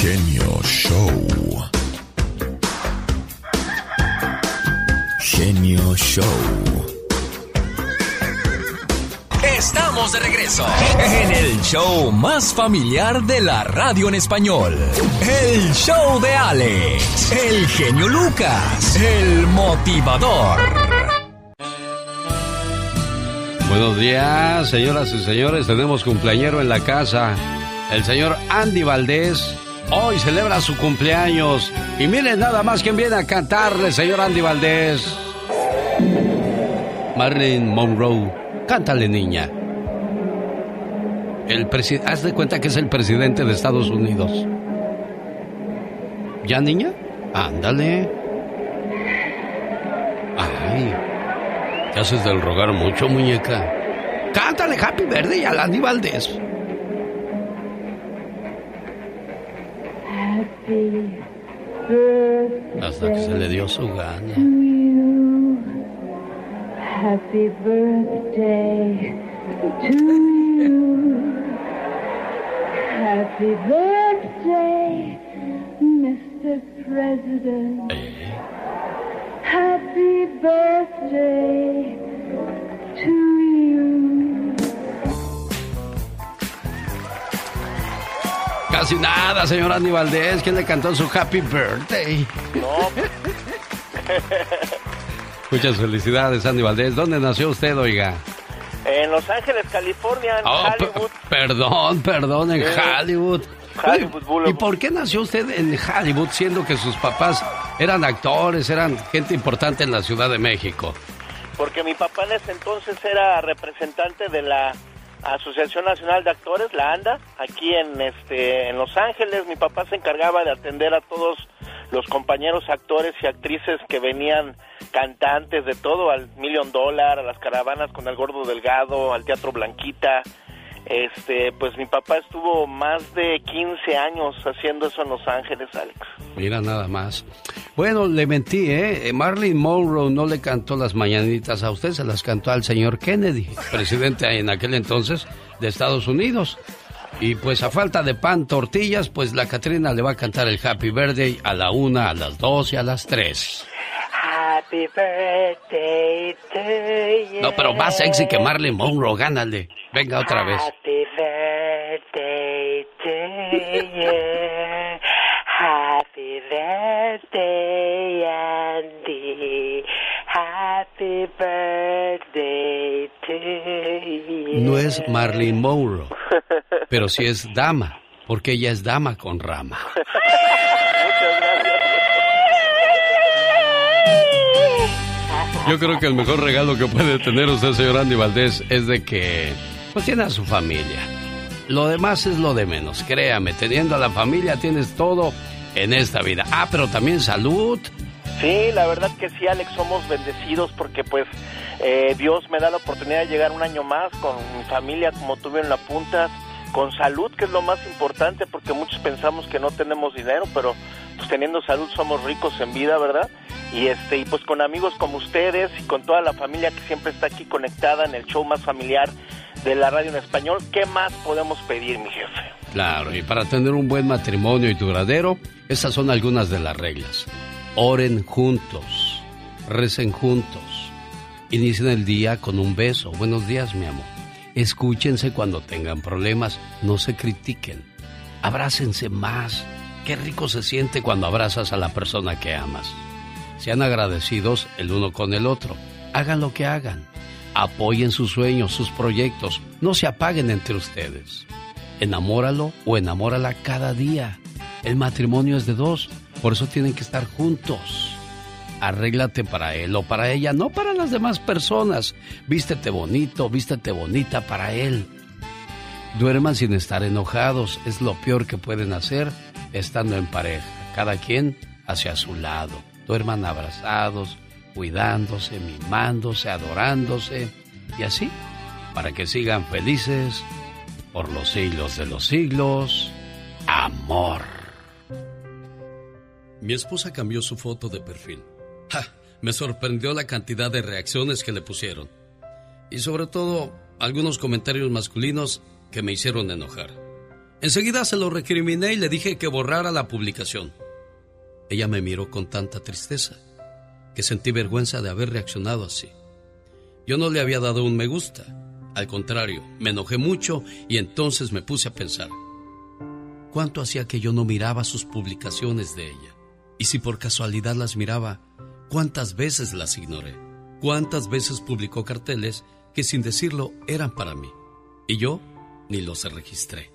Genio Show. Genio Show. Estamos de regreso en el show más familiar de la radio en español. El show de Alex, el genio Lucas, el motivador. Buenos días, señoras y señores. Tenemos cumpleañero en la casa. El señor Andy Valdés. Hoy celebra su cumpleaños. Y miren nada más quién viene a cantarle, señor Andy Valdés. Marilyn Monroe. Cántale, niña. El Haz de cuenta que es el presidente de Estados Unidos. ¿Ya, niña? Ándale. Ay. Te haces del rogar mucho, muñeca. Cántale Happy Verde y a Landy Valdés. Hasta que se le dio su gana. Happy birthday to you. Happy birthday, Mr. President. Eh. Happy birthday to you. Casi nada, señor Andy Valdés. ¿Quién le cantó su Happy Birthday? No. Muchas felicidades, Andy Valdés. ¿Dónde nació usted, oiga? En Los Ángeles, California, en oh, Hollywood. Perdón, perdón, en Hollywood. Hollywood ¿Y por qué nació usted en Hollywood siendo que sus papás eran actores, eran gente importante en la Ciudad de México? Porque mi papá en ese entonces era representante de la Asociación Nacional de Actores, la ANDA, aquí en este en Los Ángeles. Mi papá se encargaba de atender a todos los compañeros actores y actrices que venían cantantes de todo, al Million Dollar, a las caravanas con el Gordo Delgado, al Teatro Blanquita. Este, pues mi papá estuvo más de 15 años haciendo eso en Los Ángeles, Alex. Mira nada más. Bueno, le mentí, ¿eh? Marilyn Monroe no le cantó las mañanitas a usted, se las cantó al señor Kennedy, presidente en aquel entonces de Estados Unidos. Y pues a falta de pan, tortillas, pues la Catrina le va a cantar el Happy Birthday a la una, a las dos y a las tres. Happy birthday to you. No, pero más sexy que Marley Monroe, gánale. Venga otra vez. Happy birthday to you. Happy birthday, Andy. Happy birthday to you. No es Marlene Monroe, pero sí es dama, porque ella es dama con rama. Yo creo que el mejor regalo que puede tener usted, señor Andy Valdés, es de que pues tiene a su familia. Lo demás es lo de menos, créame, teniendo a la familia tienes todo en esta vida. Ah, pero también salud. Sí, la verdad que sí, Alex, somos bendecidos porque pues eh, Dios me da la oportunidad de llegar un año más con mi familia, como tuve en la punta, con salud, que es lo más importante, porque muchos pensamos que no tenemos dinero, pero pues teniendo salud somos ricos en vida, ¿verdad? y este y pues con amigos como ustedes y con toda la familia que siempre está aquí conectada en el show más familiar de la radio en español, ¿qué más podemos pedir, mi jefe? Claro, y para tener un buen matrimonio y duradero, esas son algunas de las reglas. Oren juntos, recen juntos, inicien el día con un beso. Buenos días, mi amor. Escúchense cuando tengan problemas, no se critiquen. Abrácense más. Qué rico se siente cuando abrazas a la persona que amas. Sean agradecidos el uno con el otro. Hagan lo que hagan. Apoyen sus sueños, sus proyectos. No se apaguen entre ustedes. Enamóralo o enamórala cada día. El matrimonio es de dos, por eso tienen que estar juntos. Arréglate para él o para ella, no para las demás personas. Vístete bonito, vístete bonita para él. Duerman sin estar enojados, es lo peor que pueden hacer estando en pareja, cada quien hacia su lado duerman abrazados, cuidándose, mimándose, adorándose y así, para que sigan felices por los siglos de los siglos. Amor. Mi esposa cambió su foto de perfil. Me sorprendió la cantidad de reacciones que le pusieron. Y sobre todo, algunos comentarios masculinos que me hicieron enojar. Enseguida se lo recriminé y le dije que borrara la publicación. Ella me miró con tanta tristeza que sentí vergüenza de haber reaccionado así. Yo no le había dado un me gusta. Al contrario, me enojé mucho y entonces me puse a pensar. ¿Cuánto hacía que yo no miraba sus publicaciones de ella? Y si por casualidad las miraba, ¿cuántas veces las ignoré? ¿Cuántas veces publicó carteles que sin decirlo eran para mí? Y yo ni los registré.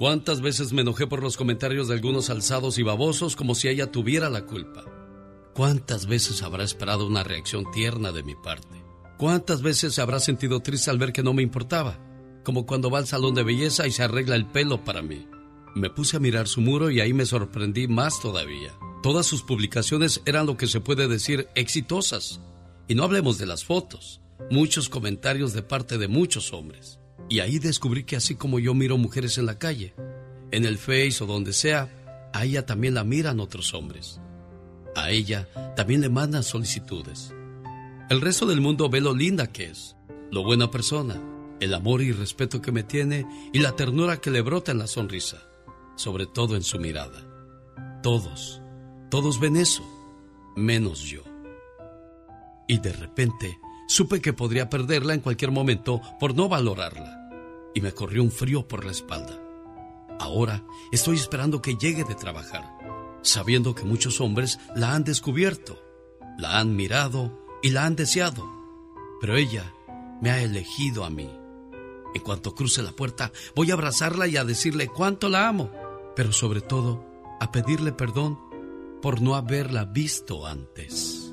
¿Cuántas veces me enojé por los comentarios de algunos alzados y babosos como si ella tuviera la culpa? ¿Cuántas veces habrá esperado una reacción tierna de mi parte? ¿Cuántas veces se habrá sentido triste al ver que no me importaba? Como cuando va al salón de belleza y se arregla el pelo para mí. Me puse a mirar su muro y ahí me sorprendí más todavía. Todas sus publicaciones eran lo que se puede decir exitosas. Y no hablemos de las fotos, muchos comentarios de parte de muchos hombres. Y ahí descubrí que así como yo miro mujeres en la calle, en el Face o donde sea, a ella también la miran otros hombres. A ella también le mandan solicitudes. El resto del mundo ve lo linda que es, lo buena persona, el amor y respeto que me tiene y la ternura que le brota en la sonrisa, sobre todo en su mirada. Todos, todos ven eso, menos yo. Y de repente supe que podría perderla en cualquier momento por no valorarla, y me corrió un frío por la espalda. Ahora estoy esperando que llegue de trabajar, sabiendo que muchos hombres la han descubierto, la han mirado y la han deseado, pero ella me ha elegido a mí. En cuanto cruce la puerta, voy a abrazarla y a decirle cuánto la amo, pero sobre todo a pedirle perdón por no haberla visto antes.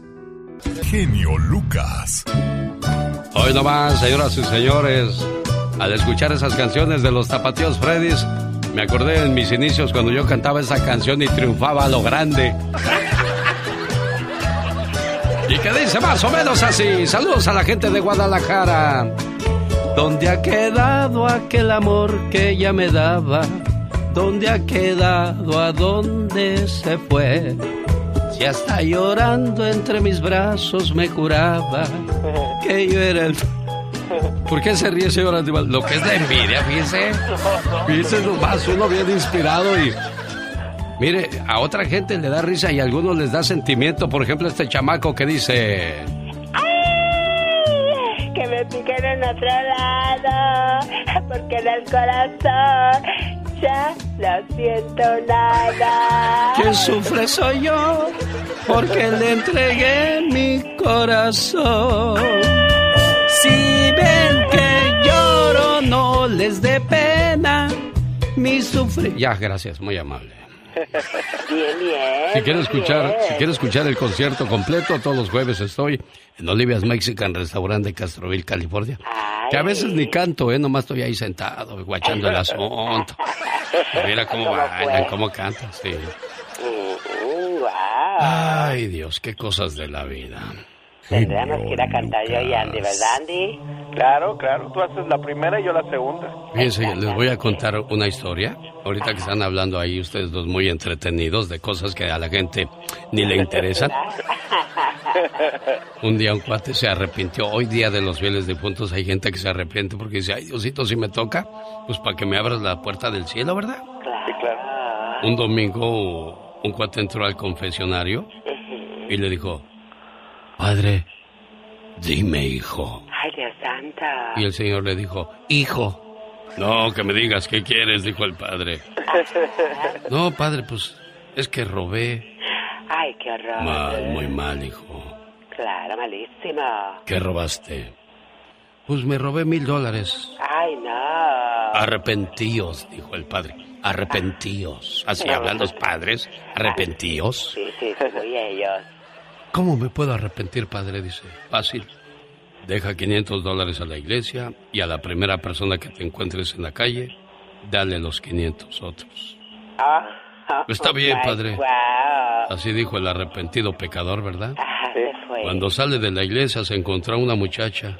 Genio Lucas. Hoy nomás, señoras y señores, al escuchar esas canciones de los Tapatíos Freddys, me acordé en mis inicios cuando yo cantaba esa canción y triunfaba a lo grande. Y que dice más o menos así. Saludos a la gente de Guadalajara. ¿Dónde ha quedado aquel amor que ella me daba? ¿Dónde ha quedado? ¿A dónde se fue? Si hasta llorando entre mis brazos me curaba que yo era el... ¿Por qué se ríe, señor Andival? Lo que es la envidia, fíjese. Fíjese nomás, uno bien inspirado y Mire, a otra gente le da risa y a algunos les da sentimiento. Por ejemplo, este chamaco que dice... ¡Ay! Que me piquen en otro lado, porque en el corazón ya no siento nada. Quien sufre soy yo, porque le entregué mi corazón. Si ven que lloro, no les dé pena mi sufrir. Ya, gracias, muy amable. Bien, bien. Si quiere escuchar, si quiere escuchar el concierto completo, todos los jueves estoy en Olivia's Mexican Restaurant de Castroville, California. Que a veces ni canto, ¿eh? Nomás estoy ahí sentado, guachando el asunto. Mira cómo bailan, cómo cantan, sí. Mm, wow. Ay, Dios, qué cosas de la vida. Tendríamos que ir a cantar yo y Andy, ¿verdad, Andy? Claro, claro. Tú haces la primera y yo la segunda. Fíjense, les voy a contar una historia. Ahorita que están hablando ahí ustedes dos muy entretenidos de cosas que a la gente ni le interesan. Un día un cuate se arrepintió. Hoy día de los fieles difuntos hay gente que se arrepiente porque dice, ay Diosito, si me toca, pues para que me abras la puerta del cielo, ¿verdad? Sí, claro. Un domingo un cuate entró al confesionario y le dijo, Padre, dime hijo. Ay, Dios santo. Y el señor le dijo, hijo. No, que me digas qué quieres, dijo el padre. No, padre, pues es que robé. Ay, qué horror. Mal, muy mal, hijo. Claro, malísimo. ¿Qué robaste? Pues me robé mil dólares. Ay, no. Arrepentíos, dijo el padre. Arrepentíos. Así hablan los padres. Arrepentíos. Sí, sí, sí, muy ellos. ¿Cómo me puedo arrepentir, padre? Dice. Fácil. Deja 500 dólares a la iglesia y a la primera persona que te encuentres en la calle, dale los 500 otros. Ah, Está bien, padre. Wow. Así dijo el arrepentido pecador, ¿verdad? Ah. Cuando sale de la iglesia se encontró a una muchacha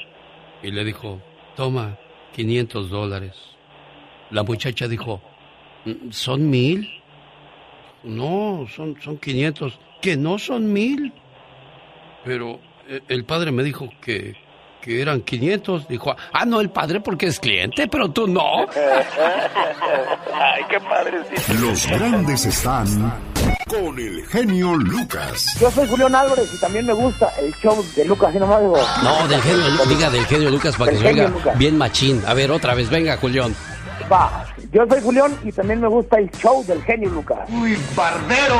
y le dijo, toma, 500 dólares. La muchacha dijo, "Mm, ¿son mil? No, son, son 500. ¿Que no son mil? Pero eh, el padre me dijo que, que eran 500. Dijo, ah, no, el padre porque es cliente, pero tú no. Ay, qué padre. Los grandes están con el genio Lucas. Yo soy Julián Álvarez y también me gusta el show de Lucas y nomás digo. No, del genio, diga del genio Lucas para que se oiga bien machín. A ver, otra vez, venga, Julián. Va, yo soy Julián y también me gusta el show del genio Lucas. Uy, barbero,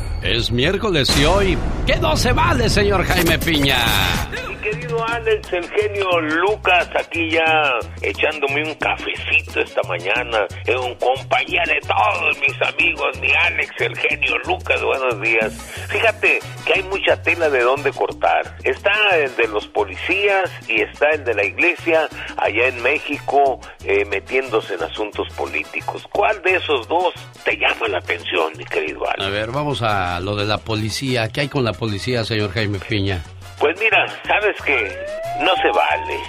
Es miércoles y hoy, que no se vale, señor Jaime Piña. Mi querido Alex, el genio Lucas, aquí ya echándome un cafecito esta mañana, en compañía de todos mis amigos, mi Alex, el genio Lucas, buenos días. Fíjate que hay mucha tela de dónde cortar. Está el de los policías y está el de la iglesia allá en México eh, metiéndose en asuntos políticos. ¿Cuál de esos dos te llama la atención, mi querido Alex? A ver, vamos a lo de la policía. ¿Qué hay con la policía, señor Jaime Piña? Pues mira, sabes que no se vale.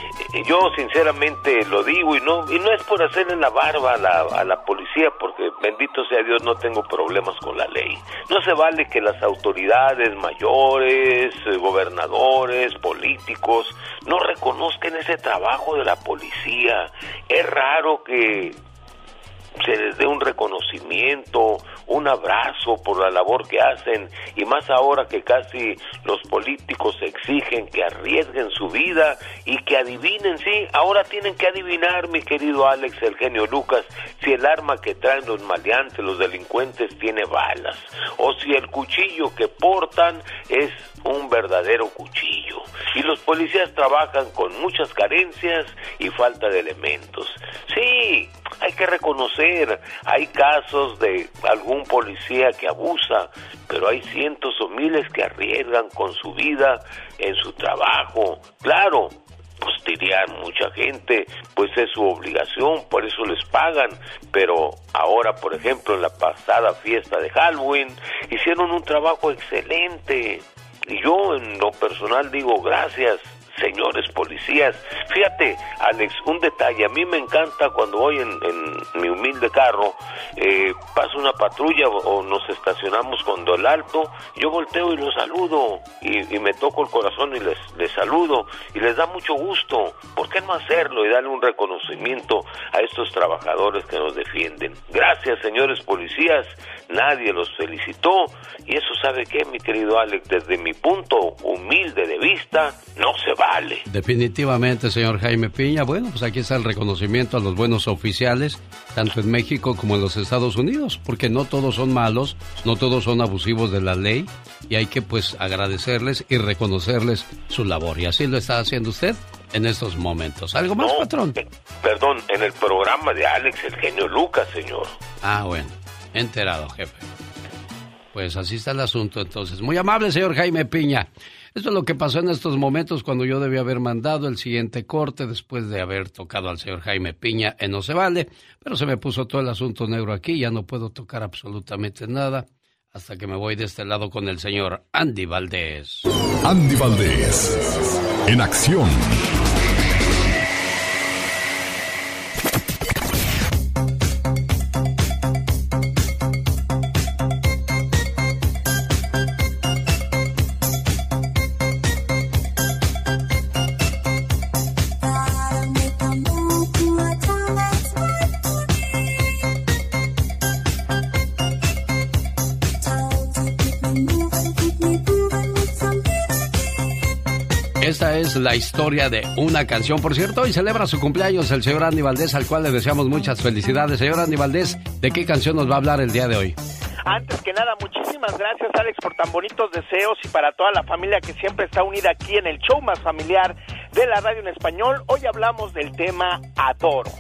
Yo sinceramente lo digo y no y no es por hacerle la barba a la, a la policía porque bendito sea Dios no tengo problemas con la ley. No se vale que las autoridades mayores, eh, gobernadores, políticos no reconozcan ese trabajo de la policía. Es raro que se les dé un reconocimiento, un abrazo por la labor que hacen y más ahora que casi los políticos exigen que arriesguen su vida y que adivinen, sí, ahora tienen que adivinar, mi querido Alex, el genio Lucas, si el arma que traen los maleantes, los delincuentes, tiene balas o si el cuchillo que portan es un verdadero cuchillo. Y los policías trabajan con muchas carencias y falta de elementos. Sí, hay que reconocer, hay casos de algún policía que abusa, pero hay cientos o miles que arriesgan con su vida en su trabajo. Claro, pues dirían mucha gente, pues es su obligación, por eso les pagan, pero ahora, por ejemplo, en la pasada fiesta de Halloween, hicieron un trabajo excelente. Y yo en lo personal digo gracias, señores policías. Fíjate, Alex, un detalle, a mí me encanta cuando voy en, mi humilde carro, eh, pasa una patrulla o, nos estacionamos con el alto, yo volteo y los saludo y, y me toco el corazón y les, les saludo y les da mucho gusto. ¿Por qué no hacerlo y darle un reconocimiento a estos trabajadores que nos defienden? Gracias, señores policías, nadie los felicitó y eso sabe que, mi querido Alex, desde mi punto humilde de vista, no se vale. Definitivamente, señor Jaime Piña. Bueno, pues aquí está el reconocimiento a los buenos oficiales, tanto en México como en los Estados Unidos, porque no todos son malos, no todos son abusivos de la ley y hay que pues agradecerles y reconocerles su labor. Y así lo está haciendo usted en estos momentos. ¿Algo más, No, patrón? eh, perdón, en el programa de Alex, el genio Lucas, señor. Ah, bueno, enterado, jefe. Pues así está el asunto entonces. Muy amable, señor Jaime Piña. Esto es lo que pasó en estos momentos cuando yo debía haber mandado el siguiente corte después de haber tocado al señor Jaime Piña en No se vale, pero se me puso todo el asunto negro aquí, ya no puedo tocar absolutamente nada hasta que me voy de este lado con el señor Andy Valdés. Andy Valdés, en acción. La historia de una canción. Por cierto, hoy celebra su cumpleaños el señor Andy Valdés, al cual le deseamos muchas felicidades. Señor Andy Valdés, ¿de qué canción nos va a hablar el día de hoy? Antes que nada, muchísimas gracias Alex por tan bonitos deseos y para toda la familia que siempre está unida aquí en el show más familiar de la radio en español. Hoy hablamos del tema Adoro.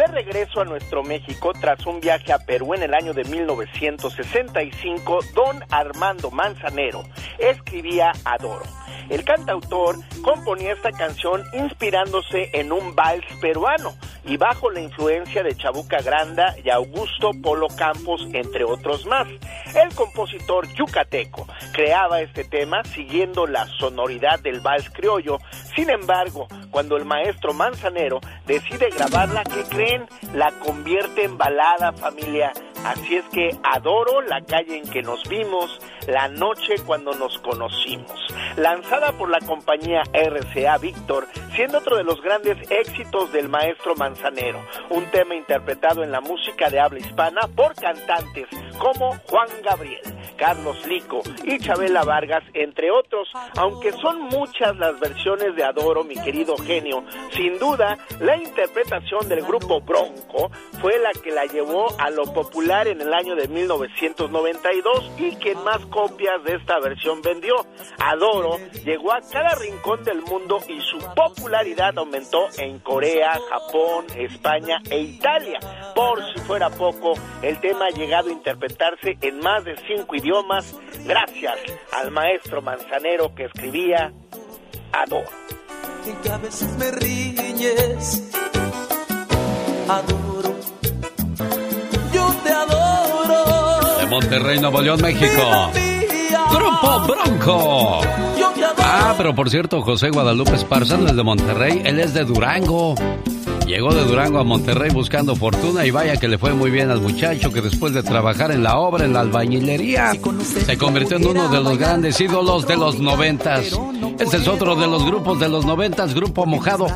De regreso a nuestro México, tras un viaje a Perú en el año de 1965, don Armando Manzanero escribía Adoro. El cantautor componía esta canción inspirándose en un vals peruano y bajo la influencia de Chabuca Granda y Augusto Polo Campos, entre otros más. El compositor yucateco creaba este tema siguiendo la sonoridad del vals criollo. Sin embargo, cuando el maestro Manzanero decide grabarla, ¿qué La convierte en balada familia. Así es que adoro la calle en que nos vimos, la noche cuando nos conocimos. Lanzada por la compañía RCA Víctor, siendo otro de los grandes éxitos del maestro Manzanero. Un tema interpretado en la música de habla hispana por cantantes como Juan Gabriel, Carlos Lico y Chabela Vargas, entre otros. Aunque son muchas las versiones de Adoro, mi querido genio, sin duda la interpretación del grupo Bronco fue la que la llevó a lo popular en el año de 1992 y quien más copias de esta versión vendió. Adoro llegó a cada rincón del mundo y su popularidad aumentó en Corea, Japón, España e Italia. Por si fuera poco, el tema ha llegado a interpretarse en más de cinco idiomas gracias al maestro manzanero que escribía Adoro. Que a veces me riñes, adoro, Monterrey, Nuevo León, México. Grupo Bronco. Ah, pero por cierto, José Guadalupe Esparza no es de Monterrey, él es de Durango. Llegó de Durango a Monterrey buscando fortuna y vaya que le fue muy bien al muchacho que después de trabajar en la obra, en la albañilería, se convirtió en uno de los grandes ídolos de los noventas. Este es otro de los grupos de los noventas, Grupo Mojado.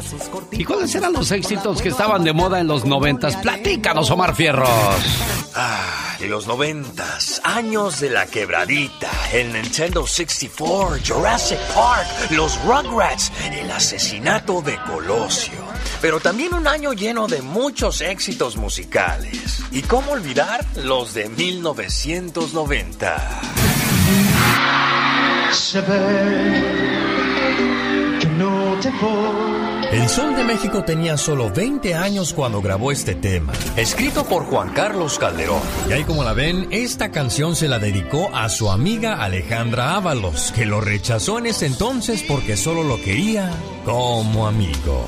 ¿Y cuáles eran los éxitos que estaban de moda en los noventas? Platícanos, Omar Fierros. Ah, de los noventas, años de la quebradita, el Nintendo 64, Jurassic Park, los Rugrats, el asesinato de Colosio. Pero también un año lleno de muchos éxitos musicales. ¿Y cómo olvidar los de 1990? Se ve El Sol de México tenía solo 20 años cuando grabó este tema. Escrito por Juan Carlos Calderón. Y ahí como la ven, esta canción se la dedicó a su amiga Alejandra Ábalos, que lo rechazó en ese entonces porque solo lo quería como amigo.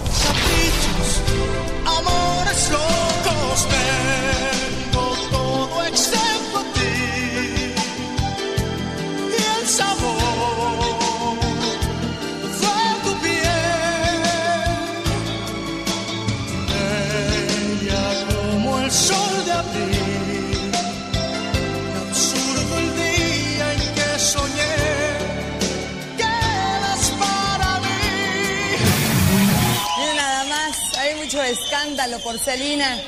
Por Celina.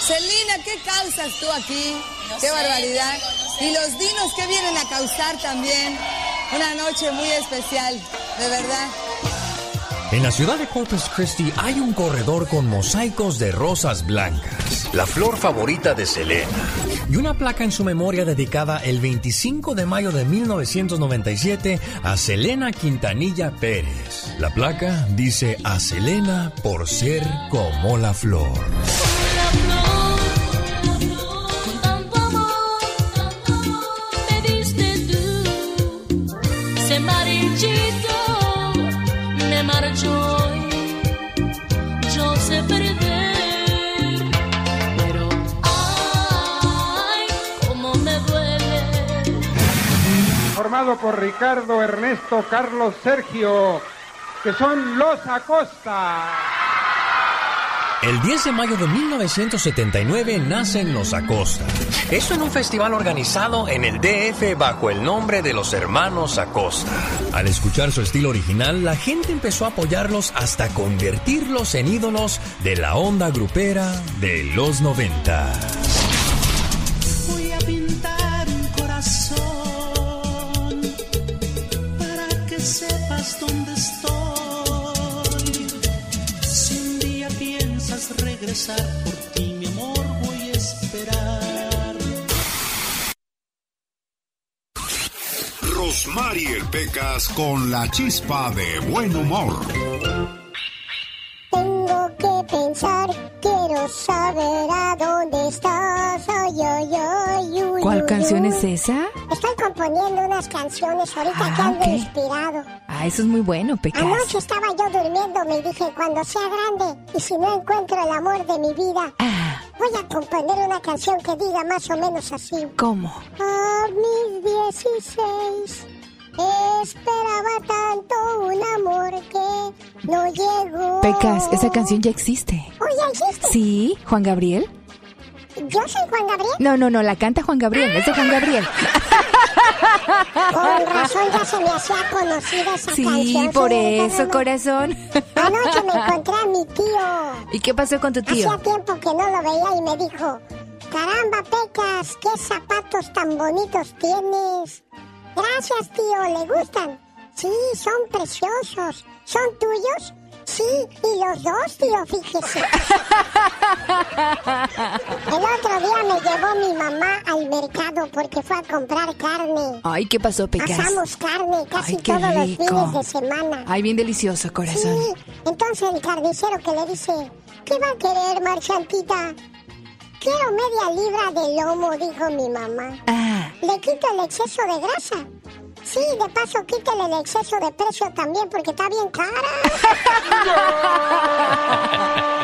Celina, ¿qué causas tú aquí? qué barbaridad. Y los dinos que vienen a causar también. Una noche muy especial, de verdad. En la ciudad de Corpus Christi hay un corredor con mosaicos de rosas blancas. La flor favorita de Selena. Y una placa en su memoria dedicada el 25 de mayo de 1997 a Selena Quintanilla Pérez. La placa dice a Selena por ser como la flor. Por Ricardo, Ernesto, Carlos, Sergio, que son los Acosta. El 10 de mayo de 1979 nacen los Acosta. Eso en un festival organizado en el DF bajo el nombre de los hermanos Acosta. Al escuchar su estilo original, la gente empezó a apoyarlos hasta convertirlos en ídolos de la onda grupera de los 90. Regresar por ti, mi amor, voy a esperar. Rosmarie Pecas con la chispa de buen humor. Tengo que pensar, quiero saber a dónde estás. Ay, ay, ay, uy, ¿Cuál uy, canción uy. es esa? Estoy componiendo unas canciones ahorita que Ah, ando ok. inspirado. Ah, eso es muy bueno, Pecas. Anoche estaba yo durmiendo, me dije, cuando sea grande y si no encuentro el amor de mi vida, Ah. voy a componer una canción que diga más o menos así. ¿Cómo? A mis 16 esperaba tanto un amor que no llegó. Pecas, esa canción ya existe. Oye, ¿existe? ¿Sí? ¿Juan Gabriel? ¿Yo soy Juan Gabriel? No, no, no, la canta Juan Gabriel, es de Juan Gabriel. Con razón ya se me hacía conocida esa Sí, canción. por señorita eso, corazón. Anoche me encontré a mi tío. ¿Y qué pasó con tu tío? Hacía tiempo que no lo veía y me dijo, caramba, Pecas, qué zapatos tan bonitos tienes. Gracias, tío, ¿le gustan? Sí, son preciosos. ¿Son tuyos? Sí, y los dos, tío, fíjese. El otro día me llevó mi mamá al mercado porque fue a comprar carne. Ay, ¿qué pasó, Pecas? Asamos carne casi Ay, todos los fines de semana. Ay, bien delicioso, corazón. Sí, entonces el carnicero que le dice, ¿qué va a querer, marchantita? Quiero media libra de lomo, dijo mi mamá. Ah. Le quito el exceso de grasa. Sí, de paso quítale el exceso de precio también porque está bien cara.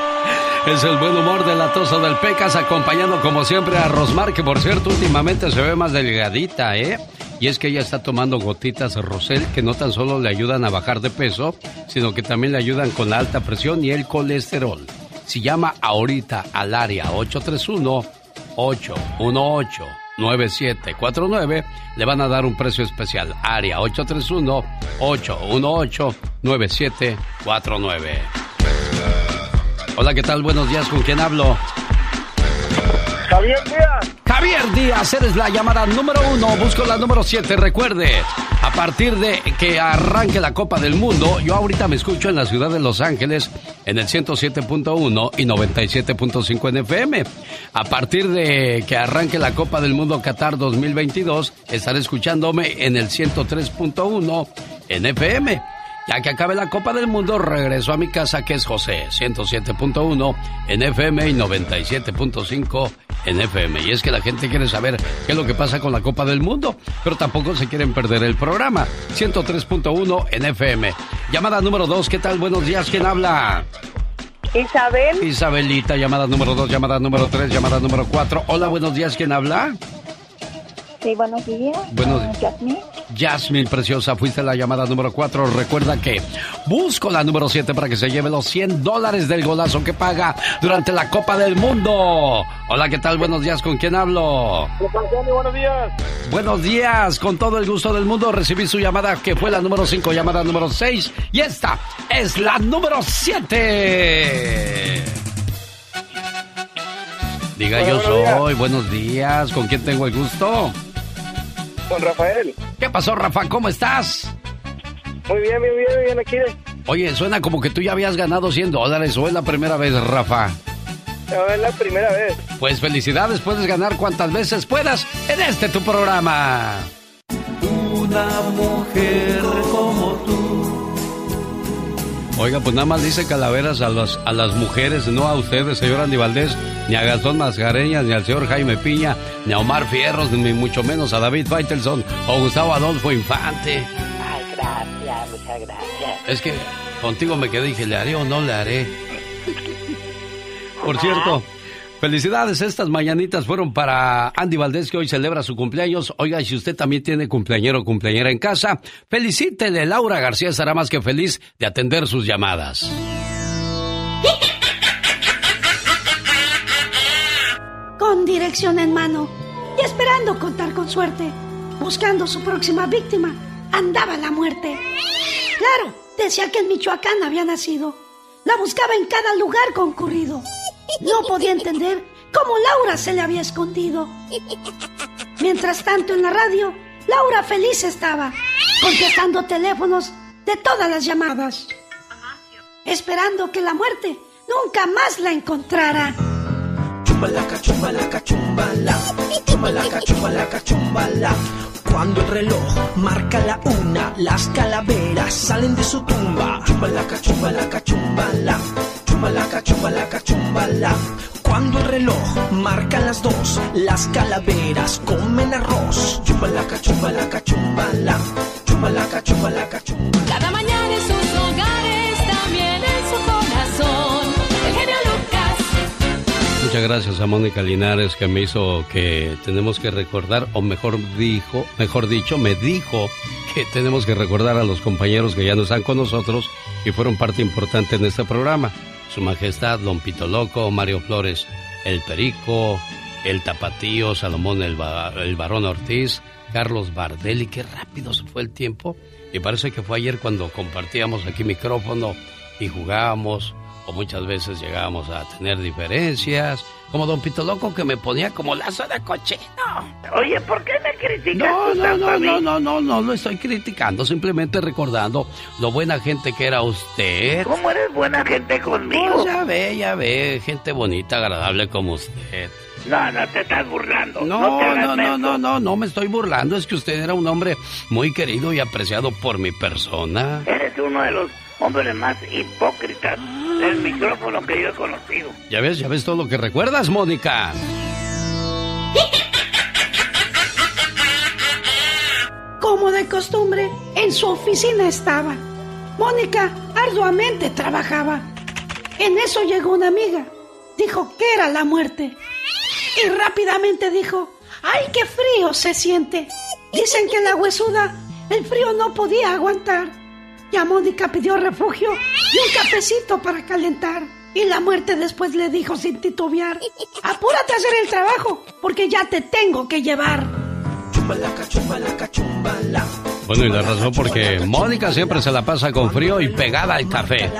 Es el buen humor de la tosa del Pecas, acompañando como siempre a Rosmar, que por cierto últimamente se ve más delgadita, ¿eh? Y es que ella está tomando gotitas Rosel que no tan solo le ayudan a bajar de peso, sino que también le ayudan con la alta presión y el colesterol. Si llama ahorita al área 831-818-9749, le van a dar un precio especial. Área 831-818-9749. Hola, ¿qué tal? Buenos días, ¿con quién hablo? Javier Díaz. Javier Díaz, eres la llamada número uno. Busco la número siete. Recuerde, partir de que arranque la Copa del Mundo, yo ahorita me escucho en la ciudad de Los Ángeles en el 107.1 y 97.5 en FM. A partir de que arranque la Copa del Mundo Qatar 2022, estaré escuchándome en el 103.1 en FM. Ya que acabe la Copa del Mundo, regreso a mi casa que es José, 107.1 en FM y 97.5 en FM. Y es que la gente quiere saber qué es lo que pasa con la Copa del Mundo, pero tampoco se quieren perder el programa. 103.1 en FM. Llamada número 2, ¿qué tal? Buenos días, ¿quién habla? Isabel. Isabelita, llamada número 2, llamada número 3, llamada número 4. Hola, buenos días, ¿quién habla? Sí, buenos días. Buenos Ah, días. Jasmine. Jasmine, preciosa, fuiste la llamada número 4. Recuerda que busco la número 7 para que se lleve los 100 dólares del golazo que paga durante la Copa del Mundo. Hola, ¿qué tal? Buenos días, ¿con quién hablo? Buenos días. Buenos días, con todo el gusto del mundo recibí su llamada que fue la número 5, llamada número 6 y esta es la número 7. Diga yo buenos días. soy, buenos días, ¿con quién tengo el gusto? Con Rafael. ¿Qué pasó, Rafa? ¿Cómo estás? Muy bien, muy bien, muy bien aquí. Oye, suena como que tú ya habías ganado 100 dólares o es la primera vez, Rafa. No, es la primera vez. Pues felicidades, puedes ganar cuantas veces puedas en este tu programa. Una mujer. Oiga, pues nada más dice calaveras a las, a las mujeres, no a ustedes, señor Andy Valdés, ni a Gastón Mascareñas, ni al señor Jaime Piña, ni a Omar Fierros, ni mucho menos a David Faitelson o Gustavo Adolfo Infante. Ay, gracias, muchas gracias. Es que contigo me quedé y dije, ¿le haré o no le haré? Por cierto, felicidades. Estas mañanitas fueron para Andy Valdés, que hoy celebra su cumpleaños. Oiga, si usted también tiene cumpleañero o cumpleañera en casa, felicítele. Laura García estará más que feliz de atender sus llamadas. Con dirección en mano y esperando contar con suerte, buscando su próxima víctima, andaba la muerte. Claro, decía que en Michoacán había nacido. La buscaba en cada lugar concurrido. No podía entender cómo Laura se le había escondido. Mientras tanto en la radio, Laura feliz estaba, contestando teléfonos de todas las llamadas, esperando que la muerte nunca más la encontrara. Chumbalaca, chumbalaca, chumbala. Chumbalaca, chumbalaca, chumbala. Cuando el reloj marca la una, las calaveras salen de su tumba. Chumbalaca, chumbalaca, chumbala. Chumbalaca, chumbalaca, chumbala. Cuando el reloj marca las dos, las calaveras comen arroz. Chumbalaca, chumbalaca, chumbala. Chumbalaca, chumbalaca, chumbala. Cada mañana en sus hogares, también en su corazón. El genio Lucas. Muchas gracias a Mónica Linares que me hizo que tenemos que recordar, o mejor dijo, mejor dicho, me dijo que tenemos que recordar a los compañeros que ya no están con nosotros y fueron parte importante en este programa. Su Majestad, Don Pito Loco, Mario Flores, El Perico, El Tapatío, Salomón el, el Barón Ortiz, Carlos Bardelli, qué rápido se fue el tiempo. Y parece que fue ayer cuando compartíamos aquí micrófono y jugábamos, o muchas veces llegábamos a tener diferencias, como Don Pito Loco que me ponía como lazo de cochino. Oye, ¿por qué me criticas No, tú no, tanto no, a mí? no, no, no, no lo estoy criticando, simplemente recordando lo buena gente que era usted. ¿Cómo eres buena gente conmigo? Ya ve, ya ve, gente bonita, agradable como usted. No, no te estás burlando. No, no, te no, no, no, no me estoy burlando, es que usted era un hombre muy querido y apreciado por mi persona. Eres uno de los hombres más hipócritas del micrófono que yo he conocido. Ya ves, ya ves todo lo que recuerdas, Mónica. Como de costumbre, en su oficina estaba. Mónica arduamente trabajaba. En eso llegó una amiga. Dijo que era la muerte. Y rápidamente dijo, ¡ay, qué frío se siente! Dicen que la huesuda el frío no podía aguantar. Y a Mónica pidió refugio y un cafecito para calentar. Y la muerte después le dijo sin titubear, apúrate a hacer el trabajo, porque ya te tengo que llevar. Chumbalaca, chumbalaca, chumbala. Bueno, y la razón porque Mónica siempre se la pasa con frío y pegada al café.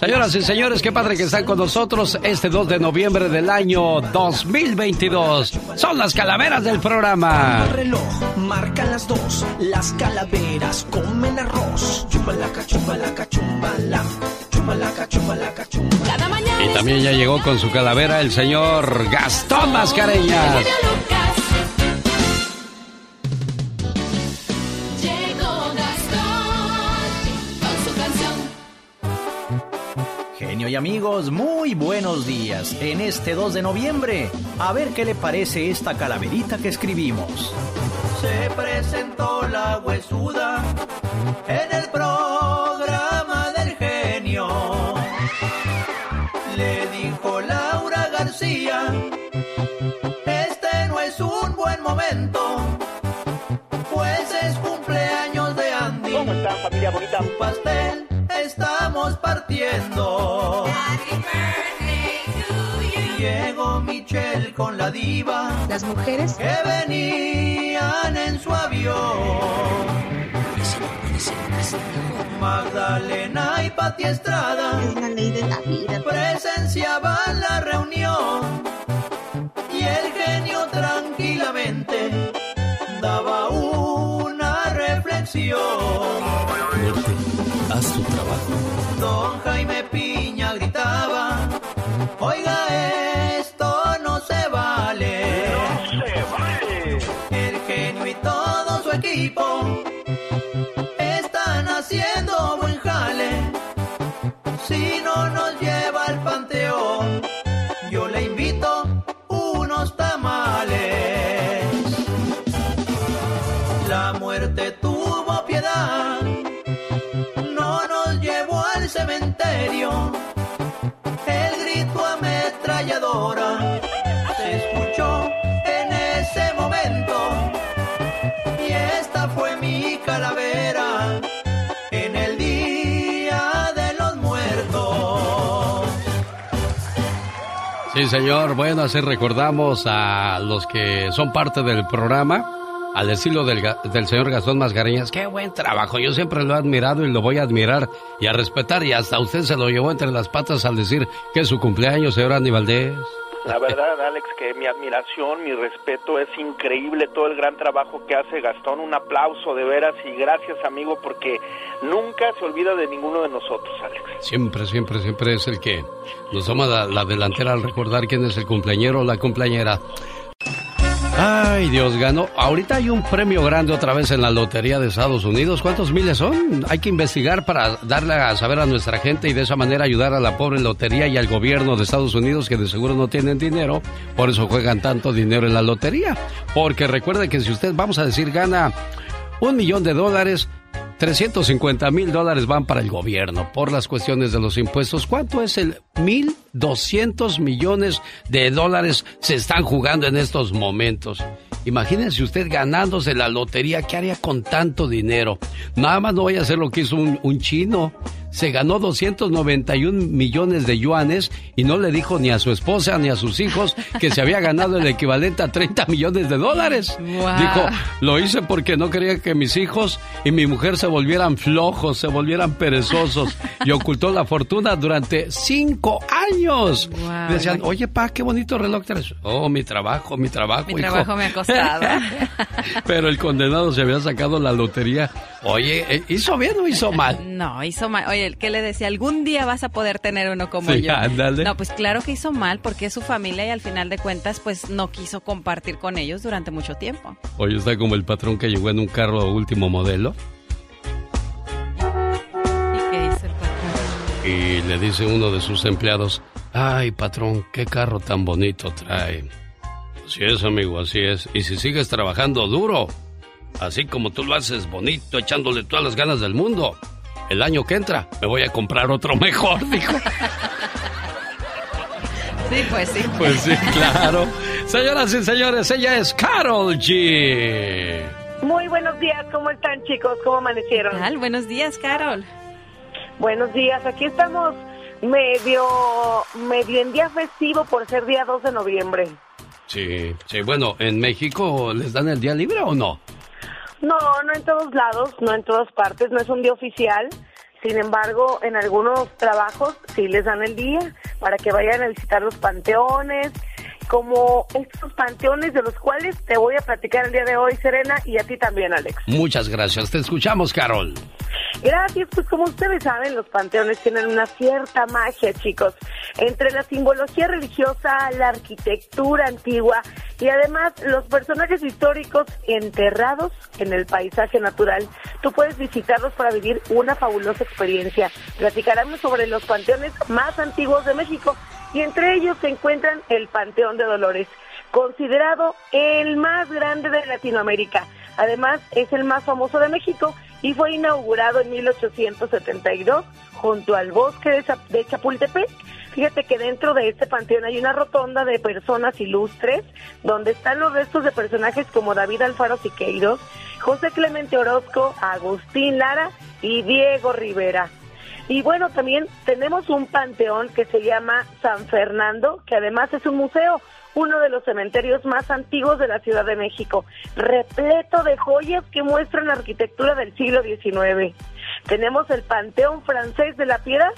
Señoras y señores, qué padre que están con nosotros este 2 de noviembre del año 2022. Son las calaveras del programa. El reloj marca las dos, las calaveras comen arroz. Chumbalaca, chumbalaca, chumbala. Chumbalaca, chumbalaca, chumbala. Cada mañana Y también ya llegó con su calavera el señor Gastón Mascareñas. Y amigos, muy buenos días. En este 2 de noviembre, a ver qué le parece esta calaverita que escribimos. Se presentó la huesuda en el programa del genio. Le dijo Laura García, este no es un buen momento, pues es cumpleaños de Andy. ¿Cómo están, familia bonita? Su pastel estamos partiendo. Con la diva. Las mujeres que venían en su avión. Magdalena y Pati Estrada es la ley de la vida. presenciaban la reunión y el genio tranquilamente daba una reflexión. Sí, señor. Bueno, así recordamos a los que son parte del programa. Al estilo del, del señor Gastón Mascareñas, qué buen trabajo. Yo siempre lo he admirado y lo voy a admirar y a respetar. Y hasta usted se lo llevó entre las patas al decir que es su cumpleaños, señor Andy Valdés. La verdad, Alex, que mi admiración, mi respeto, es increíble todo el gran trabajo que hace Gastón. Un aplauso de veras y gracias, amigo, porque nunca se olvida de ninguno de nosotros, Alex. Siempre, siempre, siempre es el que nos toma la, la delantera al recordar quién es el cumpleañero o la cumpleañera. Ay, Dios, ganó. Ahorita hay un premio grande otra vez en la Lotería de Estados Unidos. ¿Cuántos miles son? Hay que investigar para darle a saber a nuestra gente y de esa manera ayudar a la pobre lotería y al gobierno de Estados Unidos que de seguro no tienen dinero. Por eso juegan tanto dinero en la lotería. Porque recuerde que si usted, vamos a decir, gana un millón de dólares, 350 mil dólares van para el gobierno por las cuestiones de los impuestos. ¿Cuánto es el 1.200 millones de dólares se están jugando en estos momentos? Imagínense usted ganándose la lotería, ¿qué haría con tanto dinero? Nada más no voy a hacer lo que hizo un, un chino se ganó 291 millones de yuanes y no le dijo ni a su esposa ni a sus hijos que se había ganado el equivalente a 30 millones de dólares. Dijo, lo hice porque no quería que mis hijos y mi mujer se volvieran flojos, se volvieran perezosos y ocultó la fortuna durante cinco años. Decían, oye, pa, qué bonito reloj traes. Oh, mi trabajo, mi trabajo. Mi trabajo me ha costado. Pero el condenado se había sacado la lotería. Oye, ¿eh, ¿hizo bien o hizo mal? No, hizo mal. Oye, ¿qué le decía? Algún día vas a poder tener uno como Sí, yo. ándale. No, pues claro que hizo mal porque es su familia y al final de cuentas pues no quiso compartir con ellos durante mucho tiempo. Oye, está como el patrón que llegó en un carro último modelo ¿Y qué hizo el patrón? y le dice uno de sus empleados, ay patrón, qué carro tan bonito trae. Así es, amigo, así es. Y si sigues trabajando duro, así como tú lo haces bonito, echándole todas las ganas del mundo, el año que entra me voy a comprar otro mejor, dijo. Sí, pues sí. Pues sí, claro. Señoras y señores, ella es Carol G. Muy buenos días, ¿cómo están chicos? ¿Cómo amanecieron? Tal, buenos días, Carol. Buenos días, aquí estamos medio, medio en día festivo por ser día 2 de noviembre. Sí, sí, bueno, ¿en México les dan el día libre o no? No, no en todos lados, no en todas partes, no es un día oficial. Sin embargo, en algunos trabajos sí les dan el día para que vayan a visitar los panteones, como estos panteones de los cuales te voy a platicar el día de hoy, Serena, y a ti también, Alex. Muchas gracias, te escuchamos, Carol. Gracias, pues como ustedes saben, los panteones tienen una cierta magia, chicos. Entre la simbología religiosa, la arquitectura antigua y además los personajes históricos enterrados en el paisaje natural, tú puedes visitarlos para vivir una fabulosa experiencia. Platicaremos sobre los panteones más antiguos de México y entre ellos se encuentran el Panteón de Dolores, considerado el más grande de Latinoamérica. Además, es el más famoso de México y fue inaugurado en 1872 junto al bosque de, Cha- de Chapultepec. Fíjate que dentro de este panteón hay una rotonda de personas ilustres donde están los restos de personajes como David Alfaro Siqueiros, José Clemente Orozco, Agustín Lara y Diego Rivera. Y bueno, también tenemos un panteón que se llama San Fernando, que además es un museo, uno de los cementerios más antiguos de la Ciudad de México, repleto de joyas que muestran la arquitectura del siglo XIX. Tenemos el Panteón Francés de la Piedad,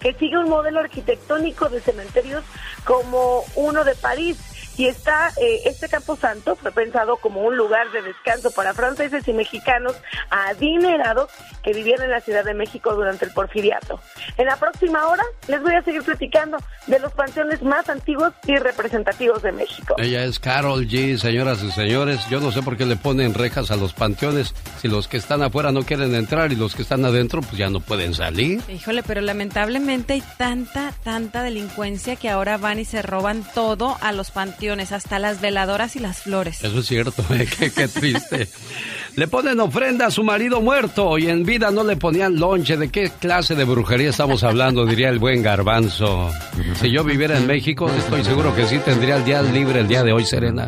que sigue un modelo arquitectónico de cementerios como uno de París. Y está, eh, este Campo Santo fue pensado como un lugar de descanso para franceses y mexicanos adinerados que vivían en la Ciudad de México durante el porfiriato. En la próxima hora les voy a seguir platicando de los panteones más antiguos y representativos de México. Ella es Carol G, señoras y señores. Yo no sé por qué le ponen rejas a los panteones. Si los que están afuera no quieren entrar y los que están adentro, pues ya no pueden salir. Híjole, pero lamentablemente hay tanta, tanta delincuencia que ahora van y se roban todo a los panteones, hasta las veladoras y las flores. Eso es cierto, ¿eh? qué, qué triste. Le ponen ofrenda a su marido muerto y en vida no le ponían lonche. ¿De qué clase de brujería estamos hablando? Diría el buen garbanzo. Si yo viviera en México, estoy seguro que sí tendría el día libre el día de hoy, Serena.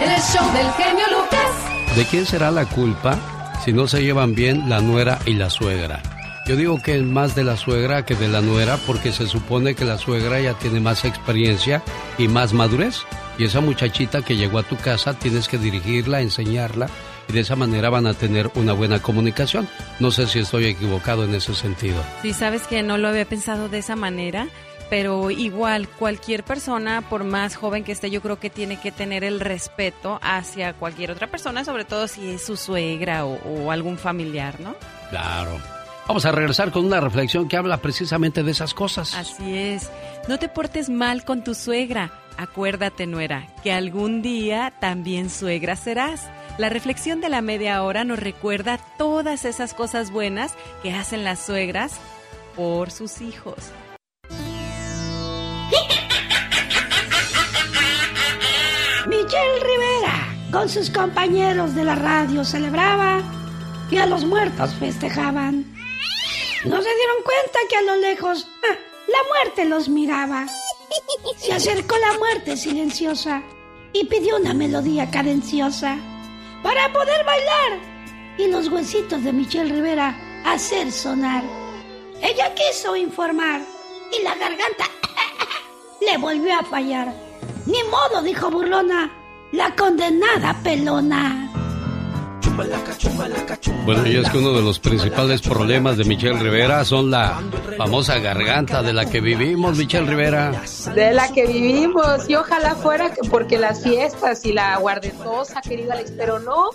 En el show del genio Lucas. ¿De quién será la culpa si no se llevan bien la nuera y la suegra? Yo digo que es más de la suegra que de la nuera porque se supone que la suegra ya tiene más experiencia y más madurez. Y esa muchachita que llegó a tu casa tienes que dirigirla, enseñarla y de esa manera van a tener una buena comunicación. No sé si estoy equivocado en ese sentido. Sí, sabes que no lo había pensado de esa manera, pero igual cualquier persona, por más joven que esté, yo creo que tiene que tener el respeto hacia cualquier otra persona, sobre todo si es su suegra o, o algún familiar, ¿no? Claro. Vamos a regresar con una reflexión que habla precisamente de esas cosas. Así es. No te portes mal con tu suegra. Acuérdate, nuera, que algún día también suegra serás. La reflexión de la media hora nos recuerda todas esas cosas buenas que hacen las suegras por sus hijos. Michelle Rivera con sus compañeros de la radio celebraba y a los muertos festejaban. No se dieron cuenta que a lo lejos ah, la muerte los miraba. Se acercó la muerte silenciosa y pidió una melodía cadenciosa para poder bailar y los huesitos de Michelle Rivera hacer sonar. Ella quiso informar y la garganta le volvió a fallar. Ni modo, dijo burlona, la condenada pelona. Bueno, y es que uno de los principales problemas de Michelle Rivera son la famosa garganta de la que vivimos, Michelle Rivera. De la que vivimos, y ojalá fuera que porque las fiestas y la guardentosa, querida Alex, pero no,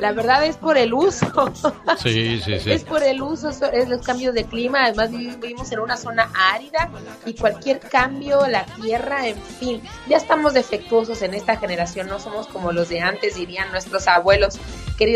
la verdad es por el uso. Sí, sí, sí. Es por el uso, so- es los cambios de clima, además vivi- vivimos en una zona árida y cualquier cambio, la tierra, en fin, ya estamos defectuosos en esta generación, no somos como los de antes, dirían nuestros abuelos, querido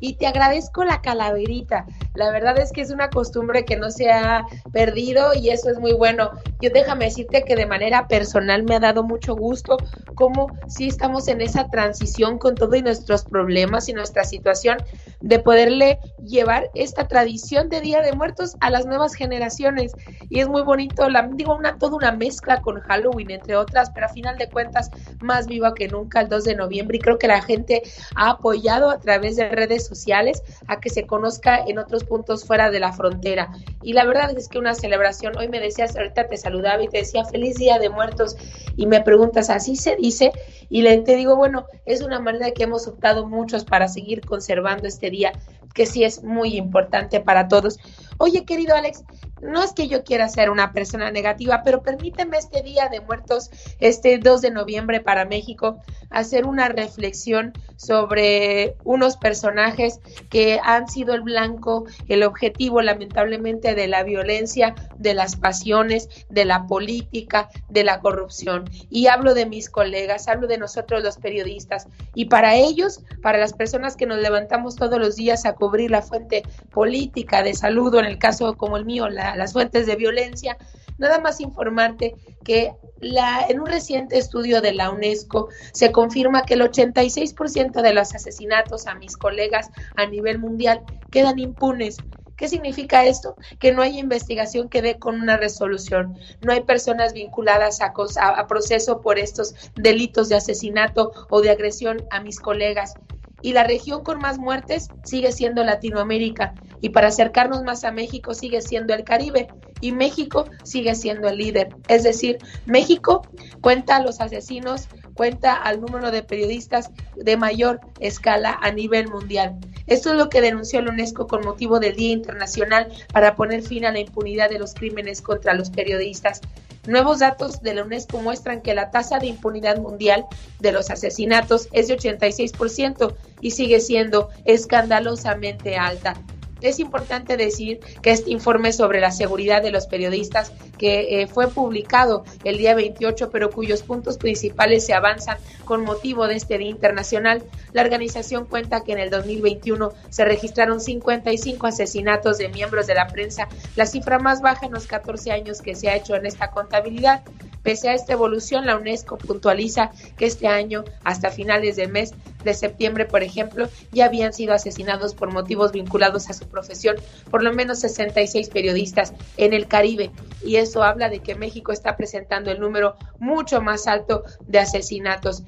Y te agradezco la calaverita, la verdad es que es una costumbre que no se ha perdido y eso es muy bueno. Yo déjame decirte que de manera personal me ha dado mucho gusto cómo sí estamos en esa transición con todos nuestros problemas y nuestra situación de poderle llevar esta tradición de Día de Muertos a las nuevas generaciones. Y es muy bonito, la, digo, una, toda una mezcla con Halloween, entre otras, pero a final de cuentas, más viva que nunca el 2 de noviembre. Y creo que la gente ha apoyado a través de redes sociales a que se conozca en otros puntos fuera de la frontera. Y la verdad es que una celebración, hoy me decías, ahorita te saludaba y te decía feliz Día de Muertos y me preguntas, ¿así se dice? Y le, te digo, bueno, es una manera que hemos optado muchos para seguir conservando este día, que sí es muy importante para todos. Oye, querido Alex, no es que yo quiera ser una persona negativa, pero permíteme este Día de Muertos, este 2 de noviembre para México, hacer una reflexión sobre unos personajes que han sido el blanco, el objetivo lamentablemente de la violencia, de las pasiones, de la política, de la corrupción. Y hablo de mis colegas, hablo de nosotros los periodistas. Y para ellos, para las personas que nos levantamos todos los días a cubrir la fuente política de salud, en el caso como el mío, la- las fuentes de violencia, nada más informarte que la, en un reciente estudio de la UNESCO se confirma que el 86% de los asesinatos a mis colegas a nivel mundial quedan impunes. ¿Qué significa esto? Que no hay investigación que dé con una resolución, no hay personas vinculadas a, a- a proceso por estos delitos de asesinato o de agresión a mis colegas. Y la región con más muertes sigue siendo Latinoamérica. Y para acercarnos más a México sigue siendo el Caribe. Y México sigue siendo el líder. Es decir, México cuenta a los asesinos, cuenta al número de periodistas de mayor escala a nivel mundial. Esto es lo que denunció la UNESCO con motivo del Día Internacional para poner fin a la impunidad de los crímenes contra los periodistas. Nuevos datos de la UNESCO muestran que la tasa de impunidad mundial de los asesinatos es de 86% y sigue siendo escandalosamente alta. Es importante decir que este informe sobre la seguridad de los periodistas, que eh, fue publicado el día 28, pero cuyos puntos principales se avanzan con motivo de este Día Internacional, la organización cuenta que en el 2021 se registraron 55 asesinatos de miembros de la prensa, la cifra más baja en los 14 años que se ha hecho en esta contabilidad. Pese a esta evolución, la UNESCO puntualiza que este año, hasta finales del mes de septiembre, por ejemplo, ya habían sido asesinados por motivos vinculados a su profesión por lo menos 66 periodistas en el Caribe. Y habla de que México está presentando el número mucho más alto de asesinatos.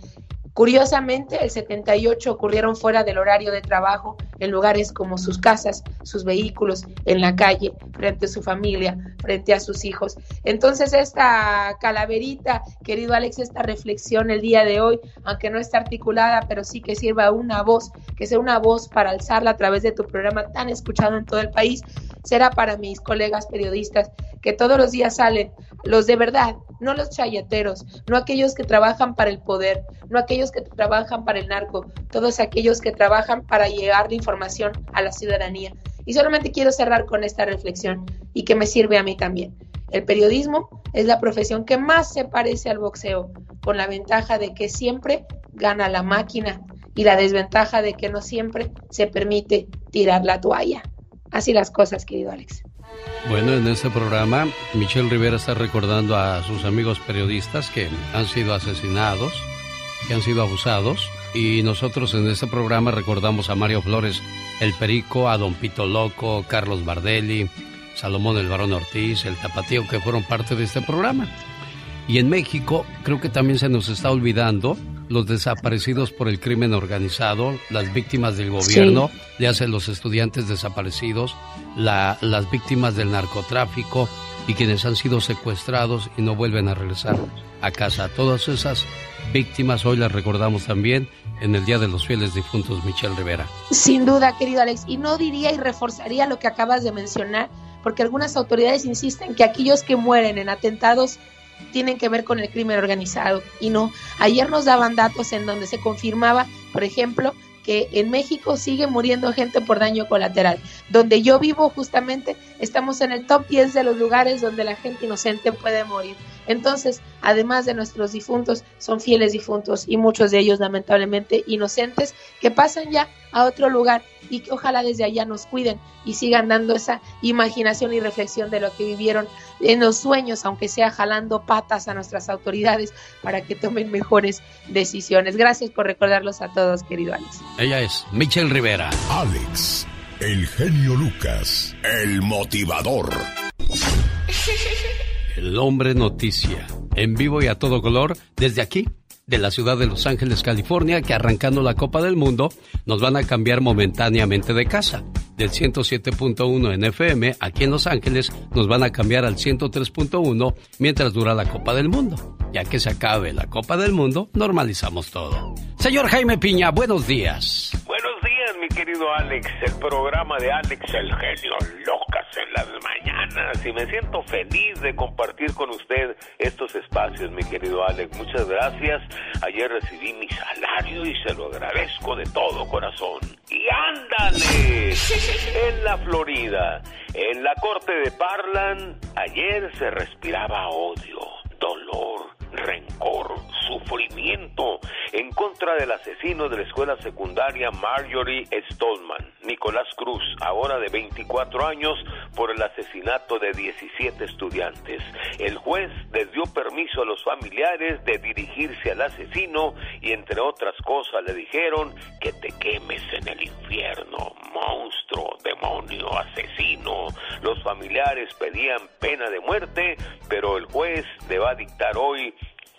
Curiosamente, el 78 ocurrieron fuera del horario de trabajo, en lugares como sus casas, sus vehículos, en la calle, frente a su familia, frente a sus hijos. Entonces, esta calaverita, querido Alex, esta reflexión el día de hoy, aunque no está articulada, pero sí que sirva una voz, que sea una voz para alzarla a través de tu programa tan escuchado en todo el país, será para mis colegas periodistas que todos los días salen, los de verdad, no los chayeteros, no aquellos que trabajan para el poder, no aquellos que trabajan para el narco, todos aquellos que trabajan para llegar la información a la ciudadanía. Y solamente quiero cerrar con esta reflexión y que me sirve a mí también. El periodismo es la profesión que más se parece al boxeo, con la ventaja de que siempre gana la máquina y la desventaja de que no siempre se permite tirar la toalla. Así las cosas, querido Alex. Bueno, en este programa, Michelle Rivera está recordando a sus amigos periodistas que han sido asesinados, que han sido abusados, y nosotros en este programa recordamos a Mario Flores, el Perico, a Don Pito Loco, Carlos Bardelli, Salomón el Barón Ortiz, el Tapatío, que fueron parte de este programa. Y en México creo que también se nos está olvidando los desaparecidos por el crimen organizado, las víctimas del gobierno, le hacen los estudiantes desaparecidos, la- las víctimas del narcotráfico y quienes han sido secuestrados y no vuelven a regresar a casa. Todas esas víctimas hoy las recordamos también en el Día de los Fieles Difuntos, Michelle Rivera. Sin duda, querido Alex. Y no diría y reforzaría lo que acabas de mencionar, porque algunas autoridades insisten que aquellos que mueren en atentados tienen que ver con el crimen organizado. Y no, ayer nos daban datos en donde se confirmaba, por ejemplo, que en México sigue muriendo gente por daño colateral. Donde yo vivo justamente estamos en el top 10 de los lugares donde la gente inocente puede morir. Entonces, además de nuestros difuntos, son fieles difuntos y muchos de ellos lamentablemente inocentes que pasan ya a otro lugar y que ojalá desde allá nos cuiden y sigan dando esa imaginación y reflexión de lo que vivieron en los sueños, aunque sea jalando patas a nuestras autoridades para que tomen mejores decisiones. Gracias por recordarlos a todos, querido Alex. Ella es Michelle Rivera. Alex, el genio Lucas, el motivador. El hombre noticia, en vivo y a todo color, desde aquí, de la ciudad de Los Ángeles, California, que arrancando la Copa del Mundo, nos van a cambiar momentáneamente de casa. Del 107.1 en FM, aquí en Los Ángeles, nos van a cambiar al 103.1 mientras dura la Copa del Mundo. Ya que se acabe la Copa del Mundo, normalizamos todo. Señor Jaime Piña, buenos días. Querido Alex. El programa de Alex el genio locas en las mañanas. Y me siento feliz de compartir con usted estos espacios, mi querido Alex. Muchas gracias. Ayer recibí mi salario y se lo agradezco de todo corazón. Y ándale, en la Florida, en la corte de Parlan, ayer se respiraba odio, dolor, rencor, sufrimiento en contra del asesino de la escuela secundaria Marjorie Stolman, Nicolás Cruz, ahora de 24 años, por el asesinato de 17 estudiantes. El juez les dio permiso a los familiares de dirigirse al asesino y entre otras cosas le dijeron que te quemes en el infierno, monstruo, demonio, asesino. Los familiares pedían pena de muerte, pero el juez le va a dictar hoy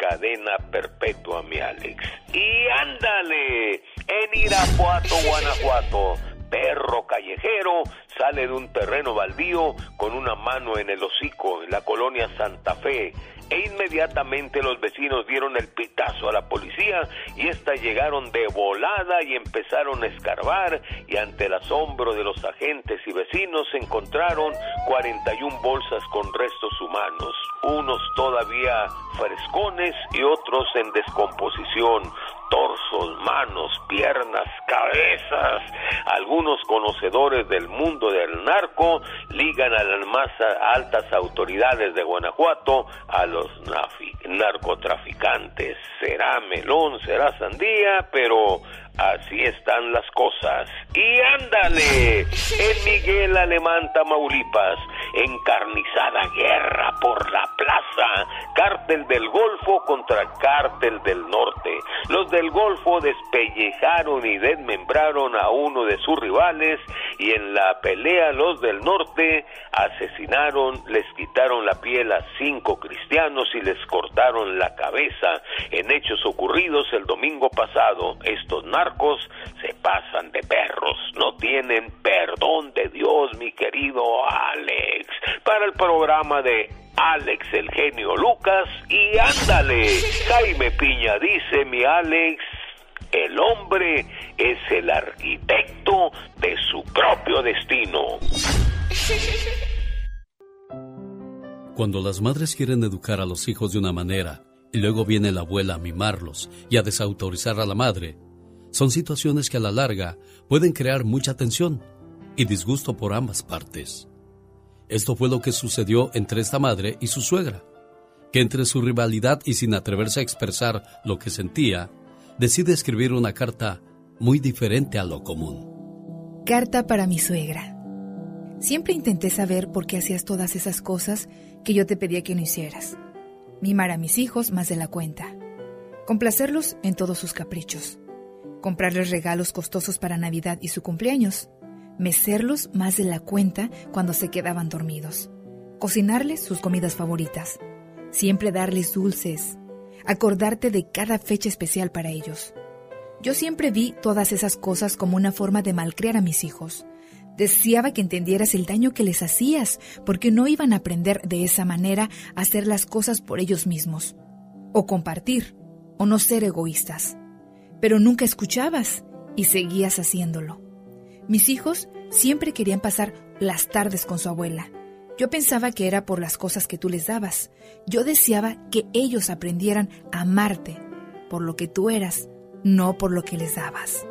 cadena perpetua, mi Alex. Y ándale, en Irapuato, Guanajuato, perro callejero sale de un terreno baldío con una mano en el hocico en la colonia Santa Fe. E inmediatamente los vecinos dieron el pitazo a la policía y esta llegaron de volada y empezaron a escarbar y ante el asombro de los agentes y vecinos encontraron 41 bolsas con restos humanos, unos todavía frescones y otros en descomposición, torsos, manos, piernas, cabezas. Algunos conocedores del mundo del narco ligan a las más altas autoridades de Guanajuato a los narcotraficantes. Será melón, será sandía, pero así están las cosas. Y ándale, en Miguel Alemán, Tamaulipas, encarnizada guerra por la plaza, cártel del Golfo contra cártel del Norte. Los del Golfo despellejaron y desmembraron a uno de sus rivales y en la pelea los del Norte asesinaron, les quitaron la piel a cinco cristianos y les cortaron la cabeza. En hechos ocurridos el domingo pasado, estos se pasan de perros, no tienen perdón de Dios, mi querido Alex. Para el programa de Alex el genio Lucas y ándale, Jaime Piña dice mi Alex, el hombre es el arquitecto de su propio destino. Cuando las madres quieren educar a los hijos de una manera y luego viene la abuela a mimarlos y a desautorizar a la madre, son situaciones que a la larga pueden crear mucha tensión. y disgusto por ambas partes. Esto fue lo que sucedió entre esta madre y su suegra, que entre su rivalidad y sin atreverse a expresar lo que sentía, decide escribir una carta muy diferente a lo común. Carta para mi suegra. Siempre intenté saber por qué hacías todas esas cosas que yo te pedía que no hicieras. Mimar a mis hijos más de la cuenta. Complacerlos en todos sus caprichos. Comprarles regalos costosos para Navidad y su cumpleaños. Mecerlos más de la cuenta cuando se quedaban dormidos. Cocinarles sus comidas favoritas. Siempre darles dulces. Acordarte de cada fecha especial para ellos. Yo siempre vi todas esas cosas como una forma de malcriar a mis hijos. Deseaba que entendieras el daño que les hacías, porque no iban a aprender de esa manera a hacer las cosas por ellos mismos, o compartir, o no ser egoístas. Pero nunca escuchabas y seguías haciéndolo. Mis hijos siempre querían pasar las tardes con su abuela. Yo pensaba que era por las cosas que tú les dabas. Yo deseaba que ellos aprendieran a amarte por lo que tú eras, no por lo que les dabas.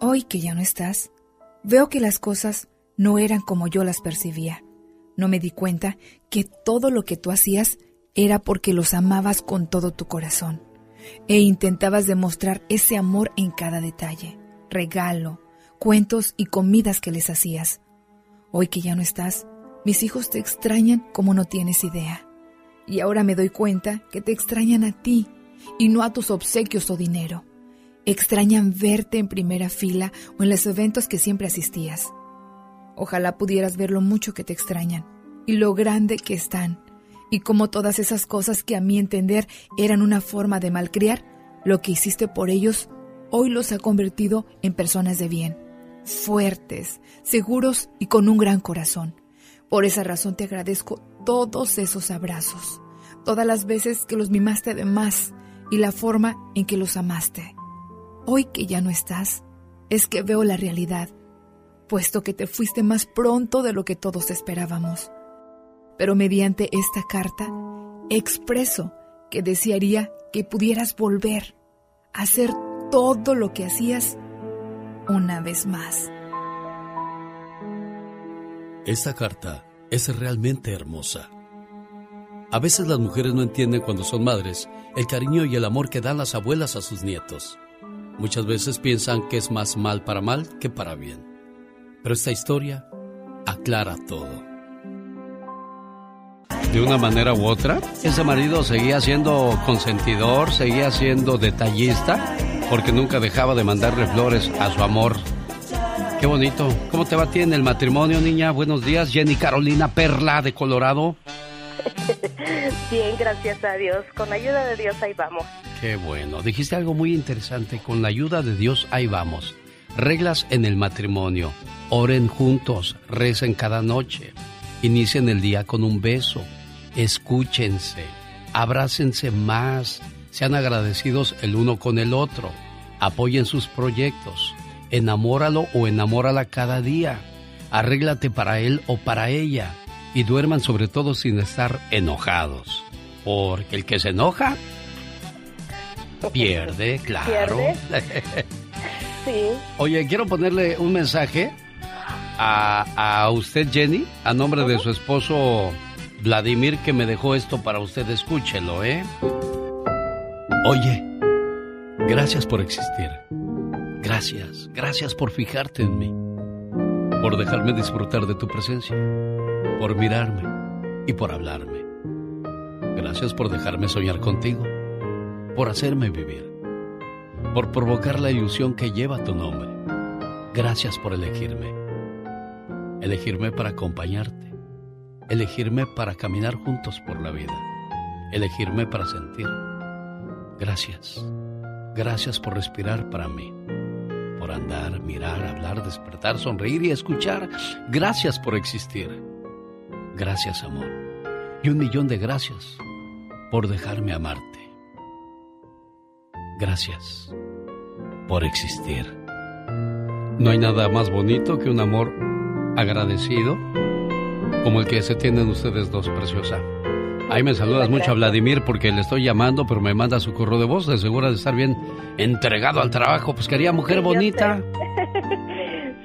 Hoy que ya no estás, veo que las cosas no eran como yo las percibía. No me di cuenta que todo lo que tú hacías era porque los amabas con todo tu corazón e intentabas demostrar ese amor en cada detalle, regalo, cuentos y comidas que les hacías. Hoy que ya no estás, mis hijos te extrañan como no tienes idea. Y ahora me doy cuenta que te extrañan a ti y no a tus obsequios o dinero. Extrañan verte en primera fila o en los eventos que siempre asistías. Ojalá pudieras ver lo mucho que te extrañan y lo grande que están, y como todas esas cosas que a mi entender eran una forma de malcriar, lo que hiciste por ellos hoy los ha convertido en personas de bien, fuertes, seguros y con un gran corazón. Por esa razón te agradezco todos esos abrazos, todas las veces que los mimaste de más y la forma en que los amaste. Hoy que ya no estás, es que veo la realidad, puesto que te fuiste más pronto de lo que todos esperábamos. Pero mediante esta carta expreso que desearía que pudieras volver a hacer todo lo que hacías una vez más. Esta carta es realmente hermosa. A veces las mujeres no entienden cuando son madres el cariño y el amor que dan las abuelas a sus nietos. Muchas veces piensan que es más mal para mal que para bien. Pero esta historia aclara todo. De una manera u otra, ese marido seguía siendo consentidor, seguía siendo detallista, porque nunca dejaba de mandarle flores a su amor. Qué bonito. ¿Cómo te va a ti en el matrimonio, niña? Buenos días, Jenny Carolina Perla de Colorado. Bien, gracias a Dios. Con la ayuda de Dios ahí vamos. Qué bueno. Dijiste algo muy interesante. Con la ayuda de Dios ahí vamos. Reglas en el matrimonio. Oren juntos, recen cada noche. Inicien el día con un beso. Escúchense. Abrácense más. Sean agradecidos el uno con el otro. Apoyen sus proyectos. Enamóralo o enamórala cada día. Arréglate para él o para ella. Y duerman sobre todo sin estar enojados. Porque el que se enoja pierde, claro. Sí. Oye, quiero ponerle un mensaje a, a usted, Jenny, a nombre de su esposo Vladimir, que me dejó esto para usted. Escúchelo, ¿eh? Oye, gracias por existir. Gracias, gracias por fijarte en mí. Por dejarme disfrutar de tu presencia. Por mirarme y por hablarme. Gracias por dejarme soñar contigo. Por hacerme vivir. Por provocar la ilusión que lleva tu nombre. Gracias por elegirme. Elegirme para acompañarte. Elegirme para caminar juntos por la vida. Elegirme para sentir. Gracias. Gracias por respirar para mí. Por andar, mirar, hablar, despertar, sonreír y escuchar. Gracias por existir. Gracias, amor. Y un millón de gracias por dejarme amarte. Gracias por existir. No hay nada más bonito que un amor agradecido como el que se tienen ustedes dos, preciosa. Ahí me saludas mucho a Vladimir porque le estoy llamando, pero me manda su correo de voz, de segura de estar bien entregado al trabajo. Pues quería mujer bonita.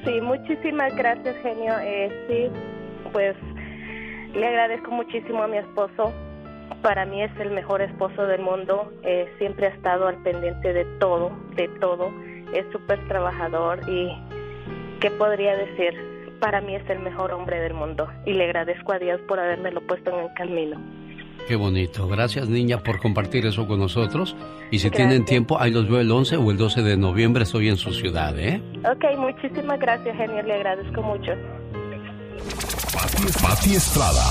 Sí, muchísimas gracias, genio. Eh, sí, pues le agradezco muchísimo a mi esposo. Para mí es el mejor esposo del mundo. Eh, siempre ha estado al pendiente de todo, de todo. Es súper trabajador y, ¿qué podría decir? Para mí es el mejor hombre del mundo y le agradezco a Dios por habérmelo puesto en el camino. Qué bonito. Gracias, niña, por compartir eso con nosotros. Y si Gracias. tienen tiempo, ahí los veo el 11 o el 12 de noviembre. Estoy en su ciudad, ¿eh? Ok, muchísimas gracias, genio. Le agradezco mucho. Pati, Pati Estrada.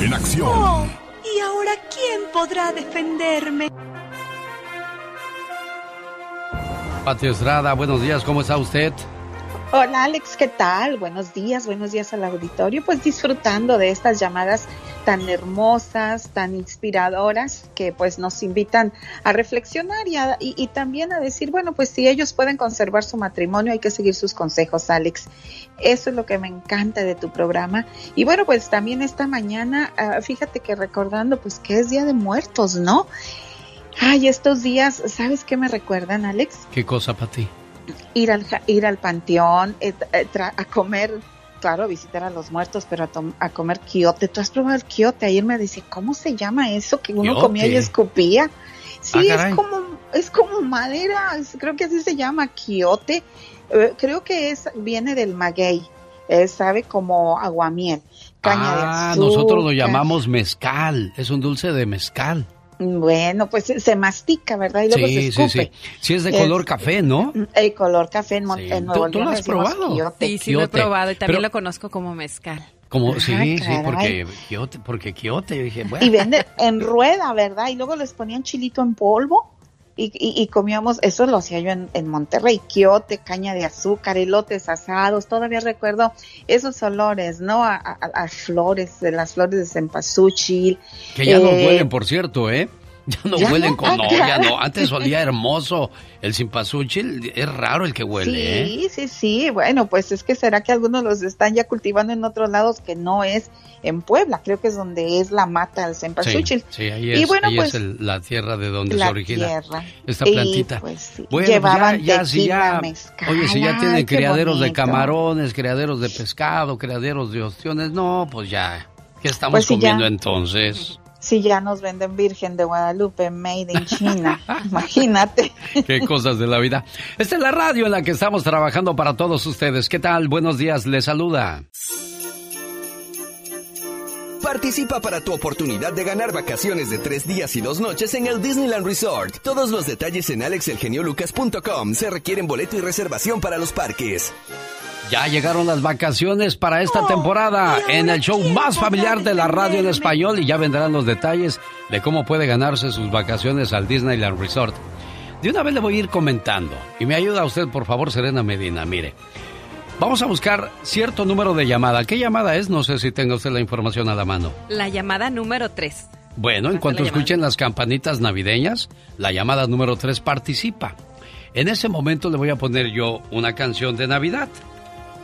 En acción. Oh, ¿y ahora quién podrá defenderme? Pati Estrada, buenos días. ¿Cómo está usted? Hola Alex, ¿qué tal? Buenos días, buenos días al auditorio. Pues disfrutando de estas llamadas tan hermosas, tan inspiradoras, que pues nos invitan a reflexionar y, a- y- también a decir, bueno, pues si ellos pueden conservar su matrimonio, hay que seguir sus consejos, Alex. Eso es lo que me encanta de tu programa. Y bueno, pues también esta mañana, ah, fíjate que recordando pues que es Día de Muertos, ¿no? Ay, estos días, ¿sabes qué me recuerdan, Alex? ¿Qué cosa, Pati? Ir al, ir al panteón, eh, tra- a comer, claro, visitar a los muertos, pero a, tom- a comer quiote. ¿Tú has probado el quiote? Ayer me dice, ¿cómo se llama eso que uno Quiote. comía y escupía? Sí, Ah, es como, es como madera, es- creo que así se llama, quiote. Eh, creo que es, viene del maguey, eh, sabe como aguamiel, caña de Ah, azúcar. nosotros lo llamamos mezcal. Es un dulce de mezcal. Bueno, pues se- se mastica, ¿verdad? Y luego se Sí, sí, escupe. sí. Sí, es de Es- color café, ¿no? El color café en, Mon- en Nuevo ¿Tú- tú lo has probado? quiote. Sí, sí lo he probado y también Pero- lo conozco como mezcal. Como, Ah, sí, sí, porque quiote, porque quiote. Yo dije, bueno. y venden en rueda, ¿verdad? Y luego les ponían chilito en polvo y, y- y comíamos, eso lo hacía yo en, en Monterrey, quiote, caña de azúcar, elotes asados, todavía recuerdo esos olores, ¿no? A, a- a flores, de las flores de cempasúchil. Que ya no Eh, huelen, por cierto, ¿eh? Ya no ¿Ya huelen no? con Ah, olla, caray. no. Antes olía hermoso. El simpasuchil es raro el que huele, ¿eh? Sí, sí, sí. Bueno, pues es que será que algunos los están ya cultivando en otros lados que no es en Puebla. Creo que es donde es la mata del Sí, cempasúchil. sí, ahí Y es, bueno, ahí pues, es el- la tierra de donde la se origina tierra. esta Y, plantita. pues, sí, Bueno, pues llevaban ya, ya, si ya, oye, si ya tienen criaderos de camarones, criaderos de pescado, criaderos de ostiones, no, pues ya, ¿qué estamos Pues sí, ya. comiendo entonces? Si ya nos venden Virgen de Guadalupe, made in China. Imagínate. Qué cosas de la vida. Esta es la radio en la que estamos trabajando para todos ustedes. ¿Qué tal? Buenos días, les saluda. Participa para tu oportunidad de ganar vacaciones de tres días y dos noches en el Disneyland Resort. Todos los detalles en alexelgeniolucas.com. Se requieren boleto y reservación para los parques. Ya llegaron las vacaciones para esta temporada en el show más familiar de la radio en español y ya vendrán los detalles de cómo puede ganarse sus vacaciones al Disneyland Resort. De una vez le voy a ir comentando y me ayuda usted por favor Serena Medina, mire. Vamos a buscar cierto número de llamada. ¿Qué llamada es? No sé si tenga usted la información a la mano. La llamada número 3. Bueno, en cuanto la llamada. escuchen las campanitas navideñas, la llamada número 3 participa. En ese momento le voy a poner yo una canción de Navidad.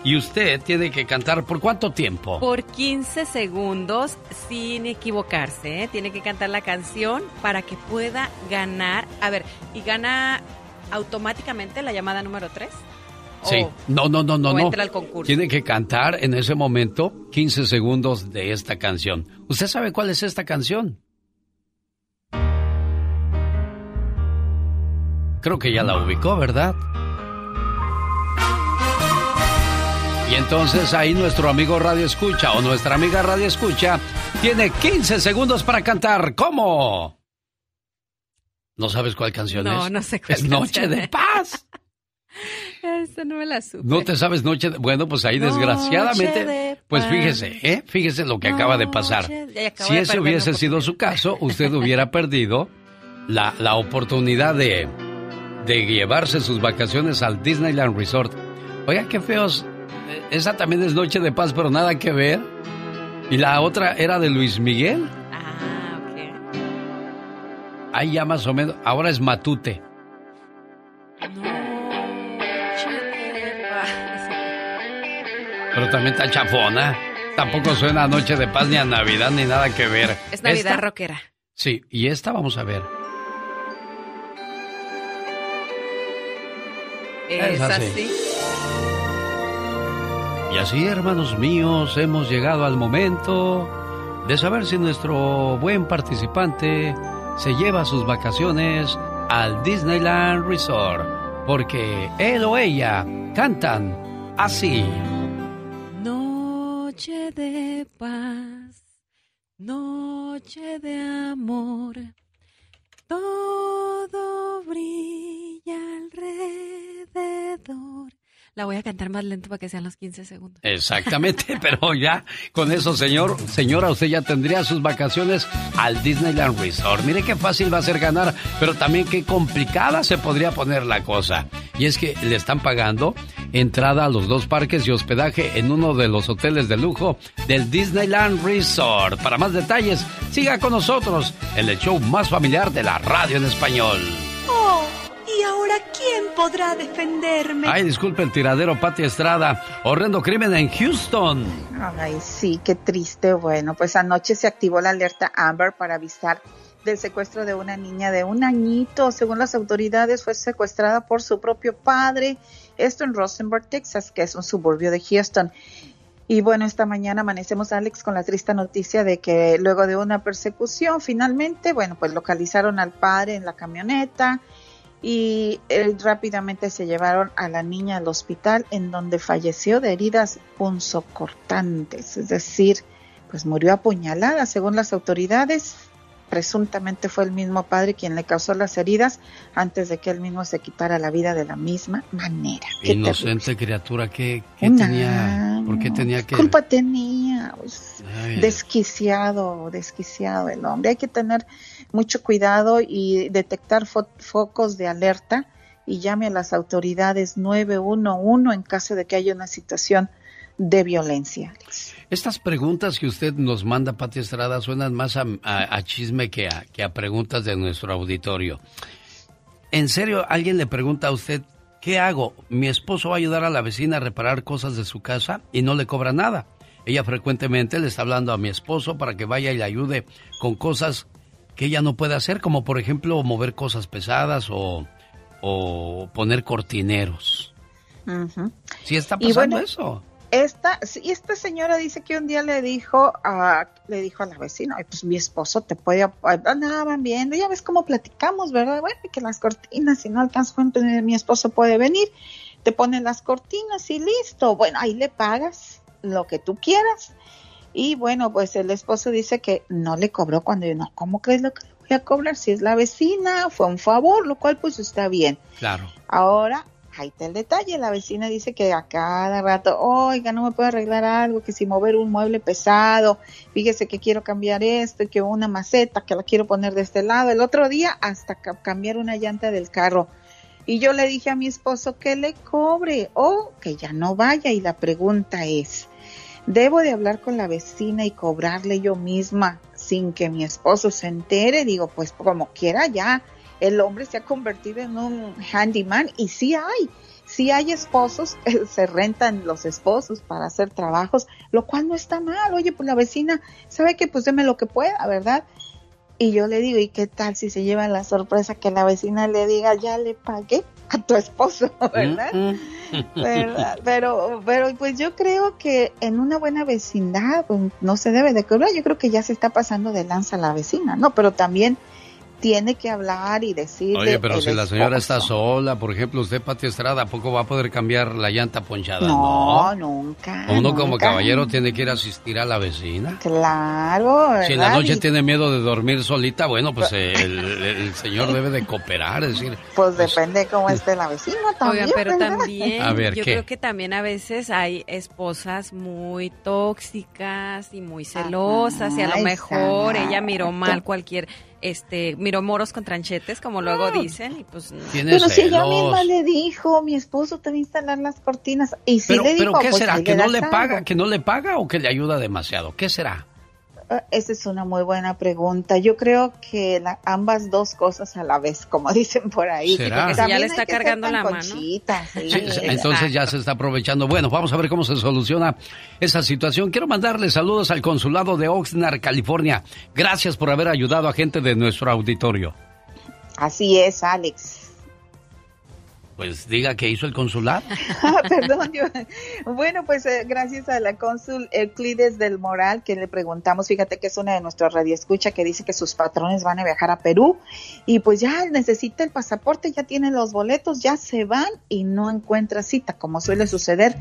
Y usted tiene que cantar por cuánto tiempo. Por 15 segundos sin equivocarse. ¿eh? Tiene que cantar la canción para que pueda ganar. A ver, ¿y gana automáticamente la llamada número 3? Sí. No, no, no, no, o no. entra al concurso. Tiene que cantar en ese momento 15 segundos de esta canción. ¿Usted sabe cuál es esta canción? Creo que ya la ubicó, ¿verdad? Y entonces ahí nuestro amigo Radio Escucha o nuestra amiga Radio Escucha tiene 15 segundos para cantar. ¿Cómo? ¿No sabes cuál canción No, es? no sé cuál Es Noche canción de es. Paz. Esa no me la supe. ¿No te sabes Noche de... Bueno, pues ahí Noche desgraciadamente... de Pues fíjese, ¿eh? Fíjese lo que acaba de pasar. Noche- Si de ese hubiese sido su caso, usted hubiera perdido la, la oportunidad de, de llevarse sus vacaciones al Disneyland Resort. Oiga, qué feos. Eh, Esa también es Noche de Paz, pero nada que ver. Y la otra era de Luis Miguel. Ah, ok. Ahí ya más o menos. Ahora es Matute. Pero también está chafona. Tampoco suena a Noche de Paz ni a Navidad ni nada que ver. Es Navidad Esta- rockera. Sí, y esta vamos a ver. Es así. así. Y así, hermanos míos, hemos llegado al momento de saber si nuestro buen participante se lleva sus vacaciones al Disneyland Resort, porque él o ella cantan así. Noche de paz, noche de amor, todo brilla alrededor. La voy a cantar más lento para que sean los 15 segundos. Exactamente, pero ya con eso, señor, señora, usted ya tendría sus vacaciones al Disneyland Resort. Mire qué fácil va a ser ganar, pero también qué complicada se podría poner la cosa. Y es que le están pagando entrada a los dos parques y hospedaje en uno de los hoteles de lujo del Disneyland Resort. Para más detalles, siga con nosotros en el show más familiar de la radio en español. Oh, ¿y ahora quién podrá defenderme? Ay, disculpe el tiradero, Pati Estrada. Horrendo crimen en Houston. Ay, sí, qué triste. Bueno, pues anoche se activó la alerta Amber para avisar del secuestro de una niña de un añito. Según las autoridades, fue secuestrada por su propio padre. Esto en Rosenberg, Texas, que es un suburbio de Houston. Y bueno, esta mañana amanecemos, Alex, con la triste noticia de que luego de una persecución, finalmente, bueno, pues localizaron al padre en la camioneta y eh, rápidamente se llevaron a la niña al hospital en donde falleció de heridas punzocortantes, es decir, pues murió apuñalada, según las autoridades. Presuntamente fue el mismo padre quien le causó las heridas antes de que él mismo se quitara la vida de la misma manera. Inocente criatura, ¿qué, tenía? ¿Por qué tenía que...? culpa tenía? Desquiciado, desquiciado el hombre. Hay que tener mucho cuidado y detectar fo- focos de alerta y llame a las autoridades 911 en caso de que haya una situación de violencia. Estas preguntas que usted nos manda, Pati Estrada, suenan más a, a- a chisme que a, que a preguntas de nuestro auditorio. ¿En serio alguien le pregunta a usted, ¿qué hago? Mi esposo va a ayudar a la vecina a reparar cosas de su casa y no le cobra nada. Ella frecuentemente le está hablando a mi esposo para que vaya y le ayude con cosas que ella no puede hacer, como por ejemplo mover cosas pesadas o, o poner cortineros. Ujú. Sí está pasando bueno, eso. Esta, esta señora dice que un día le dijo a, le dijo a la vecina, "Ay, pues mi esposo te puede, andaban viendo, ya ves cómo platicamos, ¿verdad? Bueno, y que las cortinas, si no alcanzo mi esposo puede venir, te ponen las cortinas y listo. Bueno, ahí le pagas lo que tú quieras. Y bueno, pues el esposo dice que no le cobró cuando yo, no, ¿cómo crees lo que le voy a cobrar? Si es la vecina, fue un favor, lo cual pues está bien. Claro. Ahora, ahí está el detalle. La vecina dice que a cada rato, oiga, no me puede arreglar algo, que si mover un mueble pesado, fíjese que quiero cambiar esto, que una maceta que la quiero poner de este lado. El otro día hasta ca- cambiar una llanta del carro. Y yo le dije a mi esposo que le cobre o que ya no vaya. Y la pregunta es, ¿debo de hablar con la vecina y cobrarle yo misma sin que mi esposo se entere? Digo, pues como quiera ya el hombre se ha convertido en un handyman y sí hay, sí hay esposos, se rentan los esposos para hacer trabajos, lo cual no está mal. Oye, pues la vecina sabe que pues deme lo que pueda, ¿verdad? Y yo le digo, ¿y qué tal si se lleva la sorpresa que la vecina le diga, ya le pagué a tu esposo, ¿verdad? ¿verdad? Pero, pero pues yo creo que en una buena vecindad pues, no se debe de cobrar. Yo creo que ya se está pasando de lanza la vecina, ¿no? Pero también tiene que hablar y decirle. Oye, pero si la señora está sola, por ejemplo, usted, Pati Estrada, ¿a poco va a poder cambiar la llanta ponchada? No, nunca. Uno como nunca. caballero tiene que ir a asistir a la vecina. Claro. Si en la ¿verdad? noche Y, tiene miedo de dormir solita, bueno, pues el, el señor debe de cooperar, es decir, Pues depende cómo esté la vecina también. Oigan, pero ¿verdad? también, A ver, yo ¿qué? creo que también a veces hay esposas muy tóxicas y muy celosas y a lo mejor ella miró mal cualquier, este, miró moros con tranchetes, como luego dicen, y pues no. Pero si ella misma le dijo, mi esposo te va a instalar las cortinas. Y si pero, le dijo, pero ¿qué pues será? ¿Que no le algo. paga, que no le paga o que le ayuda demasiado? ¿Qué será? Eh, Esa es una muy buena pregunta. Yo creo que la- ambas dos cosas a la vez, como dicen por ahí. Si ya También le está cargando la mano. Sí, entonces ya se está aprovechando. Bueno, vamos a ver cómo se soluciona esa situación. Quiero mandarle saludos al consulado de Oxnard, California. Gracias por haber ayudado a gente de nuestro auditorio. Así es, Alex. Pues diga que hizo el consular. Ah, perdón, yo- bueno, pues eh, gracias a la cónsul Euclides del Moral que le preguntamos, fíjate que es una de nuestras radioescucha que dice que sus patrones van a viajar a Perú y pues ya necesita el pasaporte, ya tiene los boletos, ya se van y no encuentra cita, como suele suceder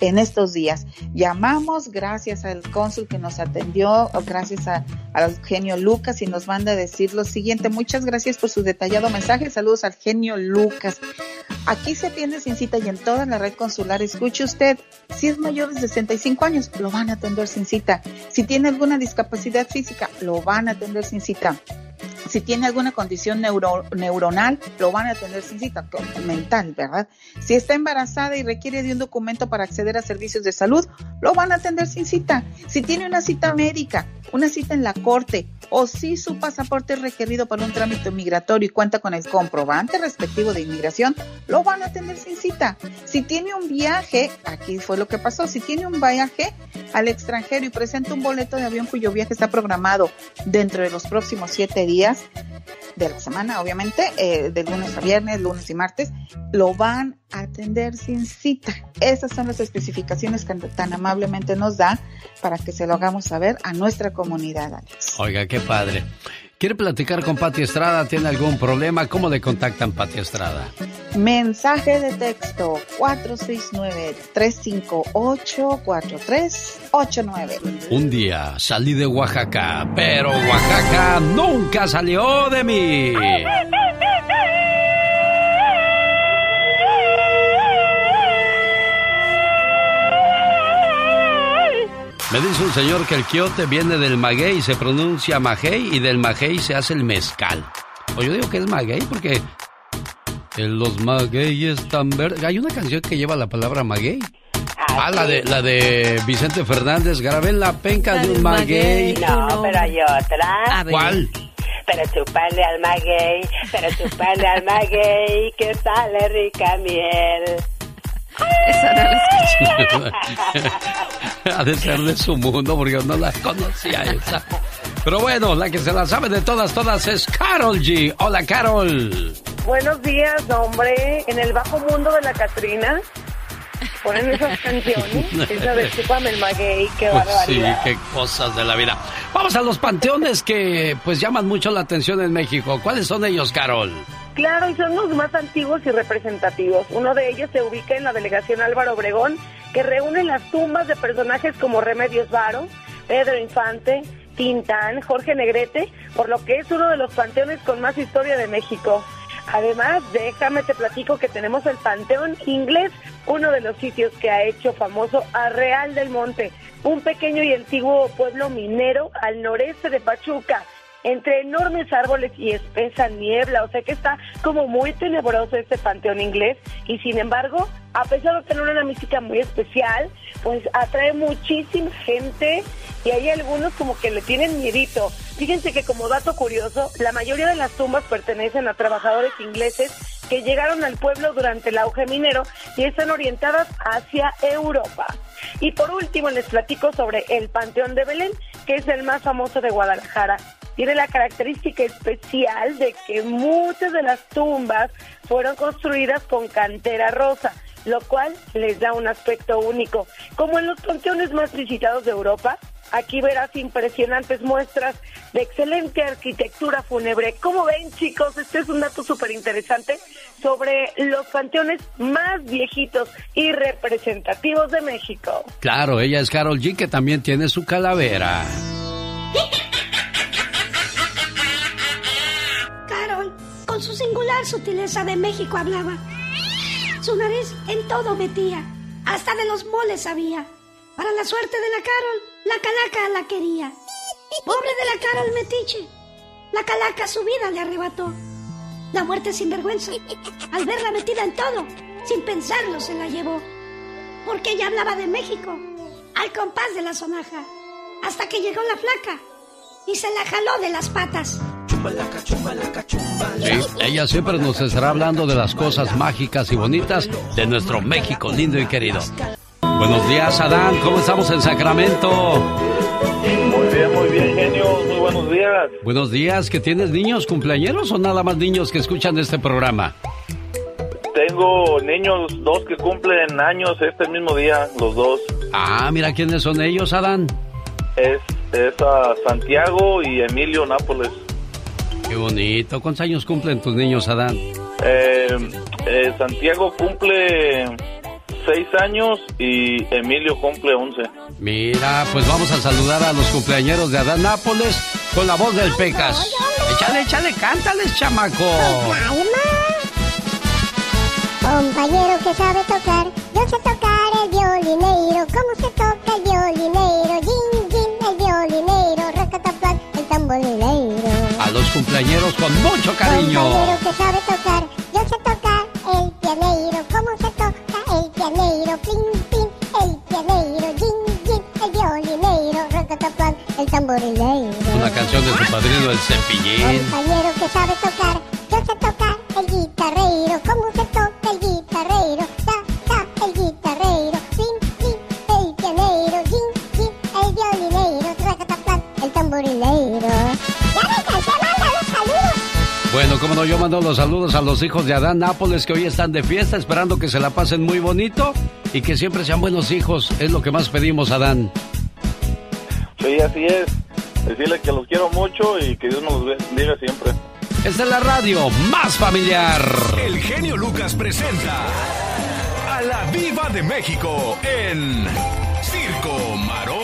en estos días. Llamamos gracias al cónsul que nos atendió, gracias a, al genio Lucas y nos manda a decir lo siguiente. Muchas gracias por su detallado mensaje. Saludos al genio Lucas. Aquí se atiende sin cita y en toda la red consular. Escuche usted, si es mayor de 65 años, lo van a atender sin cita. Si tiene alguna discapacidad física, lo van a atender sin cita. Si tiene alguna condición neuro- neuronal, lo van a atender sin cita, mental, ¿verdad? Si está embarazada y requiere de un documento para acceder a servicios de salud, lo van a atender sin cita. Si tiene una cita médica, una cita en la corte, o si su pasaporte es requerido para un trámite migratorio y cuenta con el comprobante respectivo de inmigración, lo van a atender sin cita. Si tiene un viaje, aquí fue lo que pasó, si tiene un viaje al extranjero y presenta un boleto de avión cuyo viaje está programado dentro de los próximos siete días de la semana, obviamente, eh, de lunes a viernes, lunes y martes, lo van a atender sin cita. Esas son las especificaciones que tan amablemente nos da para que se lo hagamos saber a nuestra comunidad, Alex. Oiga, qué padre. ¿Quiere platicar con Pati Estrada? ¿Tiene algún problema? ¿Cómo le contactan Pati Estrada? Mensaje de texto 469-358-4389. Un día salí de Oaxaca, pero Oaxaca nunca salió de mí. Me dice un señor que el quiote viene del maguey, se pronuncia maguey y del maguey se hace el mezcal. O yo digo que es maguey porque en los magueyes tan verdes. Hay una canción que lleva la palabra maguey. Ah, la de, la de Vicente Fernández, grabé en la penca de un maguey. No, pero hay otra. ¿Cuál? Pero chupale al maguey, pero chupale al maguey, que sale rica miel. Esa no la ha de ser de su mundo porque yo no la conocía esa. Pero bueno, la que se la sabe de todas, todas es Carol G. Hola, Carol. Buenos días, hombre. En el bajo mundo de la Catrina ponen esas canciones. Esa de Chúpame el maguey, qué Pues sí, barbaridad. qué cosas de la vida. Vamos a los panteones que pues llaman mucho la atención en México. ¿Cuáles son ellos, Carol? Claro, y son los más antiguos y representativos. Uno de ellos se ubica en la delegación Álvaro Obregón, que reúne las tumbas de personajes como Remedios Varo, Pedro Infante, Tintán, Jorge Negrete, por lo que es uno de los panteones con más historia de México. Además, déjame te platico que tenemos el Panteón Inglés, uno de los sitios que ha hecho famoso a Real del Monte, un pequeño y antiguo pueblo minero al noreste de Pachuca entre enormes árboles y espesa niebla, o sea que está como muy tenebroso este panteón inglés y sin embargo, a pesar de tener una mística muy especial, pues atrae muchísima gente y hay algunos como que le tienen miedito. Fíjense que como dato curioso, la mayoría de las tumbas pertenecen a trabajadores ingleses que llegaron al pueblo durante el auge minero y están orientadas hacia Europa. Y por último les platico sobre el Panteón de Belén, que es el más famoso de Guadalajara. Tiene la característica especial de que muchas de las tumbas fueron construidas con cantera rosa, lo cual les da un aspecto único. Como en los panteones más visitados de Europa, aquí verás impresionantes muestras de excelente arquitectura fúnebre. Como ven, chicos, este es un dato súper interesante sobre los panteones más viejitos y representativos de México. Claro, ella es Carol G, que también tiene su calavera. Singular sutileza de México hablaba. Su nariz en todo metía, hasta de los moles sabía. Para la suerte de la Carol, la calaca la quería. Pobre de la Carol metiche, la calaca su vida le arrebató. La muerte sin vergüenza, al verla metida en todo, sin pensarlo se la llevó. Porque ella hablaba de México, al compás de la sonaja, hasta que llegó la flaca y se la jaló de las patas. Sí, ella siempre nos estará hablando de las cosas mágicas y bonitas de nuestro México lindo y querido. Buenos días, Adán. ¿Cómo estamos en Sacramento? Muy bien, muy bien, genio. Muy buenos días. Buenos días. ¿Que tienes niños cumpleañeros o nada más niños que escuchan este programa? Tengo niños, dos que cumplen años este mismo día, los dos. Ah, mira quiénes son ellos, Adán. Es, es a Santiago y Emilio Nápoles. Qué bonito. ¿Cuántos años cumplen tus niños, Adán? Eh, eh, Santiago cumple seis años y Emilio cumple once. Mira, pues vamos a saludar a los cumpleañeros de Adán Nápoles con la voz del Pecas. Échale, échale, cántales, chamaco. Compañero que sabe tocar, yo sé tocar el violinero. ¿Cómo se toca el violinero? Cumpleañeros con mucho cariño. Compañero que sabe tocar, yo sé tocar el pianero. ¿Cómo se toca el pianero? Plin, plin, el pianero. Jin, jin, el violinero. Racataplac, el tamborilero. Una canción de su padrino, el Cepillín. Compañero que sabe tocar, yo mando los saludos a los hijos de Adán Nápoles que hoy están de fiesta, esperando que se la pasen muy bonito y que siempre sean buenos hijos. Es lo que más pedimos, Adán. Sí, así es. Decirles que los quiero mucho y que Dios nos los bendiga siempre. Esta es la radio más familiar. El genio Lucas presenta a la Viva de México en Circo, Maroma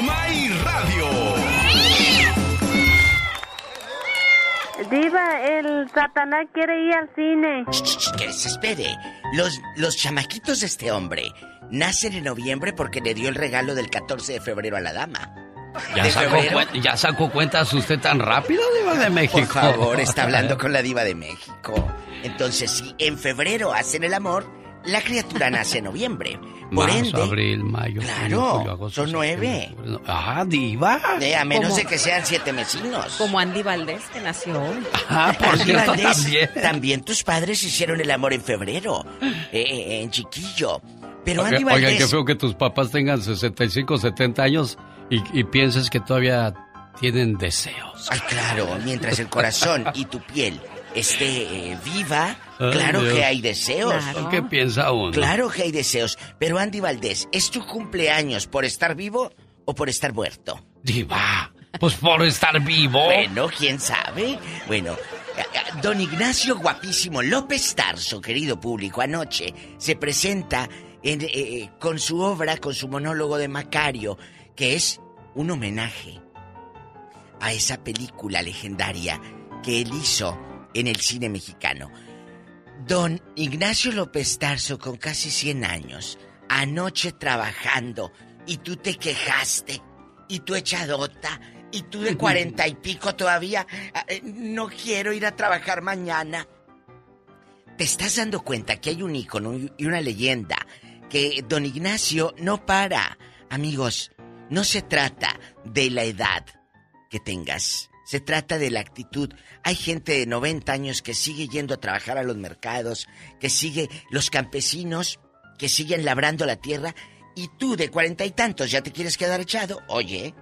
Diva, el Satanás quiere ir al cine. Que se espere. Los, los chamaquitos de este hombre nacen en noviembre porque le dio el regalo del 14 de febrero a la dama. ¿Ya ¿De sacó, ¿Ya sacó cuentas usted tan rápido, Diva de México? Por favor, está hablando con la diva de México. Entonces, si en febrero hacen el amor, la criatura nace en noviembre. Por Marzo, ende, abril, mayo, Claro, julio, agosto, son nueve. no- Ah, diva. eh, a menos ¿Cómo? de que sean siete vecinos. Como Andy Valdés, que nació hoy. Ah, por Andy cierto, Valdés, también. también tus padres hicieron el amor en febrero, eh, eh, en chiquillo. Pero Andy Oigan, Valdés... qué feo que tus papás tengan 65, 70 años y, y pienses que todavía tienen deseos. Ay, claro, mientras el corazón y tu piel esté eh, viva, Ay, claro Dios. que hay deseos. ¿Qué piensa uno? Claro que hay deseos. Pero Andy Valdés, ¿es tu cumpleaños por estar vivo o por estar muerto? Diva, pues por estar vivo. Bueno, quién sabe. Bueno, eh, eh, don Ignacio Guapísimo López Tarso, querido público, anoche se presenta en, eh, con su obra, con su monólogo de Macario, que es un homenaje a esa película legendaria que él hizo en el cine mexicano. Don Ignacio López Tarso, con casi 100 años, anoche trabajando, y tú te quejaste, y tú echadota, y tú de cuarenta y pico todavía, ah, eh, no quiero ir a trabajar mañana. ¿Te estás dando cuenta que hay un ícono y una leyenda? Que don Ignacio no para. Amigos, no se trata de la edad que tengas. Se trata de la actitud. Hay gente de 90 años que sigue yendo a trabajar a los mercados, que sigue los campesinos, que siguen labrando la tierra, y tú de cuarenta y tantos ya te quieres quedar echado. Oye,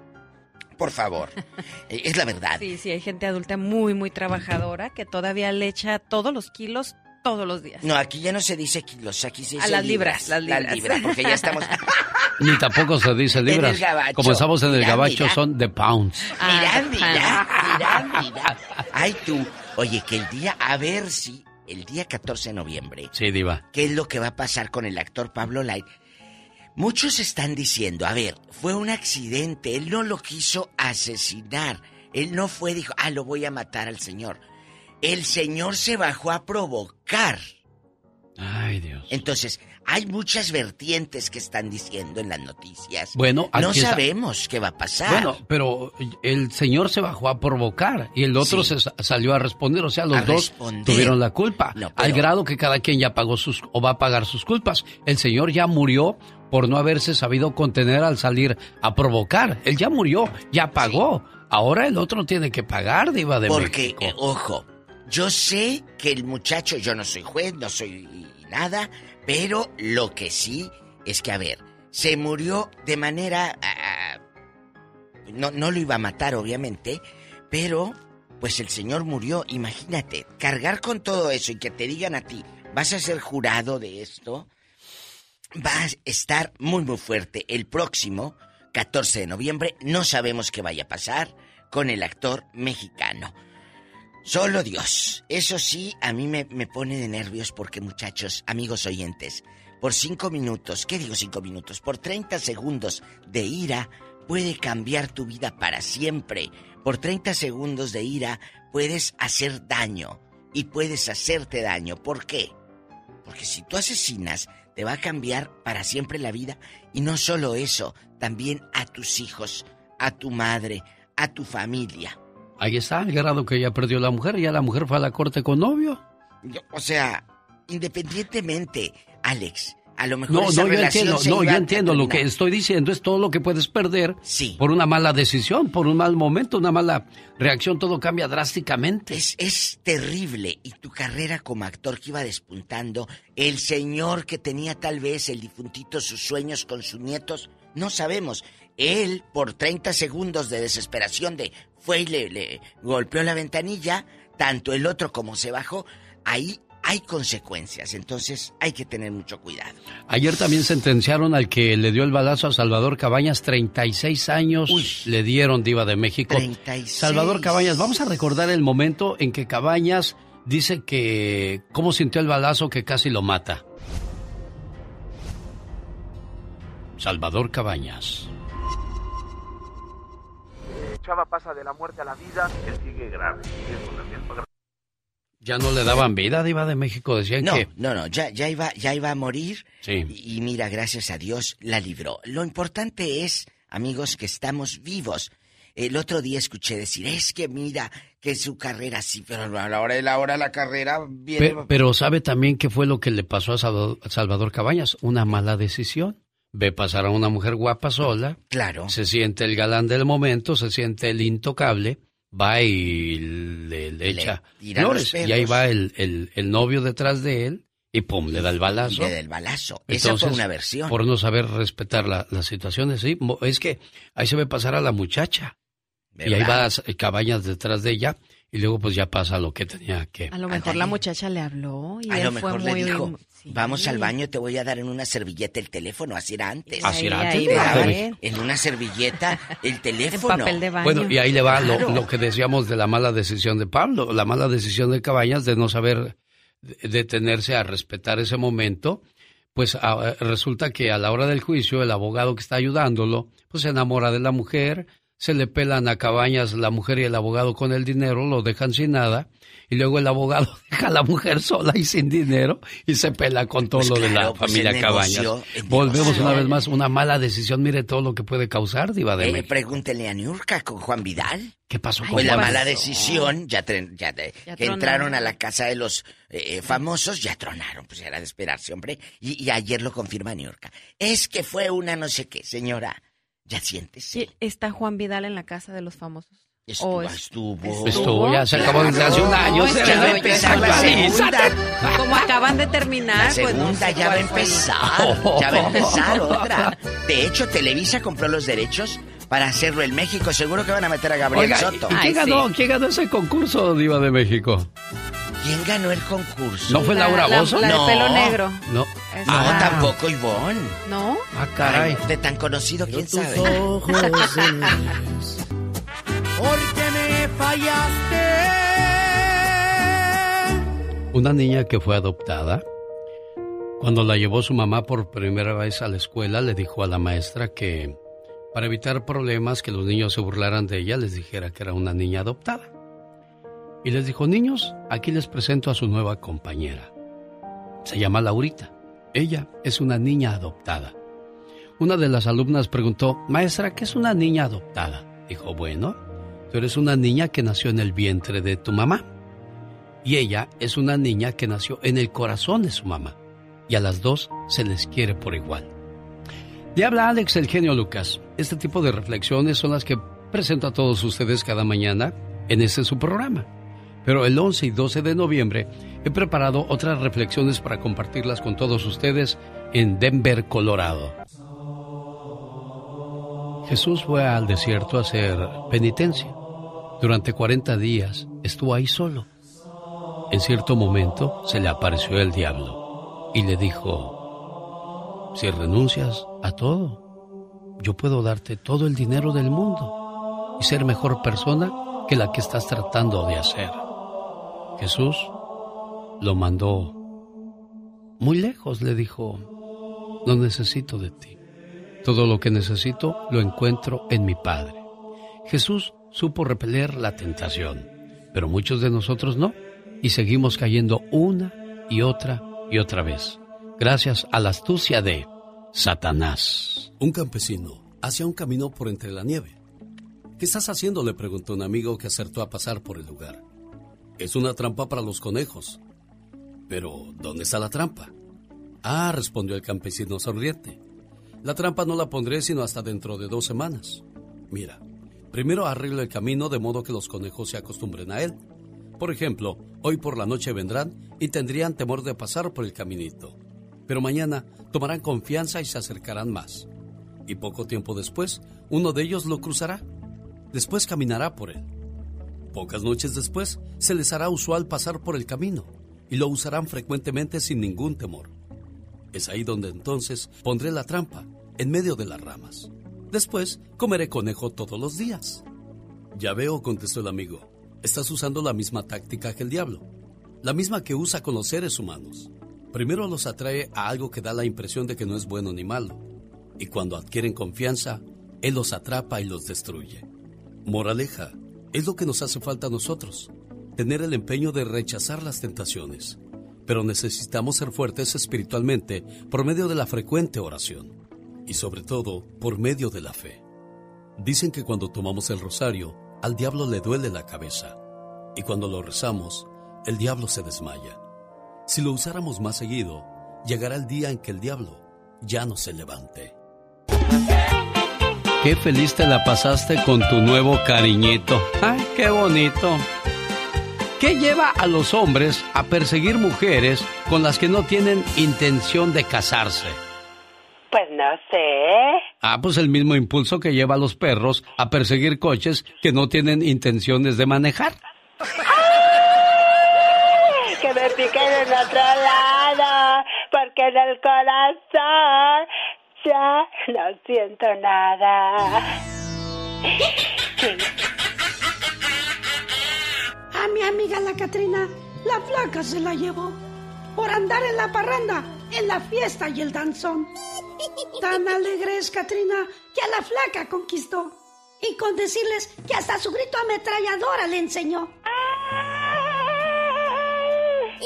por favor, es la verdad. Sí, sí, hay gente adulta muy, muy trabajadora que todavía le echa todos los kilos todos los días. No, aquí ya no se dice kilos, aquí se A dice las libras, las libras. libra, porque ya estamos... Ni tampoco se dice libras. el gabacho. Como estamos en el Mira, gabacho, mira. son de pounds. Mira, mira, mira, mira. Ay, tú. Oye, que el día, a ver si el día 14 de noviembre, Sí, Diva. ¿qué es lo que va a pasar con el actor Pablo Light? Muchos están diciendo, a ver, fue un accidente, él no lo quiso asesinar. Él no fue, dijo, ah, lo voy a matar al señor. El señor se bajó a provocar. Ay, Dios. Entonces, hay muchas vertientes que están diciendo en las noticias. Bueno, no sabemos qué va a pasar. Bueno, pero el señor se bajó a provocar y el otro Sí. se sa- salió a responder. O sea, los A dos responder. tuvieron la culpa. No, Al pero- grado que cada quien ya pagó sus o va a pagar sus culpas. El señor ya murió por no haberse sabido contener al salir a provocar. Él ya murió, ya pagó. Ahora el otro tiene que pagar, Diva de Porque, México. eh, ojo, yo sé que el muchacho, yo no soy juez, no soy nada, pero lo que sí es que, a ver, se murió de manera... ah, no, no lo iba a matar, obviamente, pero pues el señor murió. Imagínate, cargar con todo eso y que te digan a ti, vas a ser jurado de esto. Va a estar muy muy fuerte el próximo 14 de noviembre. No sabemos qué vaya a pasar con el actor mexicano. Solo Dios. Eso sí, a mí me, me pone de nervios porque muchachos, amigos oyentes, por cinco minutos, ¿qué digo cinco minutos? Por 30 segundos de ira puede cambiar tu vida para siempre. Por 30 segundos de ira puedes hacer daño y puedes hacerte daño. ¿Por qué? Porque si tú asesinas, te va a cambiar para siempre la vida. Y no solo eso, también a tus hijos, a tu madre, a tu familia. Ahí está, el grado que ya perdió la mujer, ya la mujer fue a la corte con novio. Yo- o sea, independientemente, Alex, a lo mejor No, esa no, yo entiendo, no, yo entiendo. Lo que estoy diciendo es todo lo que puedes perder Sí. por una mala decisión, por un mal momento, una mala reacción, todo cambia drásticamente. Es, es terrible. Y tu carrera como actor que iba despuntando, el señor que tenía tal vez el difuntito sus sueños con sus nietos, no sabemos. Él, por 30 segundos de desesperación de fue y le, le golpeó la ventanilla, tanto el otro como se bajó, ahí hay consecuencias. Entonces hay que tener mucho cuidado. Ayer también sentenciaron al que le dio el balazo a Salvador Cabañas, 36 años le dieron Diva de México. 36. Salvador Cabañas, vamos a recordar el momento en que Cabañas dice que cómo sintió el balazo que casi lo mata. Salvador Cabañas. Chava pasa de la muerte a la vida, él sigue grave. Ya no le daban vida, Diva de México, decían No, que... no, no, ya, ya, iba, ya iba a morir. Sí. Y, y mira, gracias a Dios la libró. Lo importante es, amigos, que estamos vivos. El otro día escuché decir, es que mira, que su carrera sí, pero a la hora de la hora la carrera viene... Pe- pero sabe también qué fue lo que le pasó a Salvador, a Salvador Cabañas, una mala decisión. Ve pasar a una mujer guapa sola. Claro. Se siente el galán del momento, se siente el intocable, va y le, le echa flores. Y ahí va el, el- el novio detrás de él y pum, le da el balazo. Le da el balazo. Esa fue una versión. Por no saber respetar la- las situaciones, sí. Es que ahí se ve pasar a la muchacha. Y ahí va a- cabañas detrás de ella. Y luego pues ya pasa lo que tenía que. A lo mejor la muchacha le habló y A él lo fue mejor muy... le dijo, Sí. vamos al baño, te voy a dar en una servilleta el teléfono, así era antes. Así era Ahí antes, va, ¿verdad? ¿eh? En una servilleta el teléfono. papel de baño. Bueno, y ahí le va lo- Claro. lo, que decíamos de la mala decisión de Pablo, la mala decisión de Cabañas de no saber de- detenerse a respetar ese momento. Pues a- resulta que a la hora del juicio el abogado que está ayudándolo, pues se enamora de la mujer, se le pelan a Cabañas la mujer y el abogado con el dinero, lo dejan sin nada, y luego el abogado deja a la mujer sola y sin dinero y se pela con todo Pues lo de la pues familia Cabañas. negocio, Volvemos negocio. una vez más, una mala decisión, mire todo lo que puede causar, Diva de Eh, México. pregúntele a Niurka con Juan Vidal. ¿Qué pasó con Pues la mala decisión, ya, tren- ya de- Ya que tronaron. entraron a la casa de los eh, famosos, ya tronaron, pues era de esperarse, hombre. Y, y ayer lo confirma Niurka. Es que fue una no sé qué, señora. Ya siéntese. Sí, ¿Está Juan Vidal en la casa de los famosos? Estuvo, ¿O es- estuvo. Estuvo, ya se acabó desde hace un año. No, se ya va a empezar la segunda. Como acaban de terminar, La pues no segunda sé ya va a empezar. Ya va a empezar otra. De hecho, Televisa compró los derechos para hacerlo en México. Seguro que van a meter a Gabriel Oiga, Soto. ¿y quién ganó, quién ganó ese concurso, Diva de México? ¿Quién ganó el concurso? ¿No fue Laura la- Bozo? la de No. pelo negro. No. No, Ah. tampoco Ivonne. ¿No? Ah, caray. Ay, de tan conocido, quién sabe. Porque me fallaste. Una niña que fue adoptada, cuando la llevó su mamá por primera vez a la escuela, le dijo a la maestra que para evitar problemas que los niños se burlaran de ella, les dijera que era una niña adoptada. Y les dijo, niños, aquí les presento a su nueva compañera. Se llama Laurita. Ella es una niña adoptada. Una de las alumnas preguntó, maestra, ¿qué es una niña adoptada? Dijo, bueno, tú eres una niña que nació en el vientre de tu mamá. Y ella es una niña que nació en el corazón de su mamá. Y a las dos se les quiere por igual. Le habla Alex el genio Lucas. Este tipo de reflexiones son las que presento a todos ustedes cada mañana en este su programa. Pero el 11 y 12 de noviembre he preparado otras reflexiones para compartirlas con todos ustedes en Denver, Colorado. Jesús fue al desierto a hacer penitencia. Durante 40 días estuvo ahí solo. En cierto momento se le apareció el diablo y le dijo, si renuncias a todo, yo puedo darte todo el dinero del mundo y ser mejor persona que la que estás tratando de hacer. Jesús lo mandó muy lejos, le dijo, no necesito de ti. Todo lo que necesito lo encuentro en mi Padre. Jesús supo repeler la tentación, pero muchos de nosotros no, y seguimos cayendo una y otra y otra vez, gracias a la astucia de Satanás. Un campesino hacía un camino por entre la nieve. ¿Qué estás haciendo? le preguntó un amigo que acertó a pasar por el lugar. Es una trampa para los conejos. Pero, ¿dónde está la trampa? Ah, respondió el campesino sonriente. La trampa no la pondré sino hasta dentro de dos semanas. Mira, primero arreglo el camino de modo que los conejos se acostumbren a él. Por ejemplo, hoy por la noche vendrán y tendrían temor de pasar por el caminito. Pero mañana tomarán confianza y se acercarán más. Y poco tiempo después, uno de ellos lo cruzará. Después caminará por él. Pocas noches después, se les hará usual pasar por el camino y lo usarán frecuentemente sin ningún temor. Es ahí donde entonces pondré la trampa, en medio de las ramas. Después comeré conejo todos los días. Ya veo, contestó el amigo. Estás usando la misma táctica que el diablo, la misma que usa con los seres humanos. Primero los atrae a algo que da la impresión de que no es bueno ni malo, y cuando adquieren confianza, él los atrapa y los destruye. Moraleja, es lo que nos hace falta a nosotros, tener el empeño de rechazar las tentaciones pero necesitamos ser fuertes espiritualmente por medio de la frecuente oración y sobre todo por medio de la fe. Dicen que cuando tomamos el rosario, al diablo le duele la cabeza y cuando lo rezamos, el diablo se desmaya. Si lo usáramos más seguido, llegará el día en que el diablo ya no se levante. Qué feliz te la pasaste con tu nuevo cariñito. ¡Ay, qué bonito! ¿Qué lleva a los hombres a perseguir mujeres con las que no tienen intención de casarse? Pues no sé. Ah, pues el mismo impulso que lleva a los perros a perseguir coches que no tienen intenciones de manejar. En otro lado, porque en el corazón ya no siento nada. A mi amiga la Catrina, la flaca se la llevó por andar en la parranda, en la fiesta y el danzón. Tan alegre es Catrina que a la flaca conquistó. Y con decirles que hasta su grito ametralladora le enseñó.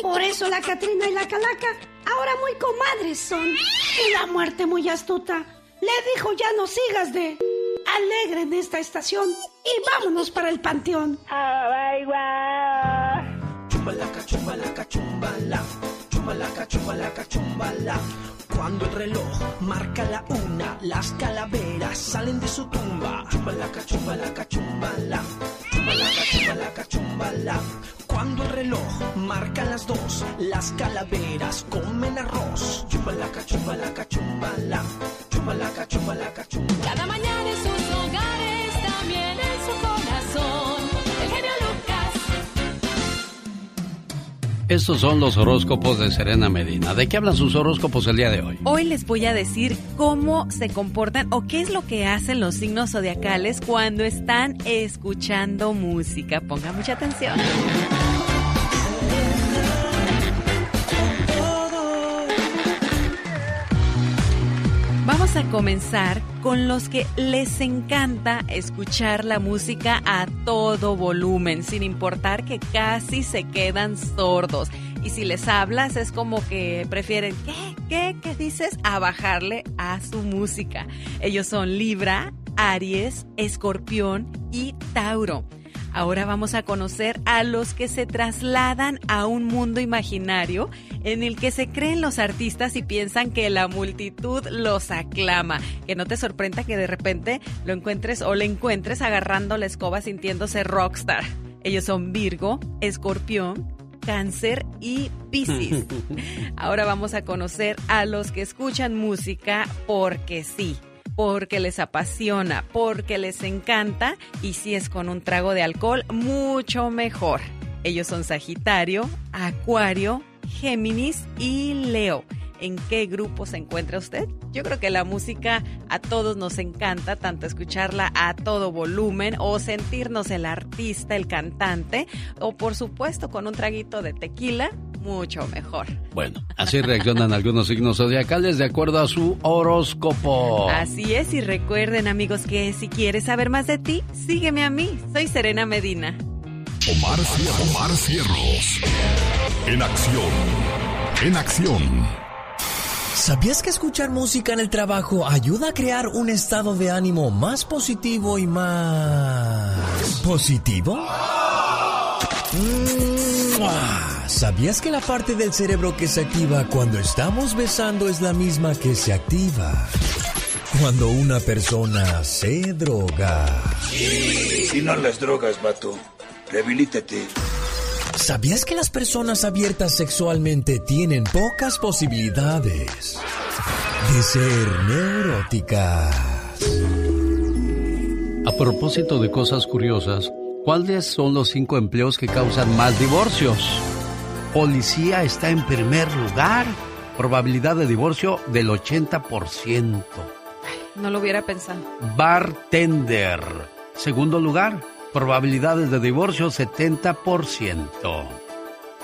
Por eso la Catrina y la Calaca ahora muy comadres son. Y la muerte muy astuta le dijo ya no sigas de alegre en esta estación y vámonos para el panteón. Chumbalaca, chumbalaca, chumbala. Chumbalaca, chumbalaca, chumbala. Cuando el reloj marca la una, las calaveras salen de su tumba. Chumbalaca, chumbalaca, chumbala. Chumbalaca, chumbalaca, chumbala. Cuando el reloj marca las dos, las calaveras comen arroz. Chumbalaca, chumbalaca, chumbala. Chumbalaca, chumbalaca, chumbala. Cada mañana en sus hogares, Estos son los horóscopos de Serena Medina. ¿De qué hablan sus horóscopos el día de hoy? Hoy les voy a decir cómo se comportan o qué es lo que hacen los signos zodiacales cuando están escuchando música. Ponga mucha atención. Vamos a comenzar con los que les encanta escuchar la música a todo volumen, sin importar que casi se quedan sordos. Y si les hablas es como que prefieren, ¿qué? ¿Qué? ¿Qué dices? A bajarle a su música. Ellos son Libra, Aries, Escorpión y Tauro. Ahora vamos a conocer a los que se trasladan a un mundo imaginario en el que se creen los artistas y piensan que la multitud los aclama. Que no te sorprenda que de repente lo encuentres o le encuentres agarrando la escoba sintiéndose rockstar. Ellos son Virgo, Escorpión, Cáncer y Piscis. Ahora vamos a conocer a los que escuchan música porque sí porque les apasiona, porque les encanta y si es con un trago de alcohol, mucho mejor. Ellos son Sagitario, Acuario, Géminis y Leo. ¿En qué grupo se encuentra usted? Yo creo que la música a todos nos encanta, tanto escucharla a todo volumen o sentirnos el artista, el cantante, o por supuesto con un traguito de tequila, mucho mejor. Bueno, así reaccionan algunos signos zodiacales de acuerdo a su horóscopo. Así es, y recuerden amigos que si quieres saber más de ti, sígueme a mí. Soy Serena Medina. Omar, Cierros. Omar Cierros. En acción. En acción. ¿Sabías que escuchar música en el trabajo ayuda a crear un estado de ánimo más positivo y más... positivo? Mm, ¿Sabías que la parte del cerebro que se activa cuando estamos besando es la misma que se activa cuando una persona se droga? Y no las drogas, vato. Rehabilítate. ¿Sabías que las personas abiertas sexualmente tienen pocas posibilidades de ser neuróticas? A propósito de cosas curiosas, ¿cuáles son los cinco empleos que causan más divorcios? Policía está en primer lugar. Probabilidad de divorcio del 80%. No lo hubiera pensado. Bartender. Segundo lugar, Probabilidades de divorcio 70%.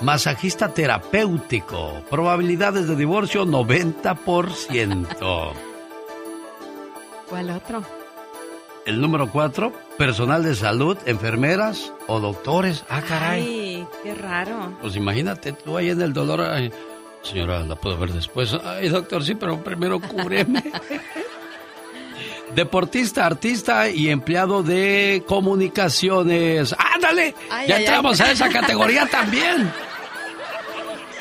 Masajista terapéutico. Probabilidades de divorcio 90%. ¿Cuál otro? El número 4, personal de salud, enfermeras o doctores. Ah, caray. Ay, qué raro. Pues imagínate tú ahí en el dolor. señora, la puedo ver después. Ay, doctor, sí, pero primero cúbreme. Deportista, artista y empleado de comunicaciones. ¡Ándale! ya entramos a esa categoría también.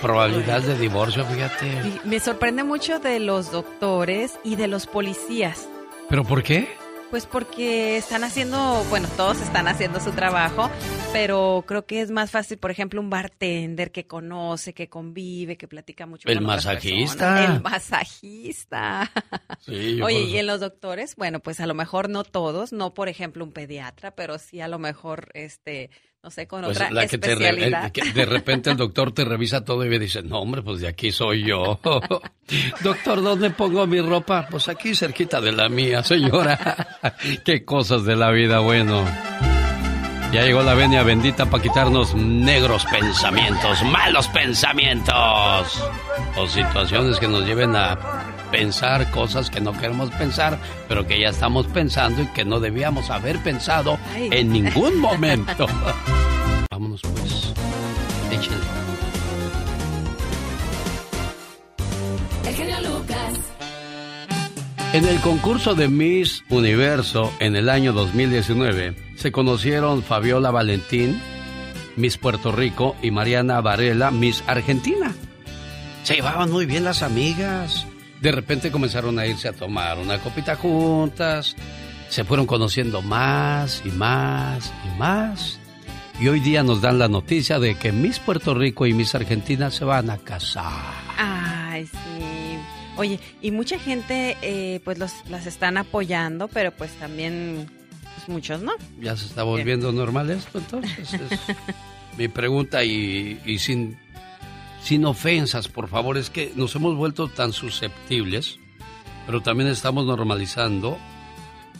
Probabilidad de divorcio, fíjate. Me sorprende mucho de los doctores y de los policías. ¿Pero por qué? Pues porque están haciendo, bueno, todos están haciendo su trabajo, pero creo que es más fácil, por ejemplo, un bartender que conoce, que convive, que platica mucho. El masajista. El masajista. Sí, Oye, ¿y en los doctores? Bueno, pues a lo mejor no todos, no por ejemplo un pediatra, pero sí a lo mejor este no sé, con pues otra la especialidad. Que de repente el doctor te revisa todo y me dice, no hombre, pues de aquí soy yo. doctor, ¿dónde pongo mi ropa? Pues aquí cerquita de la mía, señora. Qué cosas de la vida, bueno. Ya llegó la venia bendita para quitarnos negros pensamientos, malos pensamientos o situaciones que nos lleven a pensar cosas que no queremos pensar, pero que ya estamos pensando y que no debíamos haber pensado en ningún momento. Vámonos pues. Échale. El Lucas. En el concurso de Miss Universo en el año 2019 se conocieron Fabiola Valentín, Miss Puerto Rico, y Mariana Varela, Miss Argentina. Se llevaban muy bien las amigas de repente comenzaron a irse a tomar una copita juntas, se fueron conociendo más y más y más. Y hoy día nos dan la noticia de que Miss Puerto Rico y Miss Argentina se van a casar. Ay, sí. Oye, y mucha gente eh, pues los, las están apoyando, pero pues también pues muchos no. Ya se está volviendo normal esto entonces. Es mi pregunta y, y sin sin ofensas, por favor, es que nos hemos vuelto tan susceptibles, pero también estamos normalizando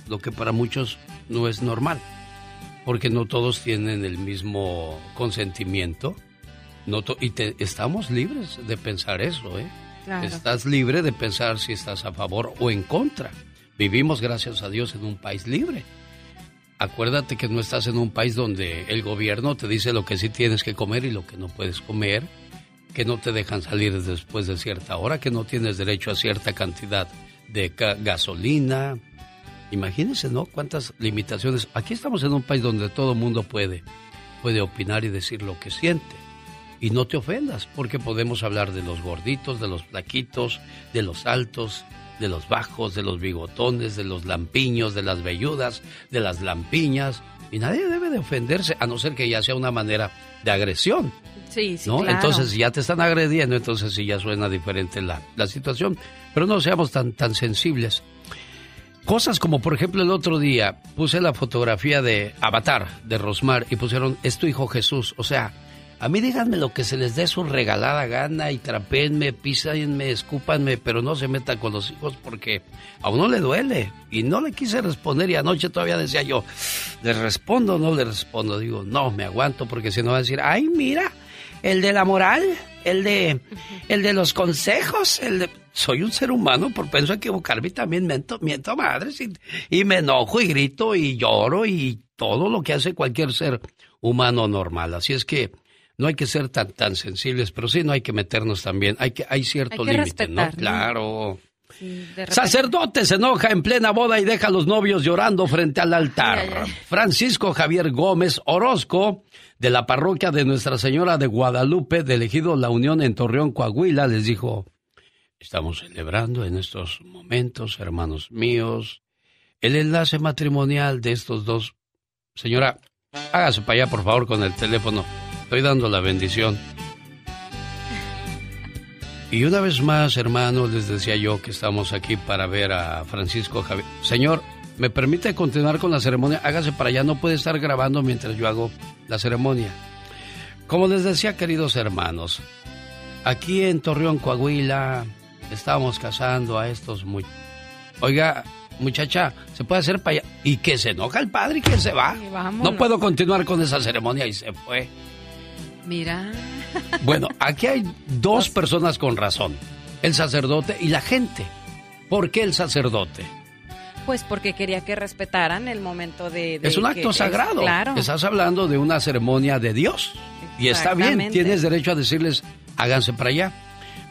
lo que para muchos no es normal, porque no todos tienen el mismo consentimiento, no y estamos libres de pensar eso, ¿eh? Estás libre de pensar si estás a favor o en contra. Vivimos, gracias a Dios, en un país libre. Acuérdate que no estás en un país donde el gobierno te dice lo que sí tienes que comer y lo que no puedes comer que no te dejan salir después de cierta hora, que no tienes derecho a cierta cantidad de gasolina. Imagínense, ¿no? Cuántas limitaciones. Aquí estamos en un país donde todo mundo puede, puede opinar y decir lo que siente. Y no te ofendas, porque podemos hablar de los gorditos, de los flaquitos, de los altos, de los bajos, de los bigotones, de los lampiños, de las velludas, de las lampiñas. Y nadie debe de ofenderse, a no ser que ya sea una manera de agresión. Sí, sí, ¿no? Entonces, ya te están agrediendo, entonces sí ya suena diferente la, la situación. Pero no seamos tan, tan sensibles. Cosas como, por ejemplo, el otro día puse la fotografía de Avatar, de Rosmar, y pusieron, es tu hijo Jesús. O sea, A mí díganme lo que se les dé su regalada gana y trapéenme, písenme, escúpanme, pero no se metan con los hijos porque a uno le duele. Y no le quise responder y anoche todavía decía yo, ¿le respondo o no le respondo? Digo, no, me aguanto porque si no va a decir, ay, mira, el de la moral, el de, el de los consejos, el de... Soy un ser humano, por pensar equivocarme y también miento, miento madres y, y me enojo y grito y lloro y todo lo que hace cualquier ser humano normal. Así es que no hay que ser tan tan sensibles, pero sí no hay que meternos también. Hay que hay cierto límite, ¿no? Claro. Sacerdote se enoja en plena boda y deja a los novios llorando frente al altar. Francisco Javier Gómez Orozco, de la parroquia de Nuestra Señora de Guadalupe, de elegido La Unión en Torreón, Coahuila, les dijo, estamos celebrando en estos momentos, hermanos míos, el enlace matrimonial de estos dos. Señora, hágase para allá, por favor, con el teléfono. Estoy dando la bendición. Y una vez más, hermanos, les decía yo que estamos aquí para ver a Francisco Javier. Señor, ¿me permite continuar con la ceremonia? Hágase para allá, no puede estar grabando mientras yo hago la ceremonia. Como les decía, queridos hermanos, aquí en Torreón, Coahuila, estamos casando a estos muy... Oiga, muchacha, ¿se puede hacer para allá? Y que se enoja el padre y que se va. no puedo continuar con esa ceremonia y se fue. Mira. Bueno, aquí hay dos personas con razón, el sacerdote y la gente. ¿Por qué el sacerdote? Pues porque quería que respetaran el momento de... es un acto sagrado. claro. Estás hablando de una ceremonia de Dios. Y está bien, tienes derecho a decirles, háganse para allá.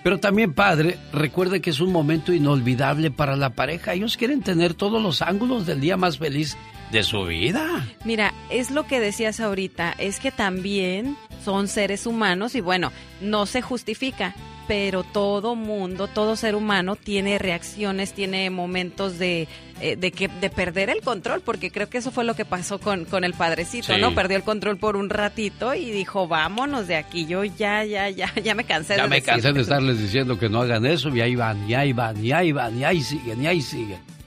Pero también, padre, recuerde que es un momento inolvidable para la pareja. Ellos quieren tener todos los ángulos del día más feliz de su vida. Mira, es lo que decías ahorita, es que también son seres humanos y bueno, no se justifica, pero todo mundo, todo ser humano tiene reacciones, tiene momentos de, eh, de, que, de perder el control, porque creo que eso fue lo que pasó con, con el padrecito, ¿no? Perdió el control por un ratito y dijo, vámonos de aquí, yo ya, ya, ya, ya me cansé ya me cansé de estarles diciendo que no hagan eso y ahí van, y ahí van, y ahí van, y ahí siguen, y ahí siguen.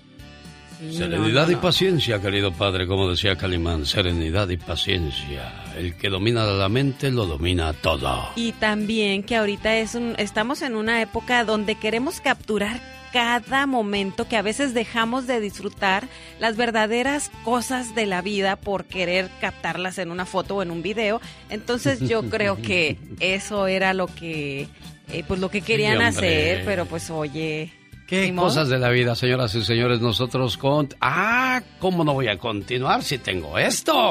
Serenidad y paciencia, querido padre, como decía Calimán, serenidad y paciencia. El que domina la mente lo domina todo. Y también que ahorita es un, estamos en una época donde queremos capturar cada momento que a veces dejamos de disfrutar las verdaderas cosas de la vida por querer captarlas en una foto o en un video. Entonces yo creo que eso era lo que eh, pues lo que querían hacer, pero pues oye, Qué cosas de la vida, señoras y señores. Nosotros con... Ah, ¿cómo no voy a continuar si tengo esto?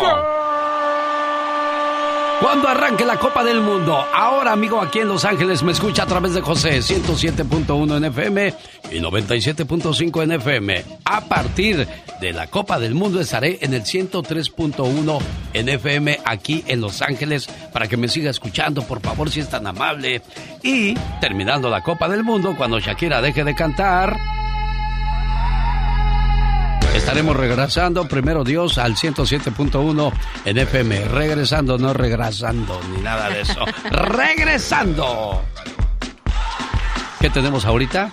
Cuando arranque la Copa del Mundo, ahora amigo aquí en Los Ángeles me escucha a través de José 107.1 en FM y 97.5 en FM. A partir de la Copa del Mundo estaré en el 103.1 en FM aquí en Los Ángeles para que me siga escuchando, por favor, si es tan amable. Y terminando la Copa del Mundo, cuando Shakira deje de cantar, Estaremos regresando, primero Dios, al 107.1 en FM. Regresando, no regresando, ni nada de eso. regresando. ¿Qué tenemos ahorita?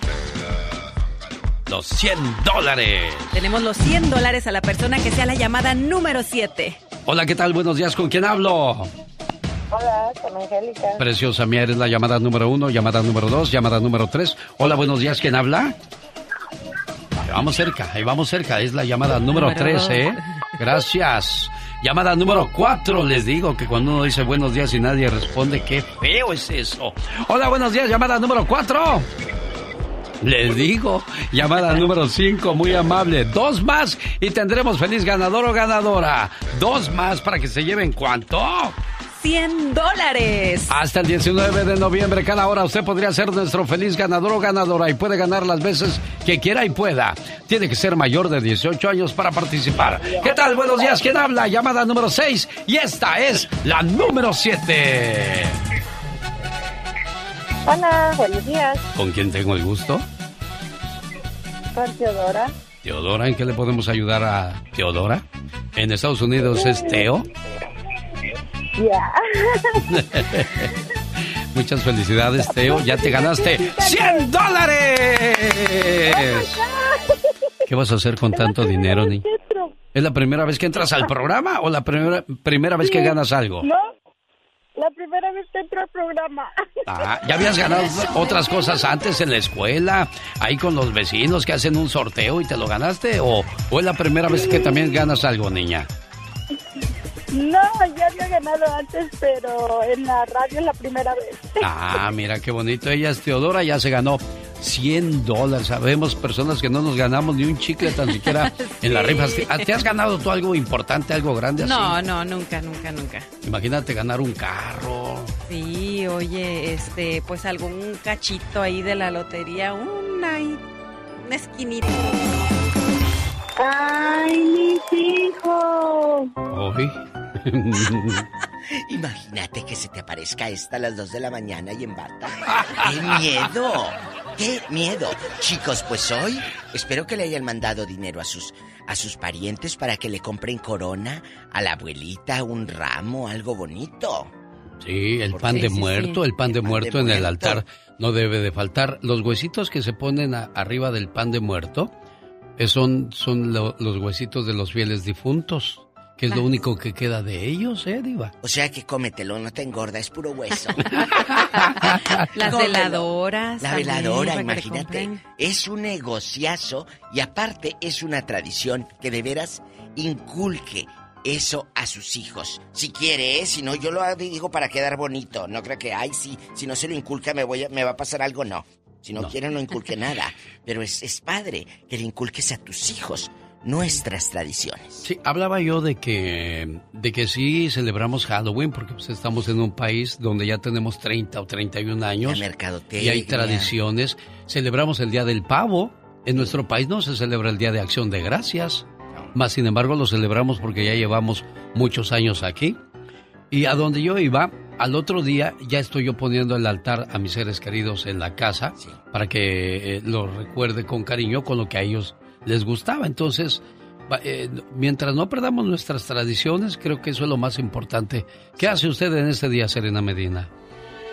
Los 100 dólares. Tenemos los 100 dólares a la persona que sea la llamada número 7. Hola, ¿qué tal? Buenos días, ¿con quién hablo? Hola, con Angélica. Preciosa mía, eres la llamada número uno, llamada número dos, llamada número tres. Hola, buenos días, ¿quién habla? Vamos cerca, ahí vamos cerca. Es la llamada número 13, ¿eh? Gracias. Llamada número 4, les digo que cuando uno dice buenos días y nadie responde, qué feo es eso. Hola, buenos días, llamada número 4. Les digo, llamada número 5, muy amable. Dos más y tendremos feliz ganador o ganadora. Dos más para que se lleven cuánto. 100 dólares. Hasta el 19 de noviembre, cada hora usted podría ser nuestro feliz ganador o ganadora y puede ganar las veces que quiera y pueda. Tiene que ser mayor de 18 años para participar. ¿Qué tal? Buenos días, ¿quién habla? Llamada número 6 y esta es la número 7. Hola, buenos días. ¿Con quién tengo el gusto? Con Teodora. Teodora, ¿en qué le podemos ayudar a Teodora? En Estados Unidos es Teo. Muchas felicidades, Teo. Ya te ganaste 100 dólares. ¿Qué vas a hacer con tanto dinero, Ni? ¿Es la primera vez que entras al programa o la primera, primera vez que ganas algo? No, La primera vez que entro al programa. Ah, ¿ya habías ganado otras cosas antes en la escuela? Ahí con los vecinos que hacen un sorteo y te lo ganaste. ¿O, o es la primera vez que también ganas algo, niña? No, ya había ganado antes, pero en la radio es la primera vez. Ah, mira qué bonito. Ella es Teodora, ya se ganó 100 dólares. Sabemos personas que no nos ganamos ni un chicle tan siquiera en las rifas. ¿Te has ganado tú algo importante, algo grande así? No, no, nunca, nunca, nunca. Imagínate ganar un carro. Sí, oye, este, pues algún cachito ahí de la lotería, una, una esquinita. ¡Ay, mis hijos! Hoy. Imagínate que se te aparezca esta a las 2 de la mañana y en bata. ¡Qué miedo! ¡Qué miedo! Chicos, pues hoy espero que le hayan mandado dinero a sus a sus parientes para que le compren corona a la abuelita, un ramo, algo bonito. Sí, el pan de muerto, el pan de muerto en el altar no debe de faltar. Los huesitos que se ponen arriba del pan de muerto eh, son, son los huesitos de los fieles difuntos que es lo único que queda de ellos, ¿eh, Diva? O sea que cómetelo, no te engorda, es puro hueso. Las veladoras. La veladora, imagínate. Es un negociazo y aparte es una tradición que de veras inculque eso a sus hijos. Si quiere, ¿eh? si no, yo lo digo para quedar bonito. No creo que, ay, sí, si no se lo inculca me, voy me va a pasar algo, no. Si no, quiere, no inculque nada. Pero es, es padre que le inculques a tus hijos nuestras tradiciones. Sí, hablaba yo de que, de que sí celebramos Halloween porque pues, estamos en un país donde ya tenemos 30 o 31 años. Y hay tradiciones. Celebramos el Día del Pavo. En nuestro país no se celebra el Día de Acción de Gracias. Más sin embargo lo celebramos porque ya llevamos muchos años aquí. Y a donde yo iba, al otro día ya estoy yo poniendo el altar a mis seres queridos en la casa para que eh, los recuerde con cariño con lo que a ellos les gustaba. Entonces, eh, mientras no perdamos nuestras tradiciones, creo que eso es lo más importante. ¿Qué hace usted en este día, Serena Medina?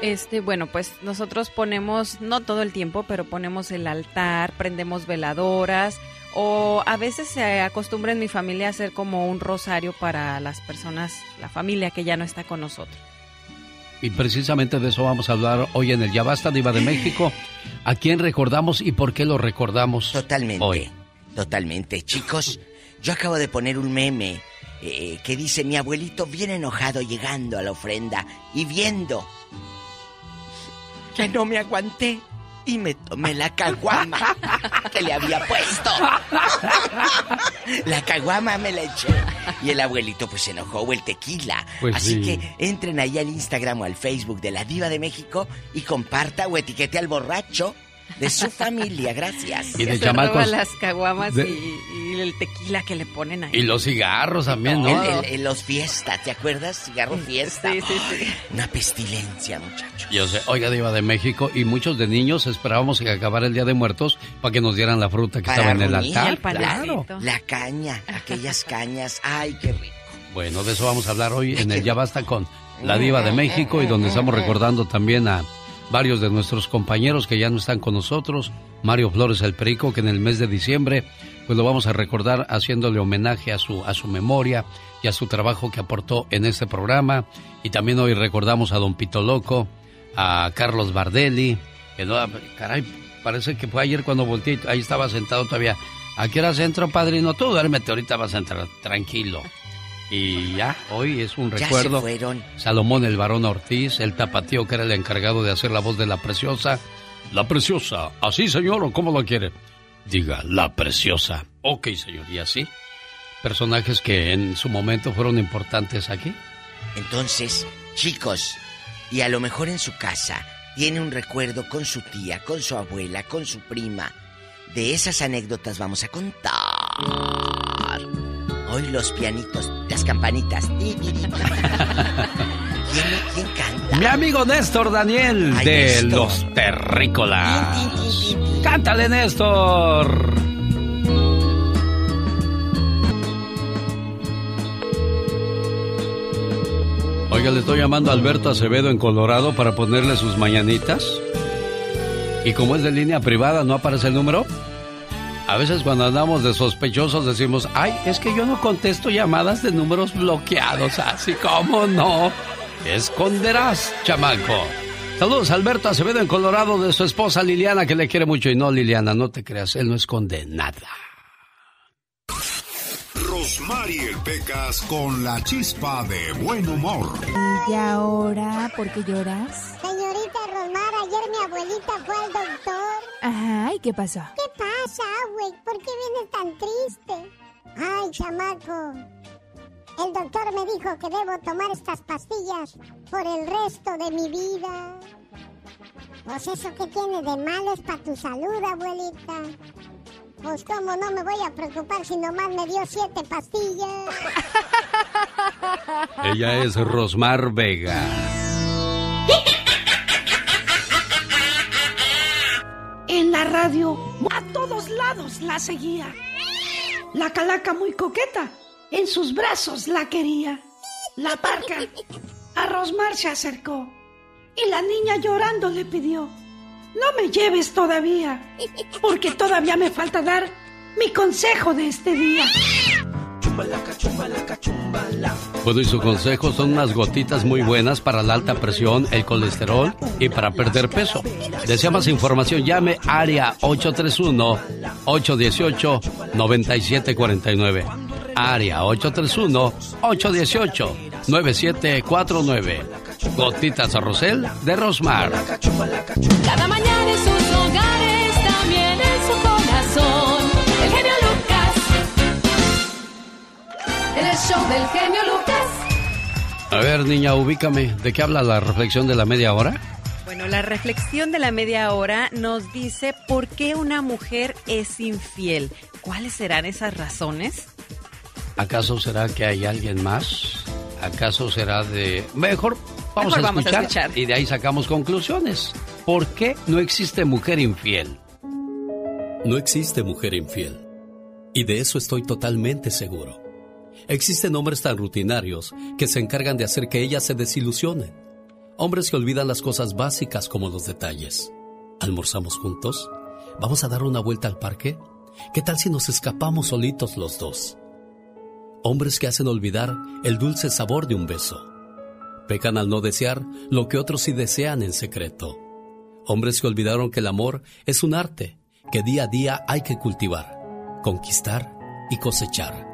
Este, bueno, pues nosotros ponemos, no todo el tiempo, pero ponemos el altar, prendemos veladoras, o a veces se acostumbra en mi familia a hacer como un rosario para las personas, la familia que ya no está con nosotros. Y precisamente de eso vamos a hablar hoy en el Ya Basta Diva de México. ¿A quién recordamos y por qué lo recordamos? Totalmente. Hoy. Totalmente. Chicos, yo acabo de poner un meme eh, que dice mi abuelito bien enojado llegando a la ofrenda y viendo que no me aguanté y me tomé la caguama que le había puesto. La caguama me la eché. Y el abuelito pues se enojó, o el tequila. Pues Así que entren ahí al Instagram o al Facebook de la Diva de México y comparta o etiquete al borracho de su familia, gracias. Y de roba las caguamas y, y el tequila que le ponen ahí. Y los cigarros también, ¿no? El- el- los fiestas, ¿te acuerdas? Cigarro fiesta. Sí, sí, sí. Una pestilencia, muchachos. Yo sé, oiga, Diva de México, y muchos de niños esperábamos que acabara el Día de Muertos para que nos dieran la fruta que estaba en el altar. claro. Claro. La caña, aquellas cañas. Ay, qué rico. Bueno, de eso vamos a hablar hoy en el Ya Basta con la Diva de México y donde estamos recordando también a varios de nuestros compañeros que ya no están con nosotros. Mario Flores el Perico, que en el mes de diciembre, pues lo vamos a recordar haciéndole homenaje a su, a su memoria y a su trabajo que aportó en este programa. Y también hoy recordamos a Don Pito Loco, a Carlos Bardelli, que no, caray, parece que fue ayer cuando volteé, ahí estaba sentado todavía. ¿A qué hora centro, padrino? Tú duérmete, ahorita vas a entrar tranquilo. Y ya, hoy es un Ya recuerdo. se fueron. Salomón el varón Ortiz, el tapatío que era el encargado de hacer la voz de la preciosa. La preciosa, ¿así señor o cómo lo quiere? Diga, la preciosa. Ok, señor, y así. Personajes que en su momento fueron importantes aquí. Entonces, chicos, y a lo mejor en su casa tiene un recuerdo con su tía, con su abuela, con su prima. De esas anécdotas vamos a contar. Hoy los pianitos, las campanitas. ¿Quién, quién canta? Mi amigo Néstor Daniel Ay, de Néstor. Los Terrícolas. Cántale, Néstor. Oiga, le estoy llamando a Alberto Acevedo en Colorado para ponerle sus mañanitas. Y como es de línea privada, no aparece el número. A veces cuando andamos de sospechosos decimos, ay, es que yo no contesto llamadas de números bloqueados, así como no. Esconderás, chamaco. Saludos Alberto Acevedo en Colorado de su esposa Liliana que le quiere mucho y no Liliana, no te creas, él no esconde nada. Rosmarie Pecas con la chispa de buen humor. ¿Y ahora por qué lloras? Señorita Rosmar, ayer mi abuelita fue al doctor. Ajá, ¿y qué pasó? ¿Qué pasa, güey? ¿Por qué vienes tan triste? Ay, chamaco. El doctor me dijo que debo tomar estas pastillas por el resto de mi vida. Pues eso que tiene de malo es para tu salud, abuelita. Pues cómo no me voy a preocupar si nomás me dio siete pastillas. Ella es Rosmar Vega. En la radio, a todos lados la seguía. La calaca muy coqueta, en sus brazos la quería. La parca, a Rosmar se acercó y la niña llorando le pidió. No me lleves todavía, porque todavía me falta dar mi consejo de este día. Bueno, y su consejo son unas gotitas muy buenas para la alta presión, el colesterol y para perder peso. Desea más información, llame área 831-818-9749. Área 831-818-9749. Gotitas a Rosel de Rosmar. Cada mañana en sus hogares, también en su corazón. El genio Lucas. En el show del genio Lucas. A ver, niña, ubícame. ¿De qué habla la reflexión de la media hora? Bueno, la reflexión de la media hora nos dice por qué una mujer es infiel. ¿Cuáles serán esas razones? ¿Acaso será que hay alguien más? ¿Acaso será de... Mejor vamos, Mejor a, vamos a escuchar, escuchar. y de ahí sacamos conclusiones. ¿Por qué no existe mujer infiel? No existe mujer infiel. Y de eso estoy totalmente seguro. Existen hombres tan rutinarios que se encargan de hacer que ellas se desilusionen. Hombres que olvidan las cosas básicas como los detalles. ¿Almorzamos juntos? ¿Vamos a dar una vuelta al parque? ¿Qué tal si nos escapamos solitos los dos? Hombres que hacen olvidar el dulce sabor de un beso. Pecan al no desear lo que otros sí desean en secreto. Hombres que olvidaron que el amor es un arte que día a día hay que cultivar, conquistar y cosechar.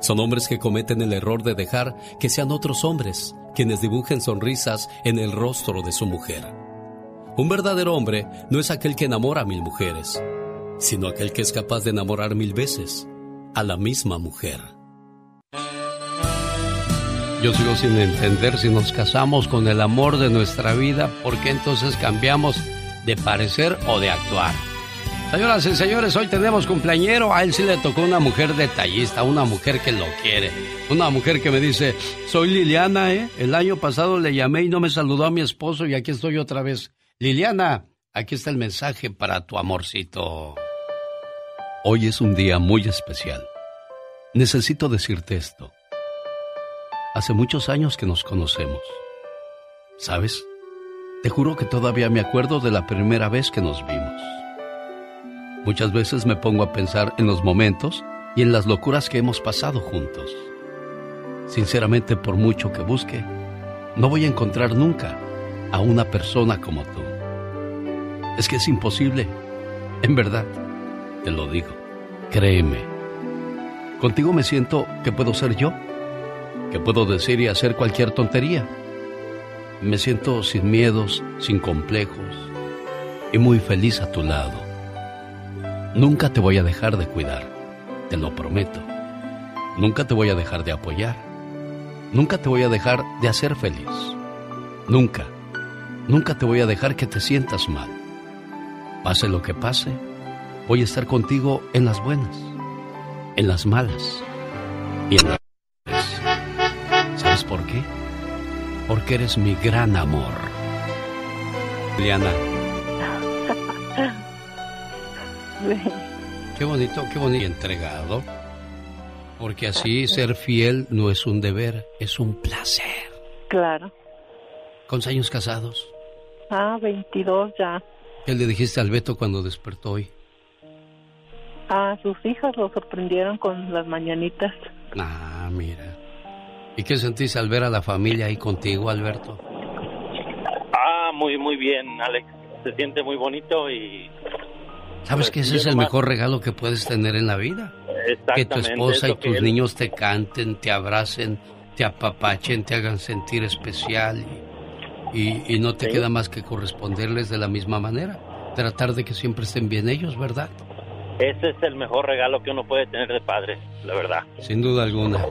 Son hombres que cometen el error de dejar que sean otros hombres quienes dibujen sonrisas en el rostro de su mujer. Un verdadero hombre no es aquel que enamora a mil mujeres, sino aquel que es capaz de enamorar mil veces a la misma mujer. Yo sigo sin entender si nos casamos con el amor de nuestra vida, ¿por qué entonces cambiamos de parecer o de actuar? Señoras y señores, hoy tenemos cumpleañero. A él sí le tocó una mujer detallista, una mujer que lo quiere. Una mujer que me dice, soy Liliana, ¿eh? El año pasado le llamé y no me saludó a mi esposo y aquí estoy otra vez. Liliana, aquí está el mensaje para tu amorcito. Hoy es un día muy especial. Necesito decirte esto. Hace muchos años que nos conocemos. ¿Sabes? Te juro que todavía me acuerdo de la primera vez que nos vimos. Muchas veces me pongo a pensar en los momentos y en las locuras que hemos pasado juntos. Sinceramente, por mucho que busque, no voy a encontrar nunca a una persona como tú. Es que es imposible. En verdad, te lo digo. Créeme. Contigo me siento que puedo ser yo, puedo decir y hacer cualquier tontería. Me siento sin miedos, sin complejos y muy feliz a tu lado. Nunca te voy a dejar de cuidar, te lo prometo. Nunca te voy a dejar de apoyar. Nunca te voy a dejar de hacer feliz. Nunca, nunca te voy a dejar que te sientas mal. Pase lo que pase, voy a estar contigo en las buenas, en las malas y en las Porque eres mi gran amor. Liana. Qué bonito, qué bonito y entregado. Porque así ser fiel no es un deber, es un placer. Claro. ¿Cuántos años casados? Ah, 22 ya. ¿Qué le dijiste al Beto cuando despertó hoy? Ah, sus hijas lo sorprendieron con las mañanitas. Ah, mira. ¿Y qué sentís al ver a la familia ahí contigo, Alberto? Ah, muy, muy bien, Alex. Se siente muy bonito y... ¿Sabes que ese es el mejor regalo que puedes tener en la vida? Que tu esposa y tus niños te canten, te abracen, te apapachen, te hagan sentir especial y, no te queda más que corresponderles de la misma manera. Tratar de que siempre estén bien ellos, ¿verdad? Ese es el mejor regalo que uno puede tener de padre, la verdad. Sin duda alguna.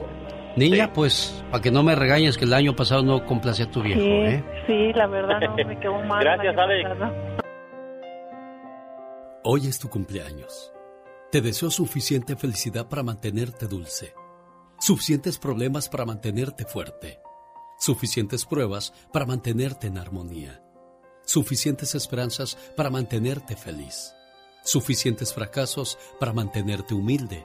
Niña, pues, para que no me regañes que el año pasado no complace a tu viejo, sí, ¿eh? Sí, la verdad no, me quedó mal. Gracias, Alex. Hoy es tu cumpleaños. Te deseo suficiente felicidad para mantenerte dulce, suficientes problemas para mantenerte fuerte, suficientes pruebas para mantenerte en armonía, suficientes esperanzas para mantenerte feliz, suficientes fracasos para mantenerte humilde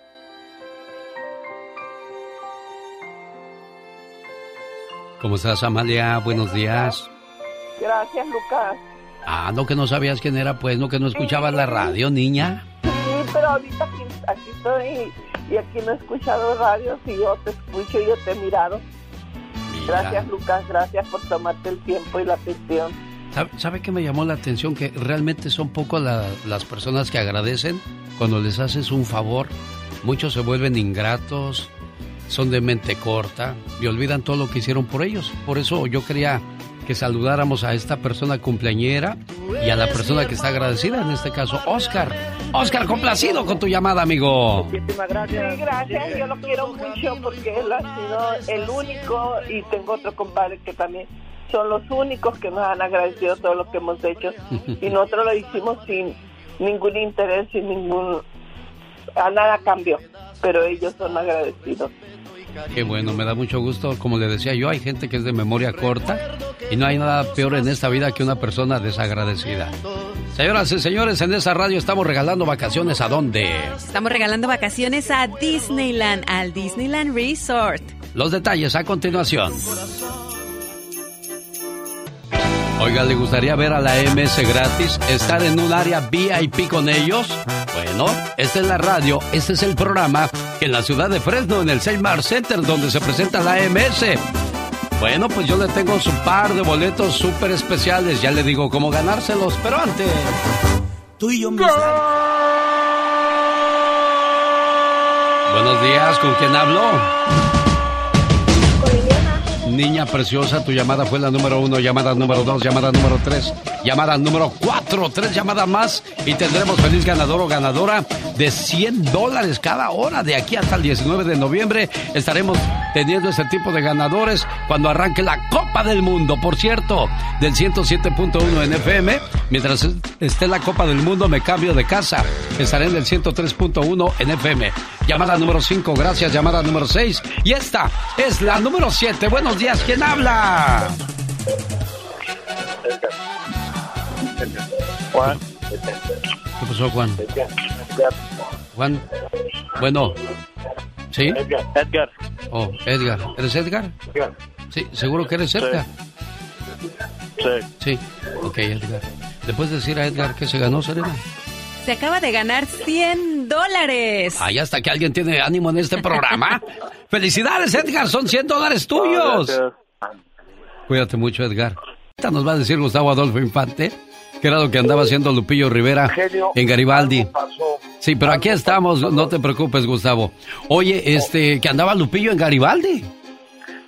¿Cómo estás, Amalia? Buenos días. Gracias, Lucas. Ah, no que no sabías quién era, pues, no que no escuchabas la radio, niña. Sí, pero ahorita aquí, estoy y aquí no he escuchado radio, si yo te escucho y yo te he mirado. Gracias, Lucas, gracias por tomarte el tiempo y la atención. ¿Sabe, qué me llamó la atención? Que realmente son pocas las personas que agradecen cuando les haces un favor. Muchos se vuelven ingratos, son de mente corta y olvidan todo lo que hicieron por ellos. Por eso yo quería que saludáramos a esta persona cumpleañera y a la persona que está agradecida, en este caso Oscar. Oscar, complacido con tu llamada, amigo. Muchísimas gracias. Sí, gracias. Yo lo quiero mucho porque él ha sido el único y tengo otro compadre que también son los únicos que nos han agradecido todo lo que hemos hecho y nosotros lo hicimos sin ningún interés, sin ningún... A nada cambio, pero ellos son agradecidos. Qué bueno, me da mucho gusto. Como le decía yo, hay gente que es de memoria corta y no hay nada peor en esta vida que una persona desagradecida. Señoras y señores, en esta radio estamos regalando vacaciones a dónde? Estamos regalando vacaciones a Disneyland, al Disneyland Resort. Los detalles a continuación. Oiga, ¿le gustaría ver a la MS gratis? ¿Estar en un área VIP con ellos? Bueno, esta es la radio, este es el programa que en la ciudad de Fresno, en el Seymour Center, donde se presenta la MS. Bueno, pues yo le tengo su par de boletos súper especiales. Ya le digo cómo ganárselos, pero antes. Tú y yo, Buenos días, ¿con quién hablo? Niña preciosa, tu llamada fue la número uno, llamada número dos, llamada número tres, llamada número cuatro, tres llamadas más y tendremos feliz ganador o ganadora de 100 dólares cada hora. De aquí hasta el 19 de noviembre estaremos teniendo ese tipo de ganadores cuando arranque la Copa del Mundo. Por cierto, del 107.1 en FM, mientras esté la Copa del Mundo me cambio de casa. Estaré en el 103.1 en FM. Llamada número 5, gracias. Llamada número 6. Y esta es la número 7. Buenos días, ¿quién habla? Juan. ¿Qué pasó, Juan? Juan. Bueno. ¿Sí? Edgar. Oh, Edgar. ¿Eres Edgar? Sí, seguro que eres Edgar. Sí. Sí. Ok, Edgar. ¿Le puedes decir a Edgar que se ganó, Serena? Se acaba de ganar 100 dólares. Ay, hasta que alguien tiene ánimo en este programa. ¡Felicidades, Edgar! Son 100 dólares tuyos. Cuídate mucho, Edgar. Esta nos va a decir Gustavo Adolfo Infante, que era lo que andaba haciendo Lupillo Rivera en Garibaldi. Sí, pero aquí estamos, no te preocupes, Gustavo. Oye, este, que andaba Lupillo en Garibaldi.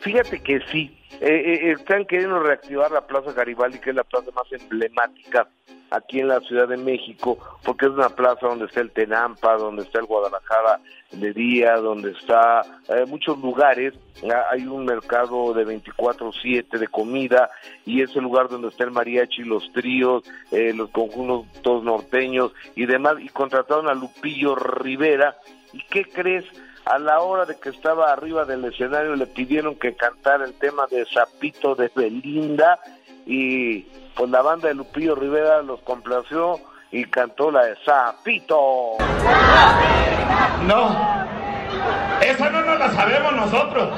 Fíjate que sí. Eh, eh, están queriendo reactivar la Plaza Garibaldi, que es la plaza más emblemática aquí en la Ciudad de México, porque es una plaza donde está el Tenampa, donde está el Guadalajara de día, donde está eh, muchos lugares, ah, hay un mercado de 24/7 de comida y es el lugar donde está el mariachi, los tríos, eh, los conjuntos norteños y demás, y contrataron a Lupillo Rivera, ¿y qué crees? A la hora de que estaba arriba del escenario le pidieron que cantara el tema de Zapito de Belinda y pues la banda de Lupillo Rivera los complació y cantó la de Zapito. No, esa no nos la sabemos nosotros.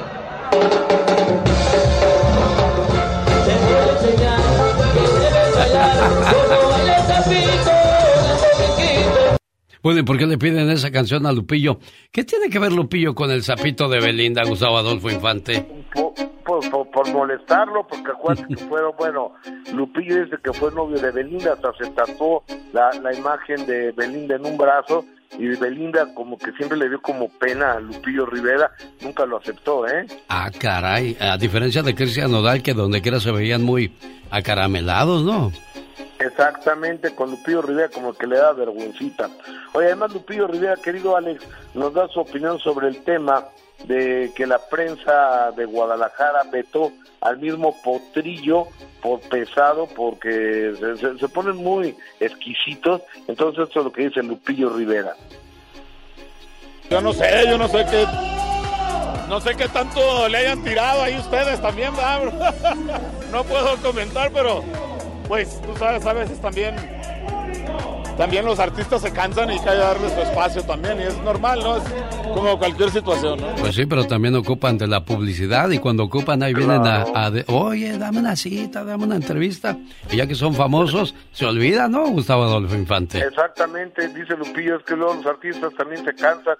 Bueno, ¿y por qué le piden esa canción a Lupillo? ¿Qué tiene que ver Lupillo con el sapito de Belinda, Gustavo Adolfo Infante? Por, por- por- por molestarlo, porque acuérdate que fueron, bueno, Lupillo dice que fue novio de Belinda, hasta se tatuó la, la imagen de Belinda en un brazo, y Belinda como que siempre le dio como pena a Lupillo Rivera, nunca lo aceptó, ¿eh? Ah, caray. A diferencia de Cristian Nodal, que donde quiera se veían muy acaramelados, ¿no? Exactamente, con Lupillo Rivera como que le da vergüencita. Oye, además Lupillo Rivera, querido Alex, nos da su opinión sobre el tema de que la prensa de Guadalajara vetó al mismo Potrillo por pesado porque se, ponen muy exquisitos. Entonces esto es lo que dice Lupillo Rivera. Yo no sé, yo no sé qué. No sé qué tanto le hayan tirado ahí ustedes también, ¿verdad? No puedo comentar, pero pues tú sabes, a veces también. También los artistas se cansan y hay que darles su espacio también, y es normal, ¿no? Es como cualquier situación, ¿no? Pues sí, pero también ocupan de la publicidad y cuando ocupan ahí vienen a, a de- oye, dame una cita, dame una entrevista. Y ya que son famosos, se olvida, ¿no, Gustavo Adolfo Infante? Exactamente, dice Lupillo, es que luego los artistas también se cansan,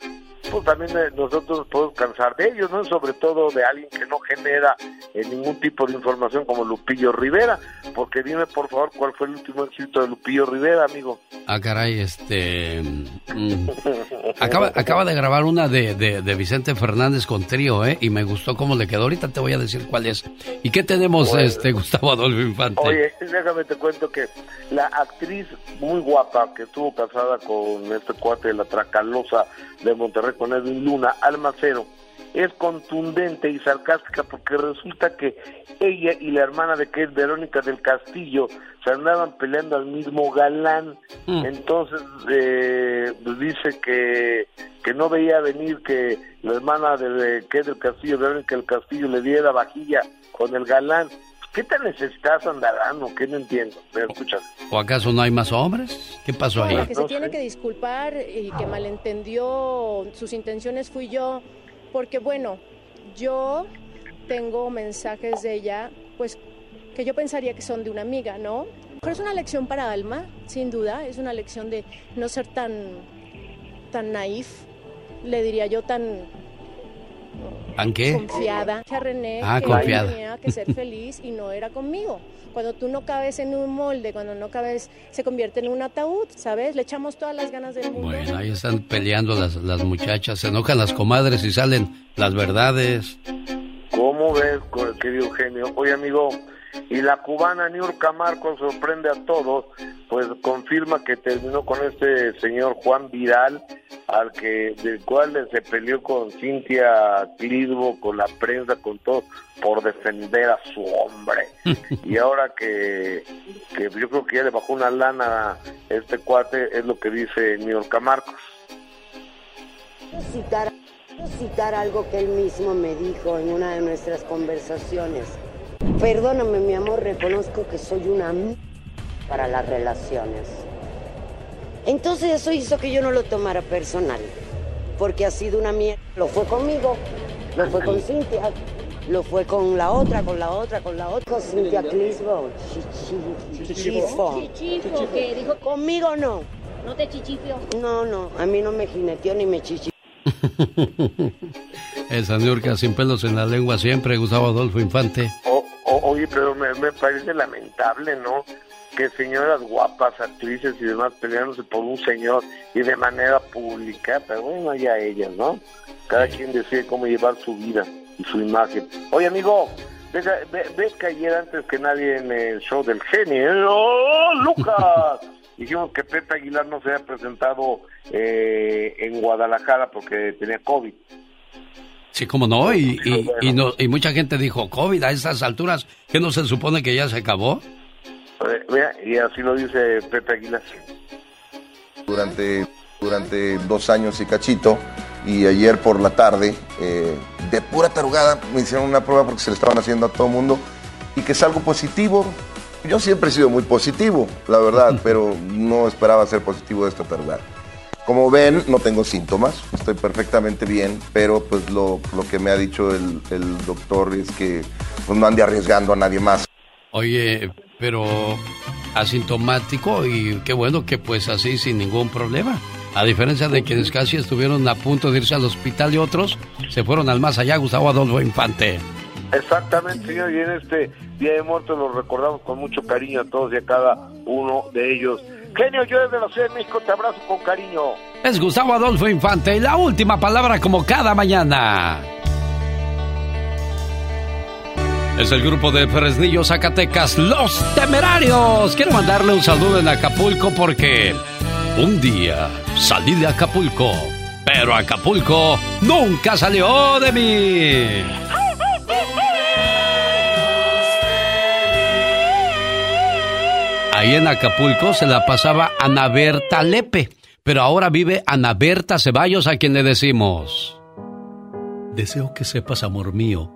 pues también eh, nosotros nos podemos cansar de ellos, ¿no? Sobre todo de alguien que no genera eh, ningún tipo de información como Lupillo Rivera, porque dime por favor cuál fue el último éxito de Lupillo Rivera, amigo. Ah, caray, este... mm, acaba, acaba de grabar una de, de, de Vicente Fernández con trío, ¿eh? Y me gustó cómo le quedó. Ahorita te voy a decir cuál es. ¿Y qué tenemos, este, Gustavo Adolfo Infante? Oye, déjame te cuento que la actriz muy guapa que estuvo casada con este cuate de la Tracalosa de Monterrey con Edwin Luna, Alma Cero, es contundente y sarcástica porque resulta que ella y la hermana de que es Verónica del Castillo se andaban peleando al mismo galán. Entonces eh, pues dice que, que no veía venir que la hermana de que es del Castillo, Verónica del Castillo, le diera vajilla con el galán. ¿Qué te necesitas andarán o qué no entiendo? Pero escucha. ¿O acaso no hay más hombres? ¿Qué pasó ahí? La que se tiene que disculpar y que malentendió sus intenciones fui yo, porque bueno, yo tengo mensajes de ella, pues que yo pensaría que son de una amiga, ¿no? Pero es una lección para Alma, sin duda, es una lección de no ser tan, tan naif, le diría yo tan ¿Tan qué? confiada. A René Ah, que confiada. tenía que ser feliz y no era conmigo. Cuando tú no cabes en un molde, cuando no cabes, se convierte en un ataúd, ¿sabes? Le echamos todas las ganas del mundo. Bueno, ahí están peleando las, las muchachas, se enojan las comadres y salen las verdades. ¿Cómo ves, querido Eugenio? Oye, amigo, y la cubana Niurka Marcos sorprende a todos, pues confirma que terminó con este señor Juan Vidal, al que del cual se peleó con Cintia Clisbo, con la prensa, con todo, por defender a su hombre. y ahora que, que yo creo que ya le bajó una lana a este cuate, es lo que dice Niurka Marcos. citar, citar algo que él mismo me dijo en una de nuestras conversaciones. Perdóname, mi amor, reconozco que soy una m- para las relaciones. Entonces eso hizo que yo no lo tomara personal, porque ha sido una mierda. Lo fue conmigo, lo fue con Cintia, lo fue con la otra, con la otra, con la otra, con Cintia Clisbo. Chichi- Chichifo. Chichifo, que dijo- Conmigo no. ¿No te chichifio? No, no, a mí no me jineteó ni me chichi. Esa Niurka sin pelos en la lengua siempre, Gustavo Adolfo Infante. O- o- oye, pero me, me parece lamentable, ¿no? Que señoras guapas, actrices y demás peleándose por un señor y de manera pública, pero bueno, ya ellas, ¿no? Cada quien decide cómo llevar su vida y su imagen. Oye, amigo, ves que ayer antes que nadie en el show del genio, ¡oh, Lucas! Dijimos que Pepe Aguilar no se había presentado eh, en Guadalajara porque tenía COVID. Sí, como no, y, y, y no, y mucha gente dijo, COVID a estas alturas, ¿que no se supone que ya se acabó? Vea, y así lo dice Pepe Aguilar. durante, durante dos años y cachito. Y ayer por la tarde, eh, de pura tarugada, me hicieron una prueba porque se le estaban haciendo a todo mundo. Y que es algo positivo. yo siempre he sido muy positivo, la verdad, pero no esperaba ser positivo de esta verdad. Como ven, no tengo síntomas, estoy perfectamente bien, pero pues lo, lo que me ha dicho el, el doctor es que pues, no ande arriesgando a nadie más. Oye, pero asintomático y qué bueno que pues así sin ningún problema. A diferencia de quienes casi estuvieron a punto de irse al hospital y otros se fueron al más allá, Gustavo Adolfo Infante. Exactamente, señor, y en este Día de Muertos los recordamos con mucho cariño a todos y a cada uno de ellos. Genio, yo desde la Ciudad de México te abrazo con cariño. Es Gustavo Adolfo Infante y la última palabra como cada mañana. Es el grupo de Fresnillo, Zacatecas, Los Temerarios. Quiero mandarle un saludo en Acapulco porque un día salí de Acapulco, pero Acapulco nunca salió de mí. Ahí en Acapulco se la pasaba Ana Berta Lepe, pero ahora vive Ana Berta Ceballos a quien le decimos. Deseo que sepas, amor mío,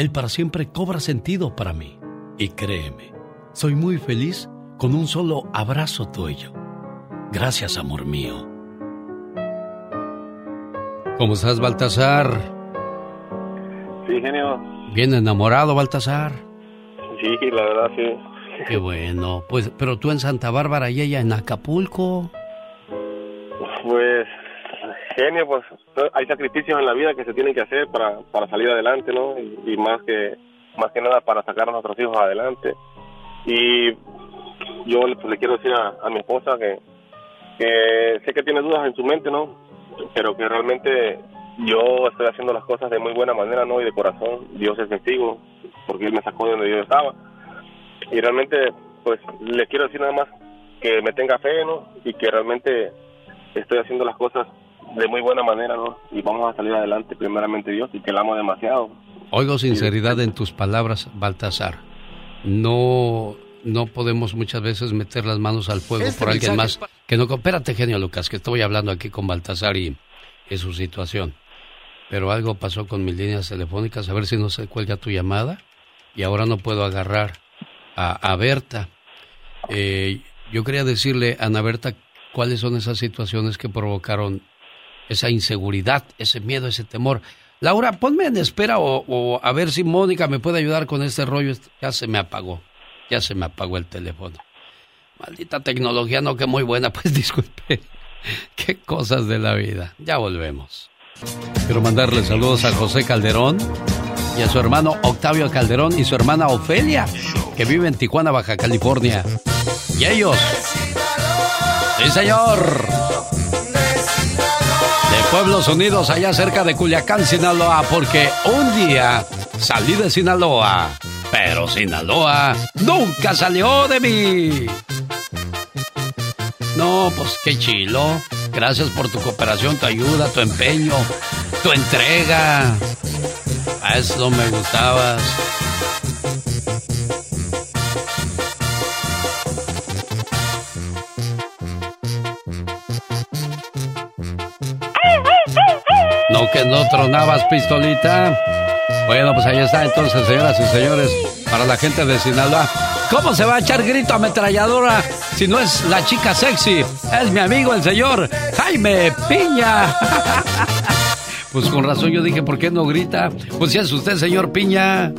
el para siempre cobra sentido para mí. Y créeme, soy muy feliz con un solo abrazo tuyo. Gracias, amor mío. ¿Cómo estás, Baltasar? Sí, genio. Bien enamorado, Baltasar. Sí, la verdad, sí. Qué bueno. Pues, pero tú en Santa Bárbara y ella en Acapulco. Pues, genio, pues hay sacrificios en la vida que se tienen que hacer para, para salir adelante, ¿no? Y, más que más que nada para sacar a nuestros hijos adelante. Y yo pues, le quiero decir a, a mi esposa que, que sé que tiene dudas en su mente, ¿no? Pero que realmente yo estoy haciendo las cosas de muy buena manera, ¿no? Y de corazón. Dios es testigo, porque Él me sacó de donde yo estaba. Y realmente, pues, le quiero decir nada más que me tenga fe, ¿no? Y que realmente estoy haciendo las cosas de muy buena manera, ¿no? Y vamos a salir adelante, primeramente Dios, y que la amo demasiado. Oigo sinceridad en tus palabras, Baltasar. No, no podemos muchas veces meter las manos al fuego Este por alguien más que no. Espérate, genio Lucas, que estoy hablando aquí con Baltasar y, y su situación. Pero algo pasó con mis líneas telefónicas, a ver si no se cuelga tu llamada. Y ahora no puedo agarrar a, a Berta. Eh, yo quería decirle, Ana Berta, cuáles son esas situaciones que provocaron esa inseguridad, ese miedo, ese temor. Laura, ponme en espera o, a ver si Mónica me puede ayudar con este rollo. Ya se me apagó, ya se me apagó el teléfono. Maldita tecnología, no que muy buena, pues disculpe. Qué cosas de la vida. Ya volvemos. Quiero mandarle saludos a José Calderón y a su hermano Octavio Calderón y su hermana Ofelia, que vive en Tijuana, Baja California. Y ellos. Sí, señor. Pueblos Unidos, allá cerca de Culiacán, Sinaloa, porque un día salí de Sinaloa, pero Sinaloa nunca salió de mí. No, pues qué chilo. Gracias por tu cooperación, tu ayuda, tu empeño, tu entrega. A eso me gustabas. Que no tronabas, pistolita. Bueno, pues ahí está entonces, señoras y señores, para la gente de Sinaloa. ¿Cómo se va a echar grito ametralladora si no es la chica sexy? Es mi amigo el señor Jaime Piña. Pues con razón yo dije, ¿por qué no grita? Pues si es usted, señor Piña.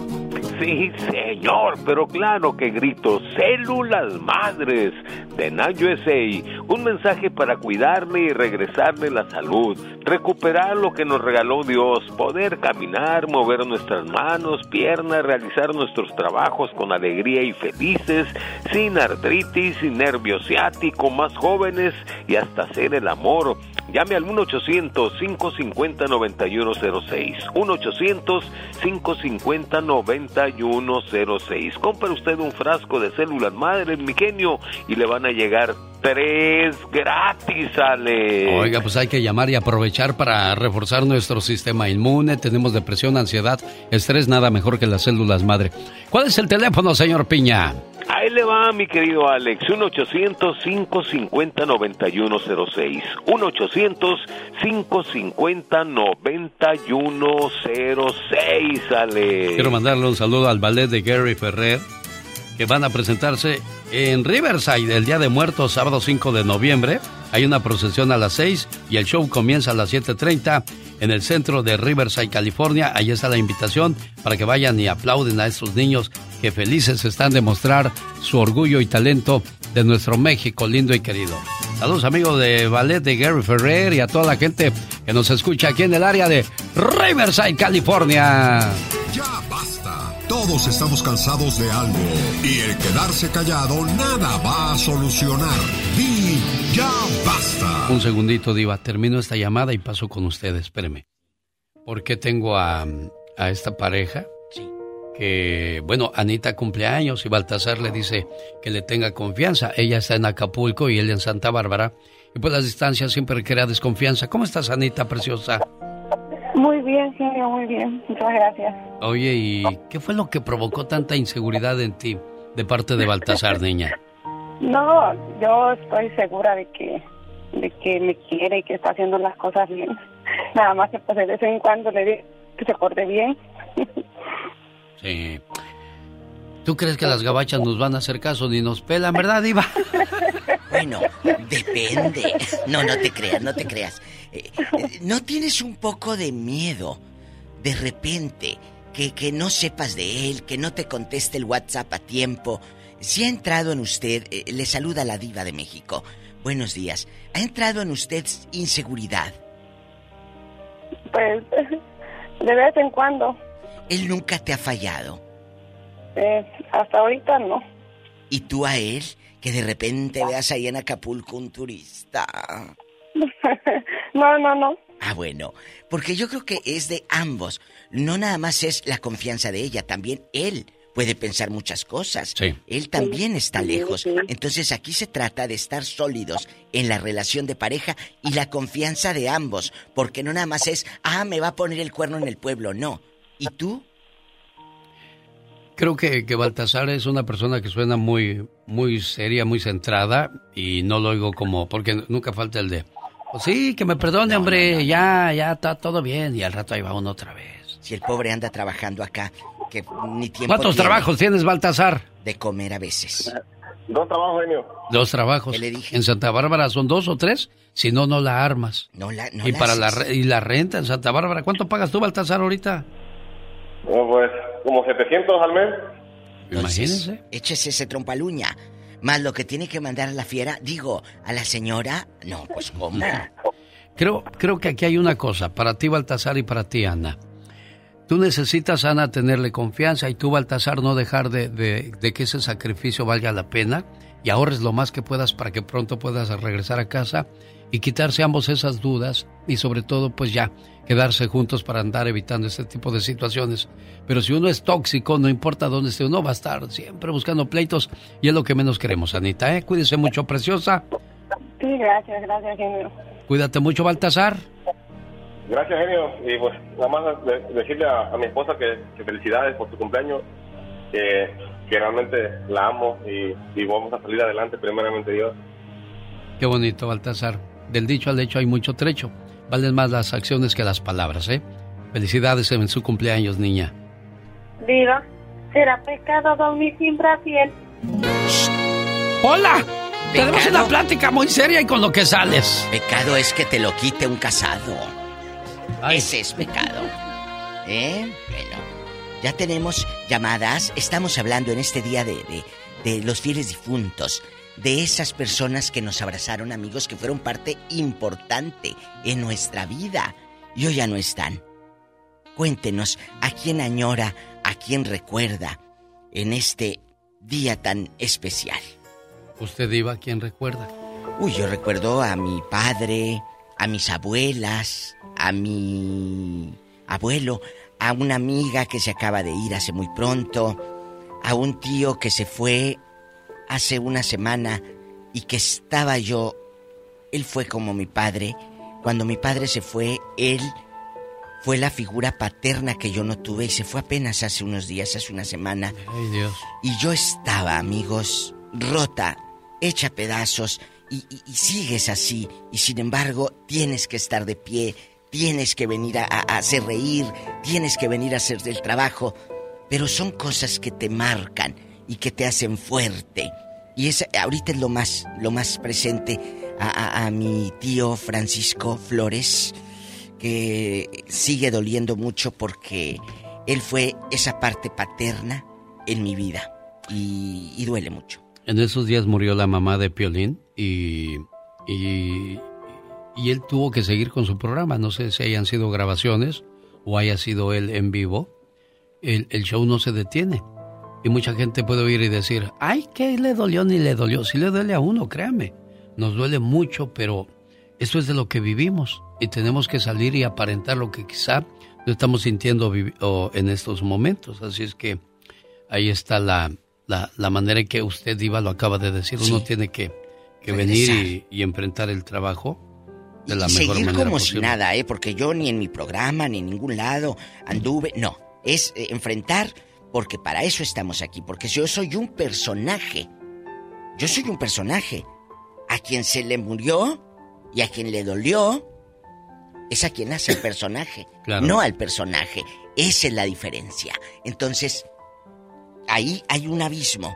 Sí, señor, pero claro que grito células madres de Nan USA. Un mensaje para cuidarle y regresarle la salud, recuperar lo que nos regaló Dios, poder caminar, mover nuestras manos, piernas, realizar nuestros trabajos con alegría y felices, sin artritis, sin nervio ciático, más jóvenes y hasta hacer el amor. Llame al 1-800-550-9106. 1-800-550-9106. Compre usted un frasco de células madre, mi genio, y le van a llegar tres gratis, Ale. Oiga, pues hay que llamar y aprovechar para reforzar nuestro sistema inmune. Tenemos depresión, ansiedad, estrés, nada mejor que las células madre. ¿Cuál es el teléfono, señor Piña? Ahí le va, mi querido Alex. 1-800-550-9106. 1-800-550-9106, Alex. Quiero mandarle un saludo al ballet de Gary Ferrer, que van a presentarse en Riverside el Día de Muertos, sábado 5 de noviembre. Hay una procesión a las 6 y el show comienza a las 7.30 en el centro de Riverside, California. Ahí está la invitación para que vayan y aplauden a estos niños que felices están de mostrar su orgullo y talento de nuestro México lindo y querido. Saludos amigos de Ballet de Gary Ferrer y a toda la gente que nos escucha aquí en el área de Riverside, California. Ya. Todos estamos cansados de algo y el quedarse callado nada va a solucionar. Di ya basta. Un segundito, Diva. Termino esta llamada y paso con ustedes. Espéreme. Porque tengo a, a esta pareja que, bueno, Anita cumpleaños y Baltasar le dice que le tenga confianza. Ella está en Acapulco y él en Santa Bárbara. Y pues las distancias siempre crea desconfianza. ¿Cómo estás, Anita, preciosa? Muy bien, genio, muy bien. Muchas gracias. Oye, ¿y qué fue lo que provocó tanta inseguridad en ti de parte de Baltasar, niña? No, yo estoy segura de que de que me quiere y que está haciendo las cosas bien. Nada más que pues de vez en cuando le digo que se porte bien. Sí. ¿Tú crees que las gabachas nos van a hacer caso ni nos pelan, verdad, Diva? Bueno, depende. No, no te creas, no te creas. Eh, ¿No tienes un poco de miedo de repente que, que no sepas de él, que no te conteste el WhatsApp a tiempo? Si ha entrado en usted, eh, le saluda la diva de México. Buenos días. ¿Ha entrado en usted inseguridad? Pues de vez en cuando. Él nunca te ha fallado. Eh, hasta ahorita no. ¿Y tú a él? Que de repente veas ahí en Acapulco un turista. no, no, no. Ah, bueno, porque yo creo que es de ambos. No nada más es la confianza de ella, también él puede pensar muchas cosas. Sí. Él también está Sí, lejos. sí. Entonces aquí se trata de estar sólidos en la relación de pareja y la confianza de ambos. Porque no nada más es, ah, me va a poner el cuerno en el pueblo. No. ¿Y tú? Creo que, que Baltasar es una persona que suena muy, muy seria, muy centrada y no lo oigo como, porque nunca falta el de, "Pues sí, que me perdone, hombre, ya, ya está todo bien y al rato ahí va uno otra vez. Si el pobre anda trabajando acá, que ni tiempo ¿Cuántos tiene trabajos tienes, Baltasar? De comer a veces. Dos trabajos, genio. Dos trabajos. En Santa Bárbara son dos o tres, si no, no la armas. No la, no y la para la, haces. y la renta en Santa Bárbara, ¿cuánto pagas tú, Baltasar, ahorita? Bueno, pues como 700 al mes. Imagínense. Échese ese trompaluña. Más lo que tiene que mandar a la fiera, digo, a la señora, no, pues cómo. Creo, creo que aquí hay una cosa, para ti, Baltasar, y para ti, Ana. Tú necesitas, Ana, tenerle confianza y tú, Baltasar, no dejar de, de- de que ese sacrificio valga la pena y ahorres lo más que puedas para que pronto puedas regresar a casa y quitarse ambos esas dudas y sobre todo, pues ya, quedarse juntos para andar evitando este tipo de situaciones. Pero si uno es tóxico, no importa dónde esté uno, va a estar siempre buscando pleitos y es lo que menos queremos, Anita, ¿eh? Cuídese mucho, preciosa. Sí, gracias, gracias, genio. Cuídate mucho, Baltasar. Gracias, genio. Y pues nada más de- decirle a, a mi esposa que, que felicidades por tu cumpleaños, que, que realmente la amo y, y vamos a salir adelante, primeramente Dios. Qué bonito, Baltasar. Del dicho al hecho hay mucho trecho. Valen más las acciones que las palabras, ¿eh? Felicidades en su cumpleaños, niña. Diva, ¿será pecado dormir sin Brasil? ¡Hola! Tenemos una plática muy seria y con lo que sales. Pecado es que te lo quite un casado. Ese es pecado. ¿Eh? Bueno, ya tenemos llamadas. Estamos hablando en este día de, de, de los fieles difuntos. De esas personas que nos abrazaron, amigos, que fueron parte importante en nuestra vida. Y hoy ya no están. Cuéntenos a quién añora, a quién recuerda en este día tan especial. ¿Usted iba a quién recuerda? Uy, yo recuerdo a mi padre, a mis abuelas, a mi abuelo, a una amiga que se acaba de ir hace muy pronto, a un tío que se fue hace una semana y que estaba yo, él fue como mi padre. Cuando mi padre se fue, él fue la figura paterna que yo no tuve y se fue apenas hace unos días, hace una semana. Ay, Dios. Y yo estaba, amigos, rota, hecha pedazos y, y- y sigues así. Y sin embargo, tienes que estar de pie, tienes que venir a, a- a hacer reír, tienes que venir a hacer el trabajo. Pero son cosas que te marcan y que te hacen fuerte. Y es, ahorita es lo más, lo más presente a, a- mi tío Francisco Flores, que sigue doliendo mucho porque él fue esa parte paterna en mi vida. Y, y duele mucho. En esos días murió la mamá de Piolín y, y, y él tuvo que seguir con su programa. No sé si hayan sido grabaciones o haya sido él en vivo. El, el show no se detiene. Y mucha gente puede oír y decir, ay, que le dolió ni le dolió. Si le duele a uno, créame. Nos duele mucho, pero eso es de lo que vivimos. Y tenemos que salir y aparentar lo que quizá no estamos sintiendo en estos momentos. Así es que ahí está la, la, la manera en que usted, Diva, lo acaba de decir. Uno tiene que, que venir y, y enfrentar el trabajo de la y mejor seguir manera como posible. si nada, ¿eh? Porque yo ni en mi programa, ni en ningún lado anduve. No, es eh, enfrentar, porque para eso estamos aquí. Porque yo soy un personaje. Yo soy un personaje. A quien se le murió y a quien le dolió, es a quien hace el personaje. Claro. No al personaje. Esa es la diferencia. Entonces, ahí hay un abismo.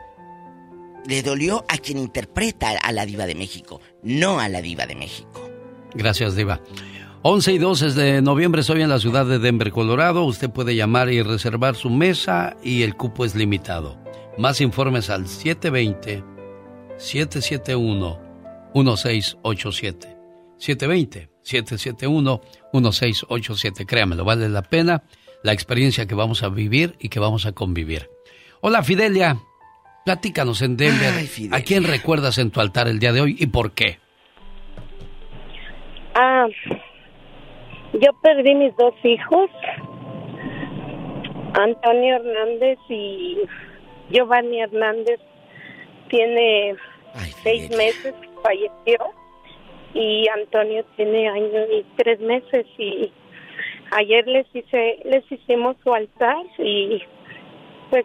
Le dolió a quien interpreta a la diva de México, no a la diva de México. Gracias, Diva. 11 y 12 de noviembre estoy en la ciudad de Denver, Colorado. Usted puede llamar y reservar su mesa y el cupo es limitado. Más informes al 720-771-1687. 720-771-1687. Créamelo, vale la pena la experiencia que vamos a vivir y que vamos a convivir. Hola, Fidelia. Platícanos en Denver. Ay. ¿A quién recuerdas en tu altar el día de hoy y por qué? Ah, yo perdí mis dos hijos, Antonio Hernández y Giovanni Hernández. Tiene seis meses que falleció y Antonio tiene año y tres meses y ayer les hice, les hicimos su altar y pues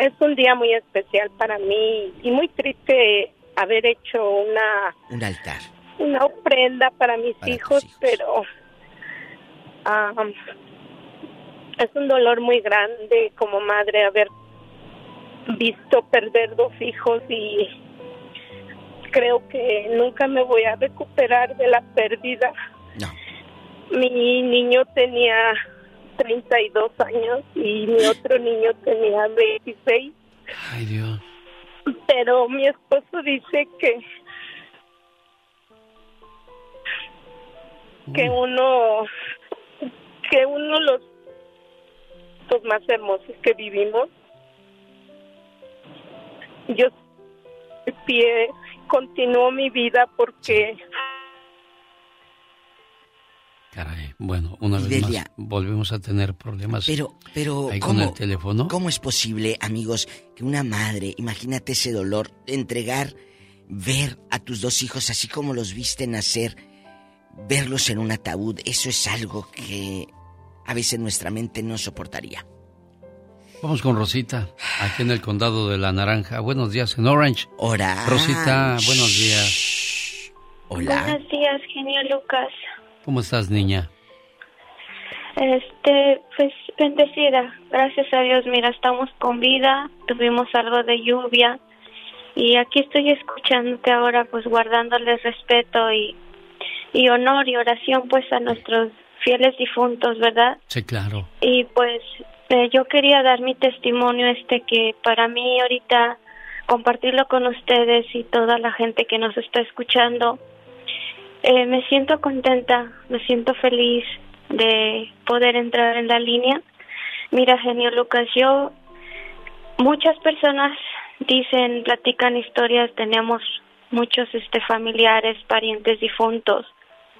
es un día muy especial para mí y muy triste haber hecho una Un altar. Una ofrenda para mis hijos, pero am, es un dolor muy grande como madre haber visto perder dos hijos y creo que nunca me voy a recuperar de la pérdida. Mi niño tenía 32 años y mi otro niño tenía 26, Ay, Dios. pero mi esposo dice que que uno que uno los los más hermosos que vivimos yo pie continuó mi vida porque Caray, bueno, una vez Fidelia. más volvemos a tener problemas Pero, pero, ahí con ¿cómo, el teléfono. ¿cómo es posible, amigos, que una madre, imagínate ese dolor, entregar, ver a tus dos hijos así como los viste nacer, verlos en un ataúd, eso es algo que a veces nuestra mente no soportaría. Vamos con Rosita, aquí en el condado de La Naranja. Buenos días en Orange. Hola. Rosita, buenos días. Buenos días, genio Lucas. ¿Cómo estás, niña? Este, pues bendecida. Gracias a Dios, mira, estamos con vida. Tuvimos algo de lluvia. Y aquí estoy escuchándote ahora, pues guardándoles respeto y, y honor y oración, pues a nuestros fieles difuntos, ¿verdad? Sí, claro. Y pues eh, yo quería dar mi testimonio este que para mí ahorita compartirlo con ustedes y toda la gente que nos está escuchando. Eh, me siento contenta, me siento feliz de poder entrar en la línea. Mira, genio Lucas, yo muchas personas dicen, platican historias, tenemos muchos este familiares, parientes difuntos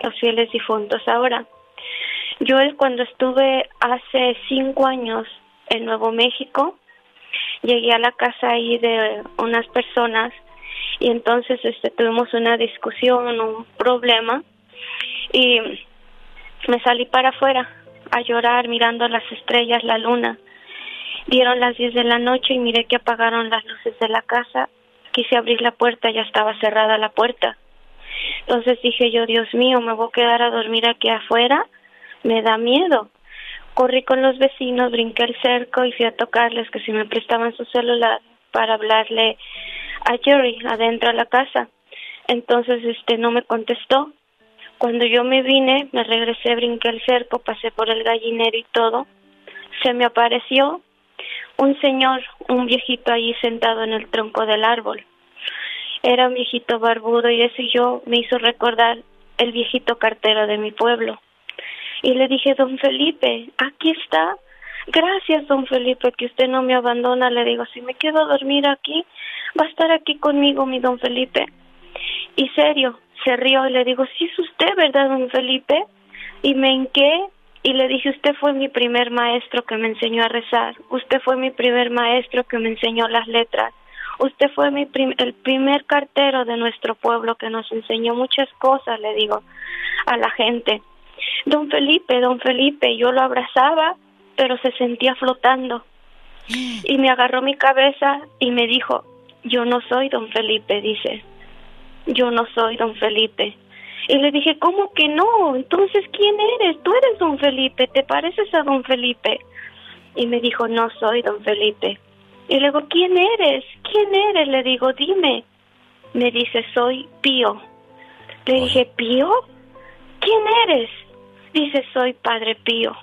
los fieles difuntos. Ahora, yo cuando estuve hace cinco años en Nuevo México, llegué a la casa ahí de unas personas y entonces este tuvimos una discusión, un problema y me salí para afuera a llorar mirando las estrellas, la luna. Dieron las diez de la noche y miré que apagaron las luces de la casa. Quise abrir la puerta, ya estaba cerrada la puerta. Entonces dije yo, Dios mío, me voy a quedar a dormir aquí afuera. Me da miedo. Corrí con los vecinos, brinqué el cerco y fui a tocarles que si me prestaban su celular para hablarle a Jerry adentro de la casa. Entonces este no me contestó. Cuando yo me vine, me regresé, brinqué el cerco, pasé por el gallinero y todo. Se me apareció un señor, un viejito allí sentado en el tronco del árbol. Era un viejito barbudo y eso yo me hizo recordar el viejito cartero de mi pueblo. Y le dije, don Felipe, aquí está. Gracias, don Felipe, que usted no me abandona. Le digo, si me quedo a dormir aquí, va a estar aquí conmigo, mi don Felipe. Y serio, se rió y le digo, sí es usted, ¿verdad, don Felipe? Y me enqué y le dije, usted fue mi primer maestro que me enseñó a rezar. Usted fue mi primer maestro que me enseñó las letras. Usted fue mi el primer cartero de nuestro pueblo que nos enseñó muchas cosas, le digo a la gente. Don Felipe, don Felipe, yo lo abrazaba, pero se sentía flotando. Y me agarró mi cabeza y me dijo, yo no soy don Felipe, dice, yo no soy don Felipe. Y le dije, ¿cómo que no? Entonces, ¿quién eres? Tú eres don Felipe, ¿te pareces a don Felipe? Y me dijo, no soy don Felipe. Y le digo, ¿quién eres? ¿Quién eres? Le digo, dime. Me dice, soy Pío. Le dije, ¿Pío? ¿Quién eres? Dice, soy Padre Pío.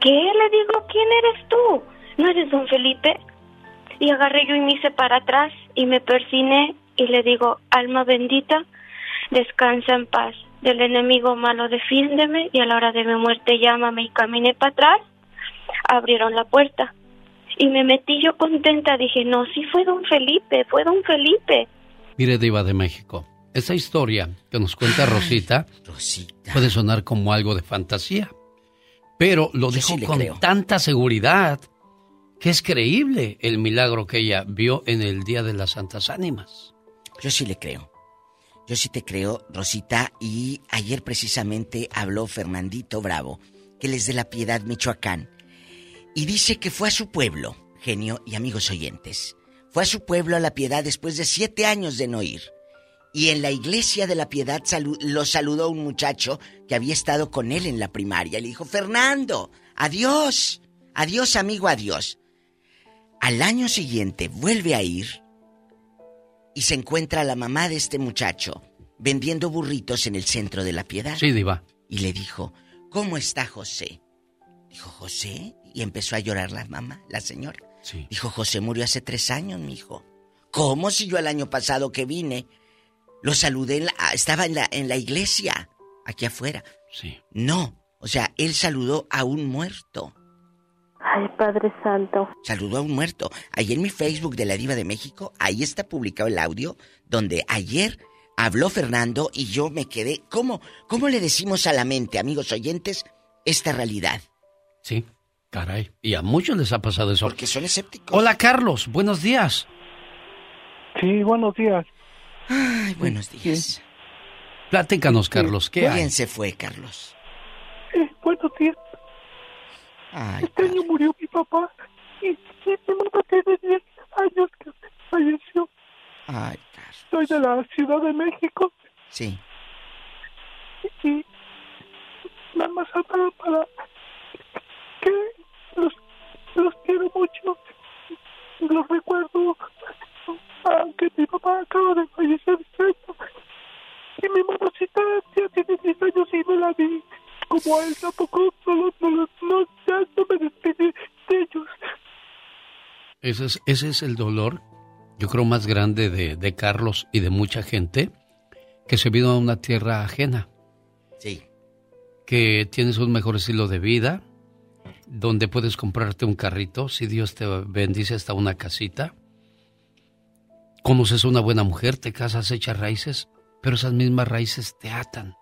¿Qué? Le digo, ¿quién eres tú? ¿No eres don Felipe? Y agarré yo y me hice para atrás y me persiné y le digo, alma bendita, descansa en paz. Del enemigo malo defiéndeme y a la hora de mi muerte llámame y caminé para atrás. Abrieron la puerta y me metí yo contenta. Dije, no, sí fue don Felipe, fue don Felipe. Mire, Diva de México, esa historia que nos cuenta Rosita, puede sonar como algo de fantasía, pero lo dijo con tanta seguridad que es creíble el milagro que ella vio en el Día de las Santas Ánimas. Yo sí le creo. Yo sí te creo, Rosita, y ayer precisamente habló Fernandito Bravo, que él es de La Piedad, Michoacán, y dice que fue a su pueblo, genio y amigos oyentes. Fue a su pueblo a La Piedad después de siete años de no ir. Y en la iglesia de la Piedad lo saludó un muchacho que había estado con él en la primaria. Le dijo, Fernando, adiós, adiós amigo, adiós. Al año siguiente vuelve a ir y se encuentra la mamá de este muchacho vendiendo burritos en el centro de la piedad. Sí, diva. Y le dijo, ¿cómo está José? Dijo, ¿José? Y empezó a llorar la mamá, la señora. Sí. Dijo, José murió hace tres años, mi hijo. ¿Cómo si yo el año pasado que vine lo saludé, ah, estaba en la, en la iglesia, aquí afuera? Sí. No, o sea, él saludó a un muerto. Ay, Padre Santo. Saludó a un muerto. Ahí en mi Facebook de la Diva de México, ahí está publicado el audio donde ayer habló Fernando y yo me quedé. ¿Cómo, cómo le decimos a la mente, amigos oyentes, esta realidad? Sí, caray. Y a muchos les ha pasado eso. Porque son escépticos. Hola, Carlos. Buenos días. Sí, buenos días. Ay, buenos días. Platícanos, Carlos. ¿Qué hay? ¿Quién se fue, Carlos? Sí, buenos días. Ay, este año murió mi papá y, y mi mamá tiene 10 años que falleció. Ay, Soy de la Ciudad de México Sí. y nada más hablar para que los, los quiero mucho. Los recuerdo, aunque mi papá acaba de fallecer. Y mi mamacita ya tiene 10 años y no la vi. Como a él tampoco, solo no, no, no, ya no me despedí de ellos. Ese es, ese es el dolor, yo creo, más grande de, de Carlos y de mucha gente que se vino a una tierra ajena. Sí. Que tienes un mejor estilo de vida, donde puedes comprarte un carrito, si Dios te bendice hasta una casita. Conoces una buena mujer, te casas, echas raíces, pero esas mismas raíces te atan.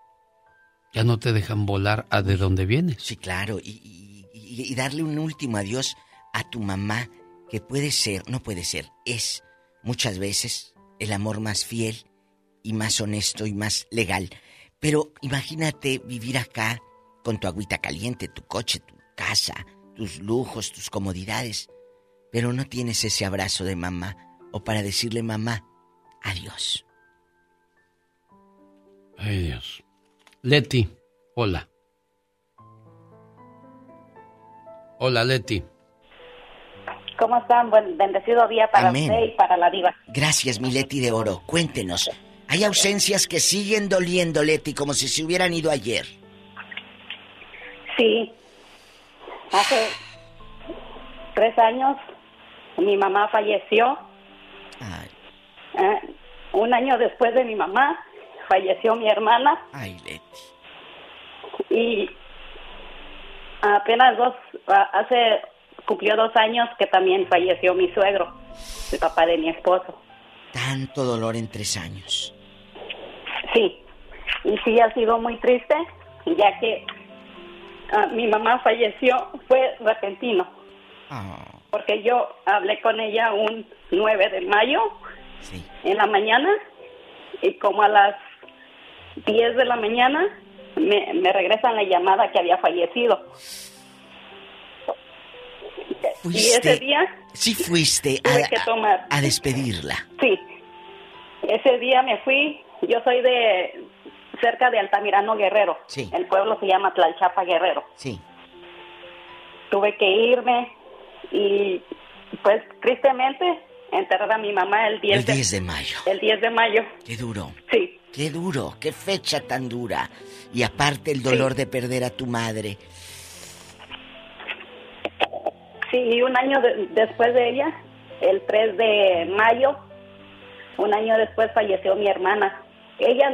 ya no te dejan volar a de donde vienes. Sí, claro, y, y darle un último adiós a tu mamá, que puede ser, no puede ser, es muchas veces el amor más fiel y más honesto y más legal. Pero imagínate vivir acá con tu agüita caliente, tu coche, tu casa, tus lujos, tus comodidades, pero no tienes ese abrazo de mamá o para decirle mamá, adiós. Ay Dios. Leti, hola. Hola Leti. ¿Cómo están? Buen bendecido día para usted y para la diva. Gracias, mi Leti de Oro. Cuéntenos. Hay ausencias que siguen doliendo, Leti, como si se hubieran ido ayer. Sí. Hace tres años mi mamá falleció. Eh, un año después de mi mamá falleció mi hermana. Ay, Leti. Y apenas dos, hace, cumplió dos años que también falleció mi suegro, el papá de mi esposo. Tanto dolor en tres años. Sí, y sí ha sido muy triste, ya que ah, mi mamá falleció, fue repentino. Ah. Porque yo hablé con ella un 9 de mayo en la mañana y como a las 10 de la mañana me, me regresan la llamada que había fallecido. Y ese día... Sí fuiste a, que tomar. a despedirla. Sí. Ese día me fui, yo soy de cerca de Altamirano Guerrero. Sí. El pueblo se llama Tlalchapa Guerrero. Sí. Tuve que irme y pues tristemente enterrar a mi mamá el 10, El 10 de mayo. El 10 de mayo. Qué duro. Sí. Qué duro, qué fecha tan dura. Y aparte el dolor de perder a tu madre. Sí, y un año de- después de ella, el 3 de mayo, un año después falleció mi hermana. Ella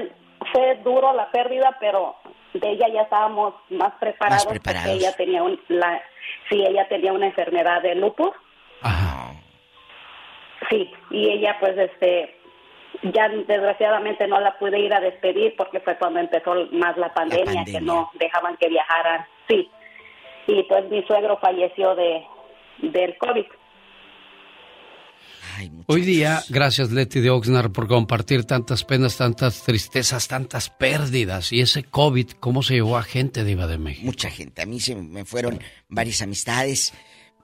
fue duro la pérdida, pero de ella ya estábamos más preparados, Más preparados. porque ella tenía un, la, sí, ella tenía una enfermedad de lupus. Sí, y ella pues este ya desgraciadamente no la pude ir a despedir porque fue cuando empezó más la pandemia, que no dejaban que viajaran. Sí. Y pues mi suegro falleció de del COVID. Hoy día, gracias Leti de Oxnard por compartir tantas penas, tantas tristezas, tantas pérdidas. Y ese COVID, ¿cómo se llevó a gente de Iba de México? Mucha gente. A mí se me fueron varias amistades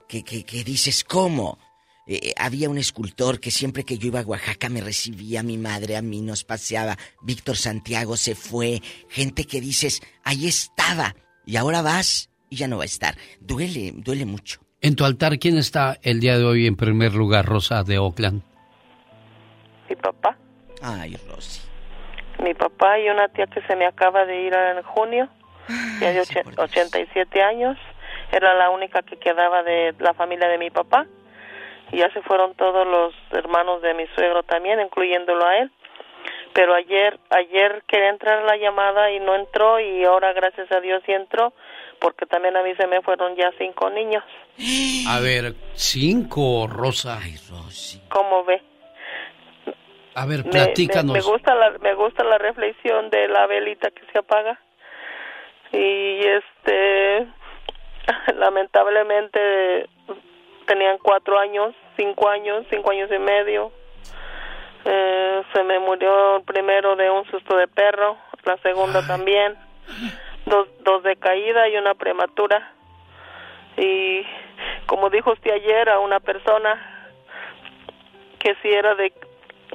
que, que, que dices, ¿cómo? Eh, había un escultor que siempre que yo iba a Oaxaca me recibía, mi madre a mí nos paseaba. Víctor Santiago se fue. Gente que dices, ahí estaba. Y ahora vas y ya no va a estar. Duele, duele mucho. En tu altar, ¿quién está el día de hoy en primer lugar, Rosa de Oakland? Mi papá. Ay, Rosy. Mi papá y una tía que se me acaba de ir en junio, ya de oche- 87 años. Era la única que quedaba de la familia de mi papá. Y ya se fueron todos los hermanos de mi suegro también, incluyéndolo a él. Pero ayer, ayer quería entrar la llamada y no entró y ahora gracias a Dios sí entró, porque también a mí se me fueron ya cinco niños. A ver, cinco, Rosa. ¿Cómo ve? A ver, platícanos. Me, me gusta la, me gusta la reflexión de la velita que se apaga. Y este, lamentablemente tenían cuatro años, cinco años, cinco años y medio. Eh, se me murió el primero de un susto de perro, la segunda también, dos, dos de caída y una prematura. Y como dijo usted ayer a una persona que si era de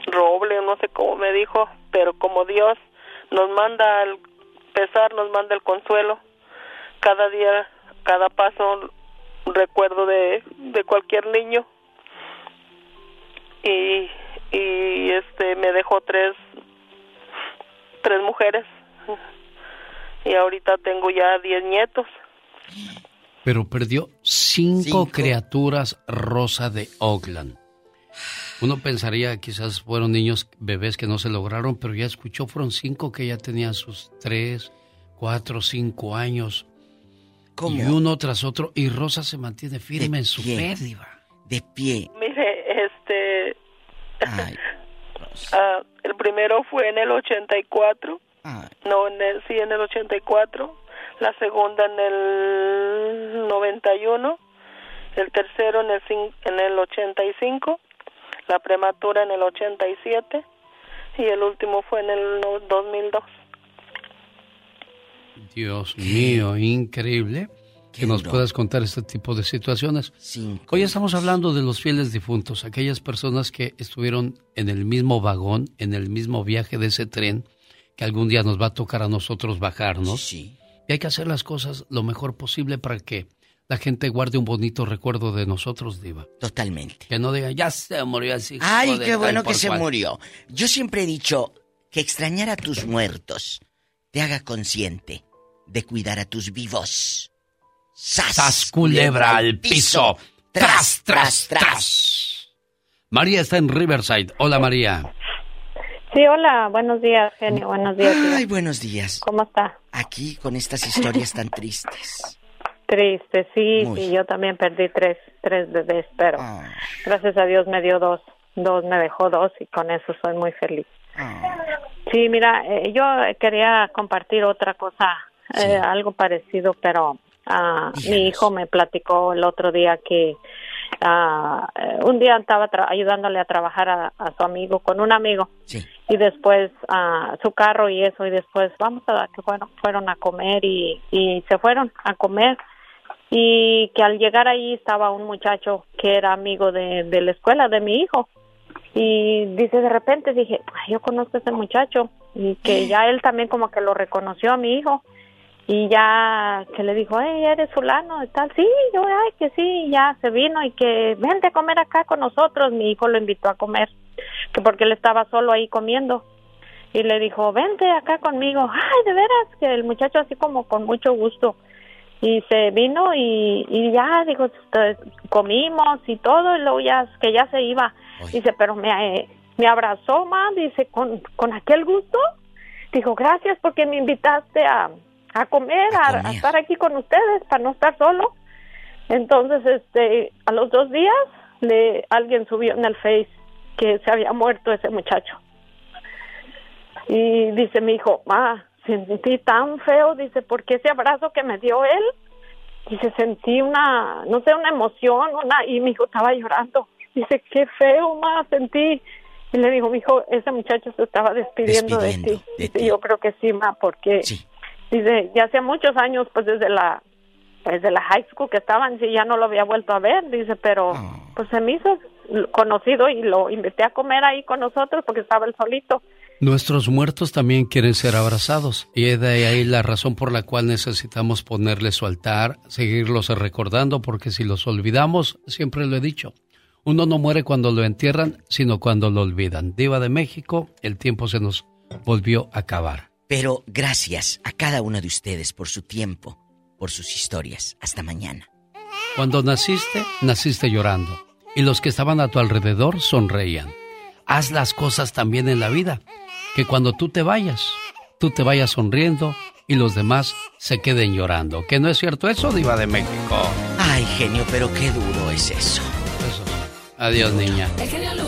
roble, no sé cómo me dijo, pero como Dios nos manda el pesar, nos manda el consuelo, cada día, cada paso, recuerdo de, de cualquier niño. Y, y este me dejó tres, tres mujeres. Y ahorita tengo ya diez nietos. Pero perdió cinco, criaturas Rosa de Oakland. Uno pensaría quizás fueron niños bebés que no se lograron, pero ya escuchó, fueron cinco que ya tenían sus tres, cuatro, cinco años. Y uno tras otro, y Rosa se mantiene firme en su pie. pérdida. De pie. Mire, este... ah, el primero fue en el 84. No, en el, sí, en el 84. La segunda en el 91. El tercero en el, en el 85. La prematura en el 87. Y el último fue en el 2002. Dios mío, increíble que nos puedas contar este tipo de situaciones. Hoy estamos hablando de los fieles difuntos, aquellas personas que estuvieron en el mismo vagón, en el mismo viaje de ese tren, que algún día nos va a tocar a nosotros bajarnos. Y hay que hacer las cosas lo mejor posible para que la gente guarde un bonito recuerdo de nosotros, Diva. Totalmente. Que no diga, ya se murió así. Ay, qué bueno que se murió. Yo siempre he dicho que extrañar a tus muertos te haga consciente de cuidar a tus vivos. ¡Sas! culebra al piso! ¡Tras, tras, tras! María está en Riverside. Hola, María. Sí, hola. Buenos días, genio. Buenos días. Ay, buenos días. ¿Cómo está? Aquí con estas historias tan tristes. Triste, sí, sí. Yo también perdí tres, tres bebés, pero gracias a Dios me dio dos. Dos, me dejó dos y con eso soy muy feliz. Sí, mira, eh, yo quería compartir otra cosa, eh, algo parecido, pero Ah, mi hijo me platicó el otro día que eh, un día estaba ayudándole a trabajar a, su amigo con un amigo. Y después a ah, su carro y eso y después vamos a que fueron fueron a comer y, y se fueron a comer. Y que al llegar ahí estaba un muchacho que era amigo de, de la escuela de mi hijo. Y dice de repente dije yo conozco a ese muchacho y que ya él también como que lo reconoció a mi hijo y ya que le dijo, hey, eres fulano y tal, sí, yo, ay, que sí, ya se vino y que vente a comer acá con nosotros, mi hijo lo invitó a comer, que porque él estaba solo ahí comiendo, y le dijo, vente acá conmigo, ay, de veras, que el muchacho así como con mucho gusto, y se vino y, y ya, dijo, comimos y todo, y luego ya, que ya se iba, dice, pero me, me abrazó, más, dice, con, con aquel gusto, dijo, gracias porque me invitaste a a comer, a, estar aquí con ustedes para no estar solo. Entonces, este, a los dos días, le, alguien subió en el Face que se había muerto ese muchacho. Y dice mi hijo, ah, sentí tan feo, dice, porque ese abrazo que me dio él, dice, sentí una, no sé, una emoción, una, y mi hijo estaba llorando. Dice, qué feo, más sentí. Y le dijo, mi hijo, ese muchacho se estaba despidiendo, de ti. y yo creo que sí, ma, porque Dice, ya hace muchos años, pues desde la desde la high school que estaban, sí, ya no lo había vuelto a ver, dice, pero ah. pues se me hizo conocido y lo invité a comer ahí con nosotros porque estaba él solito. Nuestros muertos también quieren ser abrazados y es de ahí la razón por la cual necesitamos ponerle su altar, seguirlos recordando, porque si los olvidamos, siempre lo he dicho, uno no muere cuando lo entierran, sino cuando lo olvidan. Diva de México, el tiempo se nos volvió a acabar. Pero gracias a cada uno de ustedes por su tiempo, por sus historias. Hasta mañana. Cuando naciste, naciste llorando. Y los que estaban a tu alrededor sonreían. Haz las cosas también en la vida. Que cuando tú te vayas, tú te vayas sonriendo y los demás se queden llorando. ¿Que no es cierto eso, Diva de México? Ay, genio, pero qué duro es eso. Adiós, niña. El